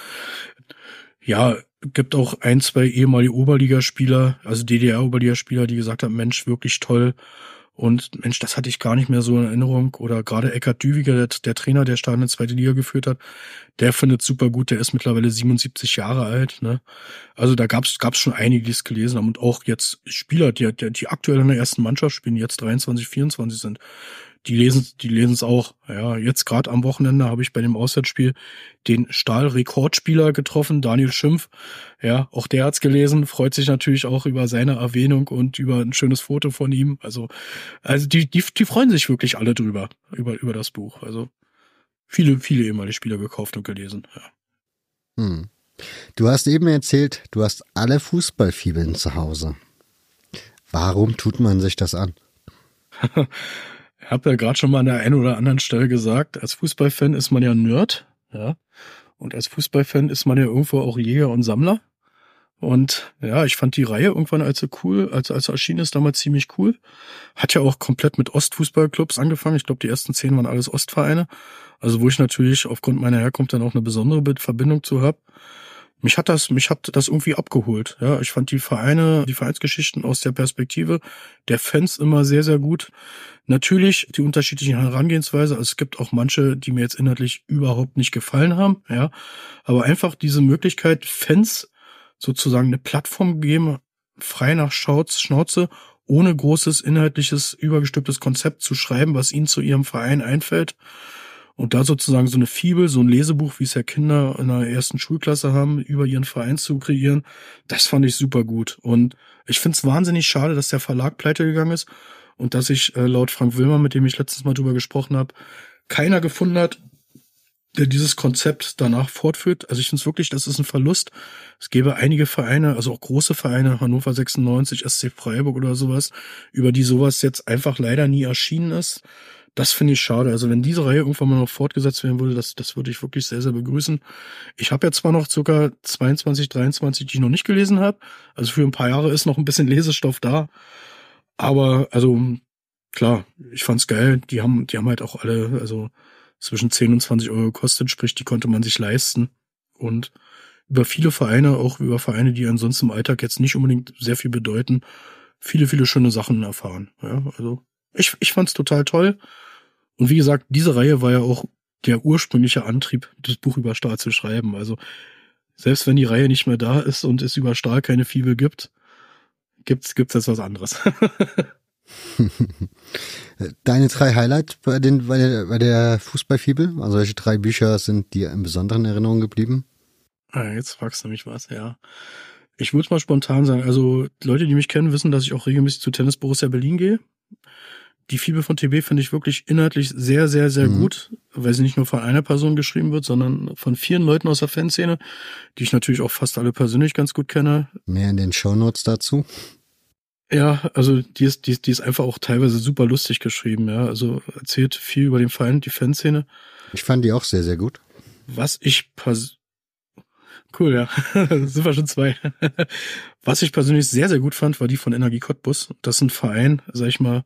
Ja, gibt auch ein, zwei ehemalige Oberligaspieler, also DDR-Oberligaspieler, die gesagt haben, Mensch, wirklich toll. Und Mensch, das hatte ich gar nicht mehr so in Erinnerung. Oder gerade Eckhard Düwiger, der, der Trainer, der Stadion in zweite Liga geführt hat, der findet super gut. Der ist mittlerweile 77 Jahre alt. Ne? Also da gab's gab's schon einige, die es gelesen haben. Und auch jetzt Spieler, die, die, die aktuell in der ersten Mannschaft spielen, jetzt 23, 24 sind, die lesen die lesen es auch. Ja, jetzt gerade am Wochenende habe ich bei dem Auswärtsspiel den Stahl-Rekordspieler getroffen, Daniel Schimpf. Ja, auch der hat's gelesen, freut sich natürlich auch über seine Erwähnung und über ein schönes Foto von ihm. Also, also die, die, die freuen sich wirklich alle drüber, über, über das Buch. Also viele, viele ehemalige Spieler gekauft und gelesen. Ja. Hm. Du hast eben erzählt, du hast alle Fußballfibeln zu Hause. Warum tut man sich das an? Ich habe ja gerade schon mal an der einen oder anderen Stelle gesagt, als Fußballfan ist man ja Nerd, ja. Und als Fußballfan ist man ja irgendwo auch Jäger und Sammler. Und ja, ich fand die Reihe irgendwann als so cool, als als erschienen ist, damals ziemlich cool. Hat ja auch komplett mit Ostfußballclubs angefangen. Ich glaube, die ersten zehn waren alles Ostvereine. Also wo ich natürlich aufgrund meiner Herkunft dann auch eine besondere Verbindung zu habe mich hat das, mich hat das irgendwie abgeholt. Ja, ich fand die Vereine, die Vereinsgeschichten aus der Perspektive der Fans immer sehr, sehr gut. Natürlich die unterschiedlichen Herangehensweise. Also es gibt auch manche, die mir jetzt inhaltlich überhaupt nicht gefallen haben. Ja, aber einfach diese Möglichkeit, Fans sozusagen eine Plattform geben, frei nach Schnauze, ohne großes inhaltliches, übergestülptes Konzept zu schreiben, was ihnen zu ihrem Verein einfällt und da sozusagen so eine Fibel, so ein Lesebuch, wie es ja Kinder in der ersten Schulklasse haben, über ihren Verein zu kreieren, das fand ich super gut. Und ich finde es wahnsinnig schade, dass der Verlag pleite gegangen ist und dass ich äh, laut Frank Wilmer, mit dem ich letztens mal drüber gesprochen habe, keiner gefunden hat, der dieses Konzept danach fortführt. Also ich finde es wirklich, das ist ein Verlust. Es gäbe einige Vereine, also auch große Vereine, Hannover 96, SC Freiburg oder sowas, über die sowas jetzt einfach leider nie erschienen ist. Das finde ich schade. Also wenn diese Reihe irgendwann mal noch fortgesetzt werden würde, das, das würde ich wirklich sehr, sehr begrüßen. Ich habe ja zwar noch circa 22, 23, die ich noch nicht gelesen habe. Also für ein paar Jahre ist noch ein bisschen Lesestoff da. Aber also klar, ich fand's geil. Die haben, die haben halt auch alle, also zwischen 10 und 20 Euro gekostet, sprich, die konnte man sich leisten. Und über viele Vereine, auch über Vereine, die ansonsten im Alltag jetzt nicht unbedingt sehr viel bedeuten, viele, viele schöne Sachen erfahren. Ja, also ich, ich fand's total toll. Und wie gesagt, diese Reihe war ja auch der ursprüngliche Antrieb, das Buch über Stahl zu schreiben. Also selbst wenn die Reihe nicht mehr da ist und es über Stahl keine Fibel gibt, gibt's gibt's jetzt was anderes. Deine drei Highlights bei, den, bei der, bei der Fußballfibel? Also welche drei Bücher sind dir in besonderen Erinnerungen geblieben? Ah, jetzt fragst du mich was, ja. Ich würde mal spontan sagen, also Leute, die mich kennen, wissen, dass ich auch regelmäßig zu Tennis Borussia Berlin gehe. Die Fibel von TB finde ich wirklich inhaltlich sehr, sehr, sehr Mhm. gut, weil sie nicht nur von einer Person geschrieben wird, sondern von vielen Leuten aus der Fanszene, die ich natürlich auch fast alle persönlich ganz gut kenne. Mehr in den Shownotes dazu. Ja, also die ist, die, ist- die ist einfach auch teilweise super lustig geschrieben, ja. Also erzählt viel über den Verein, die Fanszene. Ich fand die auch sehr, sehr gut. Was ich pers Cool, ja. Sind wir schon zwei. Was ich persönlich sehr, sehr gut fand, war die von Energie Cottbus. Das ist ein Verein, sag ich mal,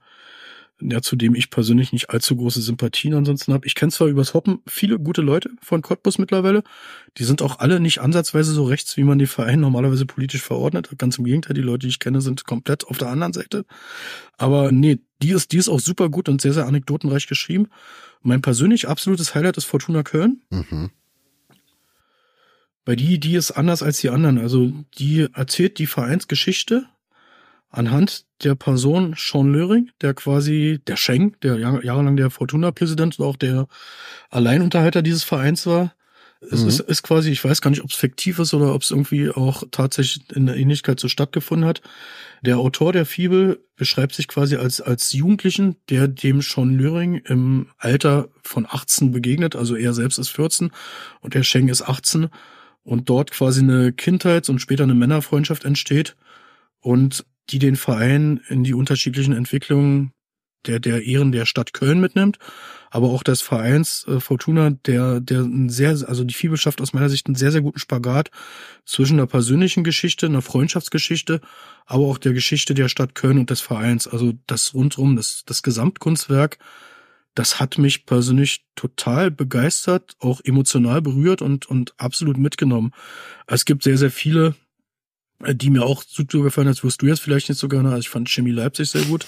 ja, zu dem ich persönlich nicht allzu große Sympathien ansonsten habe. Ich kenne zwar übers Hoppen viele gute Leute von Cottbus mittlerweile. Die sind auch alle nicht ansatzweise so rechts, wie man den Verein normalerweise politisch verordnet. Ganz im Gegenteil, die Leute, die ich kenne, sind komplett auf der anderen Seite. Aber nee, die ist, die ist auch super gut und sehr, sehr anekdotenreich geschrieben. Mein persönlich absolutes Highlight ist Fortuna Köln. Mhm. Bei die, die ist anders als die anderen. Also die erzählt die Vereinsgeschichte anhand der Person Sean Löring, der quasi der Schenk, der jahr- jahrelang der Fortuna-Präsident und auch der Alleinunterhalter dieses Vereins war. Es Mhm. ist, ist quasi, ich weiß gar nicht, ob es fiktiv ist oder ob es irgendwie auch tatsächlich in der Ähnlichkeit so stattgefunden hat. Der Autor der Fibel beschreibt sich quasi als, als Jugendlichen, der dem Sean Löring im Alter von 18 begegnet. Also er selbst ist 14 und der Schenk ist 18 und dort quasi eine Kindheits- und später eine Männerfreundschaft entsteht und die den Verein in die unterschiedlichen Entwicklungen der, der Ehren der Stadt Köln mitnimmt, aber auch des Vereins äh, Fortuna, der, der ein sehr, also die Fibel schafft aus meiner Sicht einen sehr, sehr guten Spagat zwischen einer persönlichen Geschichte, einer Freundschaftsgeschichte, aber auch der Geschichte der Stadt Köln und des Vereins. Also das rundrum, das, das Gesamtkunstwerk, das hat mich persönlich total begeistert, auch emotional berührt und, und absolut mitgenommen. Es gibt sehr, sehr viele, die mir auch super gefallen, als wirst du jetzt vielleicht nicht so gerne. Also ich fand Chemie Leipzig sehr gut.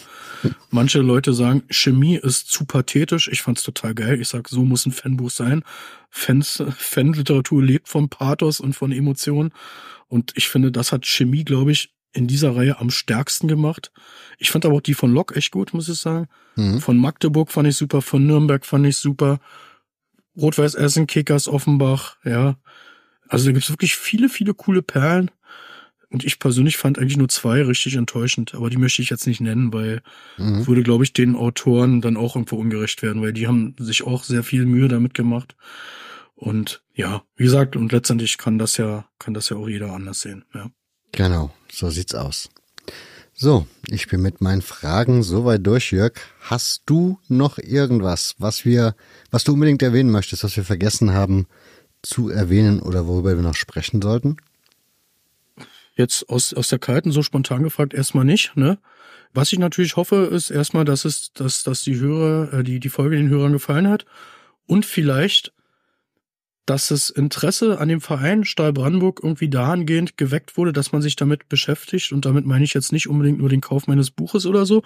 Manche Leute sagen, Chemie ist zu pathetisch. Ich fand's total geil. Ich sag, so muss ein Fanbuch sein. Fans, Fanliteratur lebt vom Pathos und von Emotionen. Und ich finde, das hat Chemie, glaube ich, in dieser Reihe am stärksten gemacht. Ich fand aber auch die von Lok echt gut, muss ich sagen. Mhm. Von Magdeburg fand ich super, von Nürnberg fand ich super. Rot-Weiß Essen, Kickers, Offenbach, ja. Also da gibt's wirklich viele, viele coole Perlen. Und ich persönlich fand eigentlich nur zwei richtig enttäuschend, aber die möchte ich jetzt nicht nennen, weil Mhm. würde, glaube ich, den Autoren dann auch irgendwo ungerecht werden, weil die haben sich auch sehr viel Mühe damit gemacht. Und ja, wie gesagt, und letztendlich kann das ja, kann das ja auch jeder anders sehen, ja. Genau, so sieht's aus. So, ich bin mit meinen Fragen soweit durch, Jörg. Hast du noch irgendwas, was wir, was du unbedingt erwähnen möchtest, was wir vergessen haben zu erwähnen oder worüber wir noch sprechen sollten? Jetzt aus, aus der Kalten so spontan gefragt erstmal nicht, ne? Was ich natürlich hoffe, ist erstmal, dass es, dass, dass die Hörer, äh, die, die Folge den Hörern gefallen hat und vielleicht, dass das Interesse an dem Verein Stahl Brandenburg irgendwie dahingehend geweckt wurde, dass man sich damit beschäftigt und damit meine ich jetzt nicht unbedingt nur den Kauf meines Buches oder so,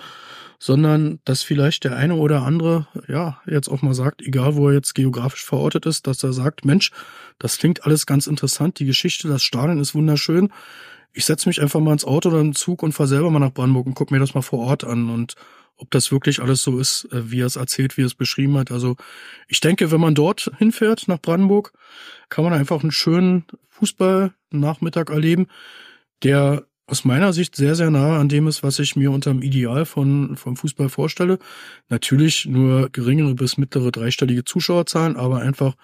sondern dass vielleicht der eine oder andere, ja, jetzt auch mal sagt, egal wo er jetzt geografisch verortet ist, dass er sagt, Mensch, das klingt alles ganz interessant, die Geschichte, das Stadion ist wunderschön, ich setze mich einfach mal ins Auto oder den Zug und fahre selber mal nach Brandenburg und guck mir das mal vor Ort an und ob das wirklich alles so ist, äh, wie er es erzählt, wie er es beschrieben hat. Also ich denke, wenn man dort hinfährt nach Brandenburg, kann man einfach einen schönen Fußballnachmittag erleben, der aus meiner Sicht sehr, sehr nah an dem ist, was ich mir unter dem Ideal von, vom Fußball vorstelle. Natürlich nur geringere bis mittlere dreistellige Zuschauerzahlen, aber einfach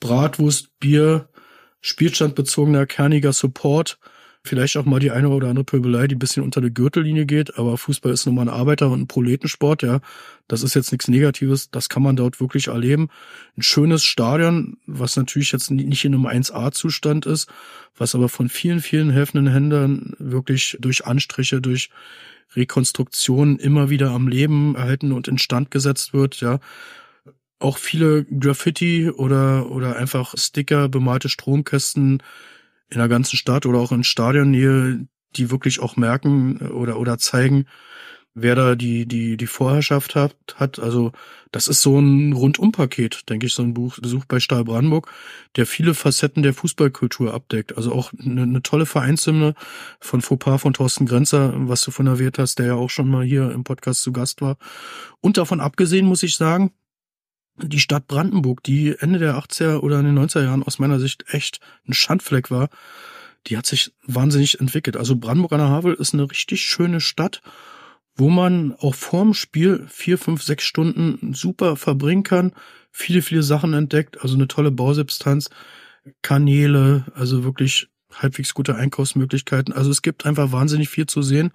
Bratwurst, Bier, spielstandbezogener, kerniger Support, vielleicht auch mal die eine oder andere Pöbelei, die ein bisschen unter der Gürtellinie geht, aber Fußball ist nun mal ein Arbeiter- und ein Proletensport, ja. Das ist jetzt nichts Negatives, das kann man dort wirklich erleben. Ein schönes Stadion, was natürlich jetzt nicht in einem 1A-Zustand ist, was aber von vielen, vielen helfenden Händlern wirklich durch Anstriche, durch Rekonstruktionen immer wieder am Leben erhalten und instand gesetzt wird, ja auch viele Graffiti oder, oder einfach Sticker, bemalte Stromkästen in der ganzen Stadt oder auch in Stadionnähe, die wirklich auch merken oder, oder zeigen, wer da die, die, die Vorherrschaft hat, hat. Also, das ist so ein Rundumpaket, denke ich, so ein Buch, Besuch bei Stahl Brandenburg, der viele Facetten der Fußballkultur abdeckt. Also auch eine, eine tolle Vereinshymne von Fauxpas von Thorsten Grenzer, was du von erwähnt hast, der ja auch schon mal hier im Podcast zu Gast war. Und davon abgesehen muss ich sagen, die Stadt Brandenburg, die Ende der 80er oder in den 90er Jahren aus meiner Sicht echt ein Schandfleck war, die hat sich wahnsinnig entwickelt. Also Brandenburg an der Havel ist eine richtig schöne Stadt, wo man auch vorm Spiel vier, fünf, sechs Stunden super verbringen kann, viele, viele Sachen entdeckt, also eine tolle Bausubstanz, Kanäle, also wirklich halbwegs gute Einkaufsmöglichkeiten. Also es gibt einfach wahnsinnig viel zu sehen.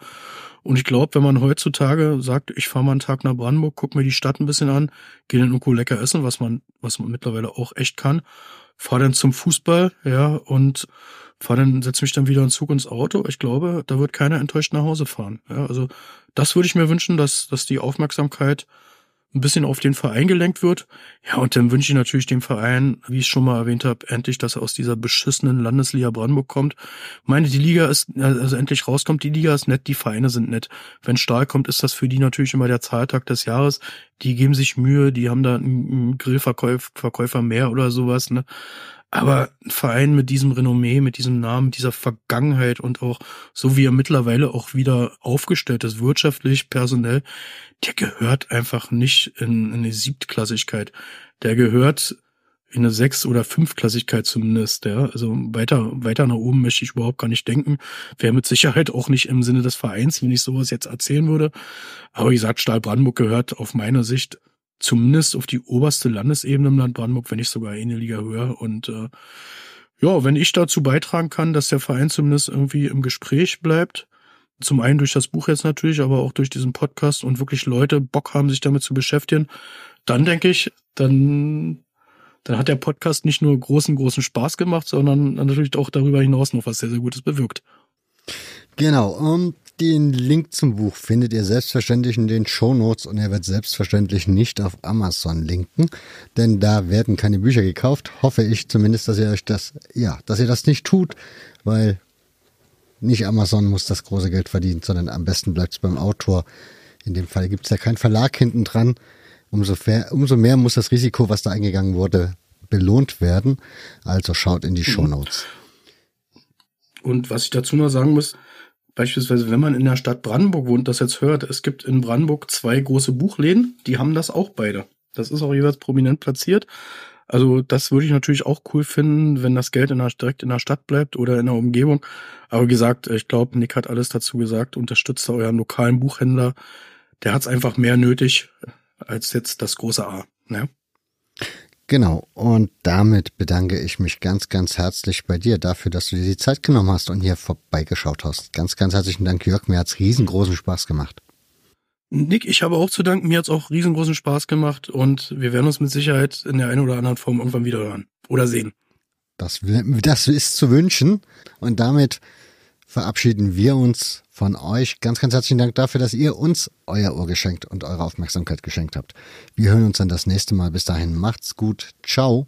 Und ich glaube, wenn man heutzutage sagt, ich fahre mal einen Tag nach Brandenburg, guck mir die Stadt ein bisschen an, gehe dann irgendwo lecker essen, was man, was man mittlerweile auch echt kann, fahre dann zum Fußball, ja, und fahre dann, setze mich dann wieder in Zug ins Auto. Ich glaube, da wird keiner enttäuscht nach Hause fahren. Ja, also das würde ich mir wünschen, dass, dass die Aufmerksamkeit ein bisschen auf den Verein gelenkt wird. Ja, und dann wünsche ich natürlich dem Verein, wie ich schon mal erwähnt habe, endlich, dass er aus dieser beschissenen Landesliga Brandenburg kommt. Meine, die Liga ist, also endlich rauskommt, die Liga ist nett, die Vereine sind nett. Wenn Stahl kommt, ist das für die natürlich immer der Zahltag des Jahres. Die geben sich Mühe, die haben da einen Grillverkäufer mehr oder sowas, ne. Aber ein Verein mit diesem Renommee, mit diesem Namen, dieser Vergangenheit und auch so wie er mittlerweile auch wieder aufgestellt ist, wirtschaftlich, personell, der gehört einfach nicht in, in eine Siebtklassigkeit. Der gehört in eine Sechs- oder Fünftklassigkeit zumindest, ja. Also weiter, weiter nach oben möchte ich überhaupt gar nicht denken. Wäre mit Sicherheit auch nicht im Sinne des Vereins, wenn ich sowas jetzt erzählen würde. Aber wie gesagt, Stahl Brandenburg gehört auf meine Sicht zumindest auf die oberste Landesebene im Land Brandenburg, wenn nicht sogar eine Liga höher. Und äh, ja, wenn ich dazu beitragen kann, dass der Verein zumindest irgendwie im Gespräch bleibt, zum einen durch das Buch jetzt natürlich, aber auch durch diesen Podcast und wirklich Leute Bock haben, sich damit zu beschäftigen, dann denke ich, dann, dann hat der Podcast nicht nur großen, großen Spaß gemacht, sondern natürlich auch darüber hinaus noch was sehr, sehr Gutes bewirkt. Genau, und den Link zum Buch findet ihr selbstverständlich in den Shownotes und er wird selbstverständlich nicht auf Amazon linken, denn da werden keine Bücher gekauft. Hoffe ich zumindest, dass ihr euch das, ja, dass ihr das nicht tut, weil nicht Amazon muss das große Geld verdienen, sondern am besten bleibt es beim Autor. In dem Fall gibt es ja keinen Verlag hinten dran. Umso, umso mehr muss das Risiko, was da eingegangen wurde, belohnt werden. Also schaut in die mhm. Shownotes. Und was ich dazu noch sagen muss, Beispielsweise, wenn man in der Stadt Brandenburg wohnt, das jetzt hört, es gibt in Brandenburg zwei große Buchläden, die haben das auch beide. Das ist auch jeweils prominent platziert. Also das würde ich natürlich auch cool finden, wenn das Geld in der, direkt in der Stadt bleibt oder in der Umgebung. Aber wie gesagt, ich glaube, Nick hat alles dazu gesagt. Unterstützt euren lokalen Buchhändler. Der hat es einfach mehr nötig als jetzt das große A. Ne? Genau, und damit bedanke ich mich ganz, ganz herzlich bei dir dafür, dass du dir die Zeit genommen hast und hier vorbeigeschaut hast. Ganz, ganz herzlichen Dank, Jörg. Mir hat's riesengroßen Spaß gemacht. Nick, ich habe auch zu danken. Mir hat's auch riesengroßen Spaß gemacht und wir werden uns mit Sicherheit in der einen oder anderen Form irgendwann wieder hören oder sehen. Das, das ist zu wünschen. Und damit verabschieden wir uns von euch. Ganz, ganz herzlichen Dank dafür, dass ihr uns euer Ohr geschenkt und eure Aufmerksamkeit geschenkt habt. Wir hören uns dann das nächste Mal. Bis dahin macht's gut. Ciao.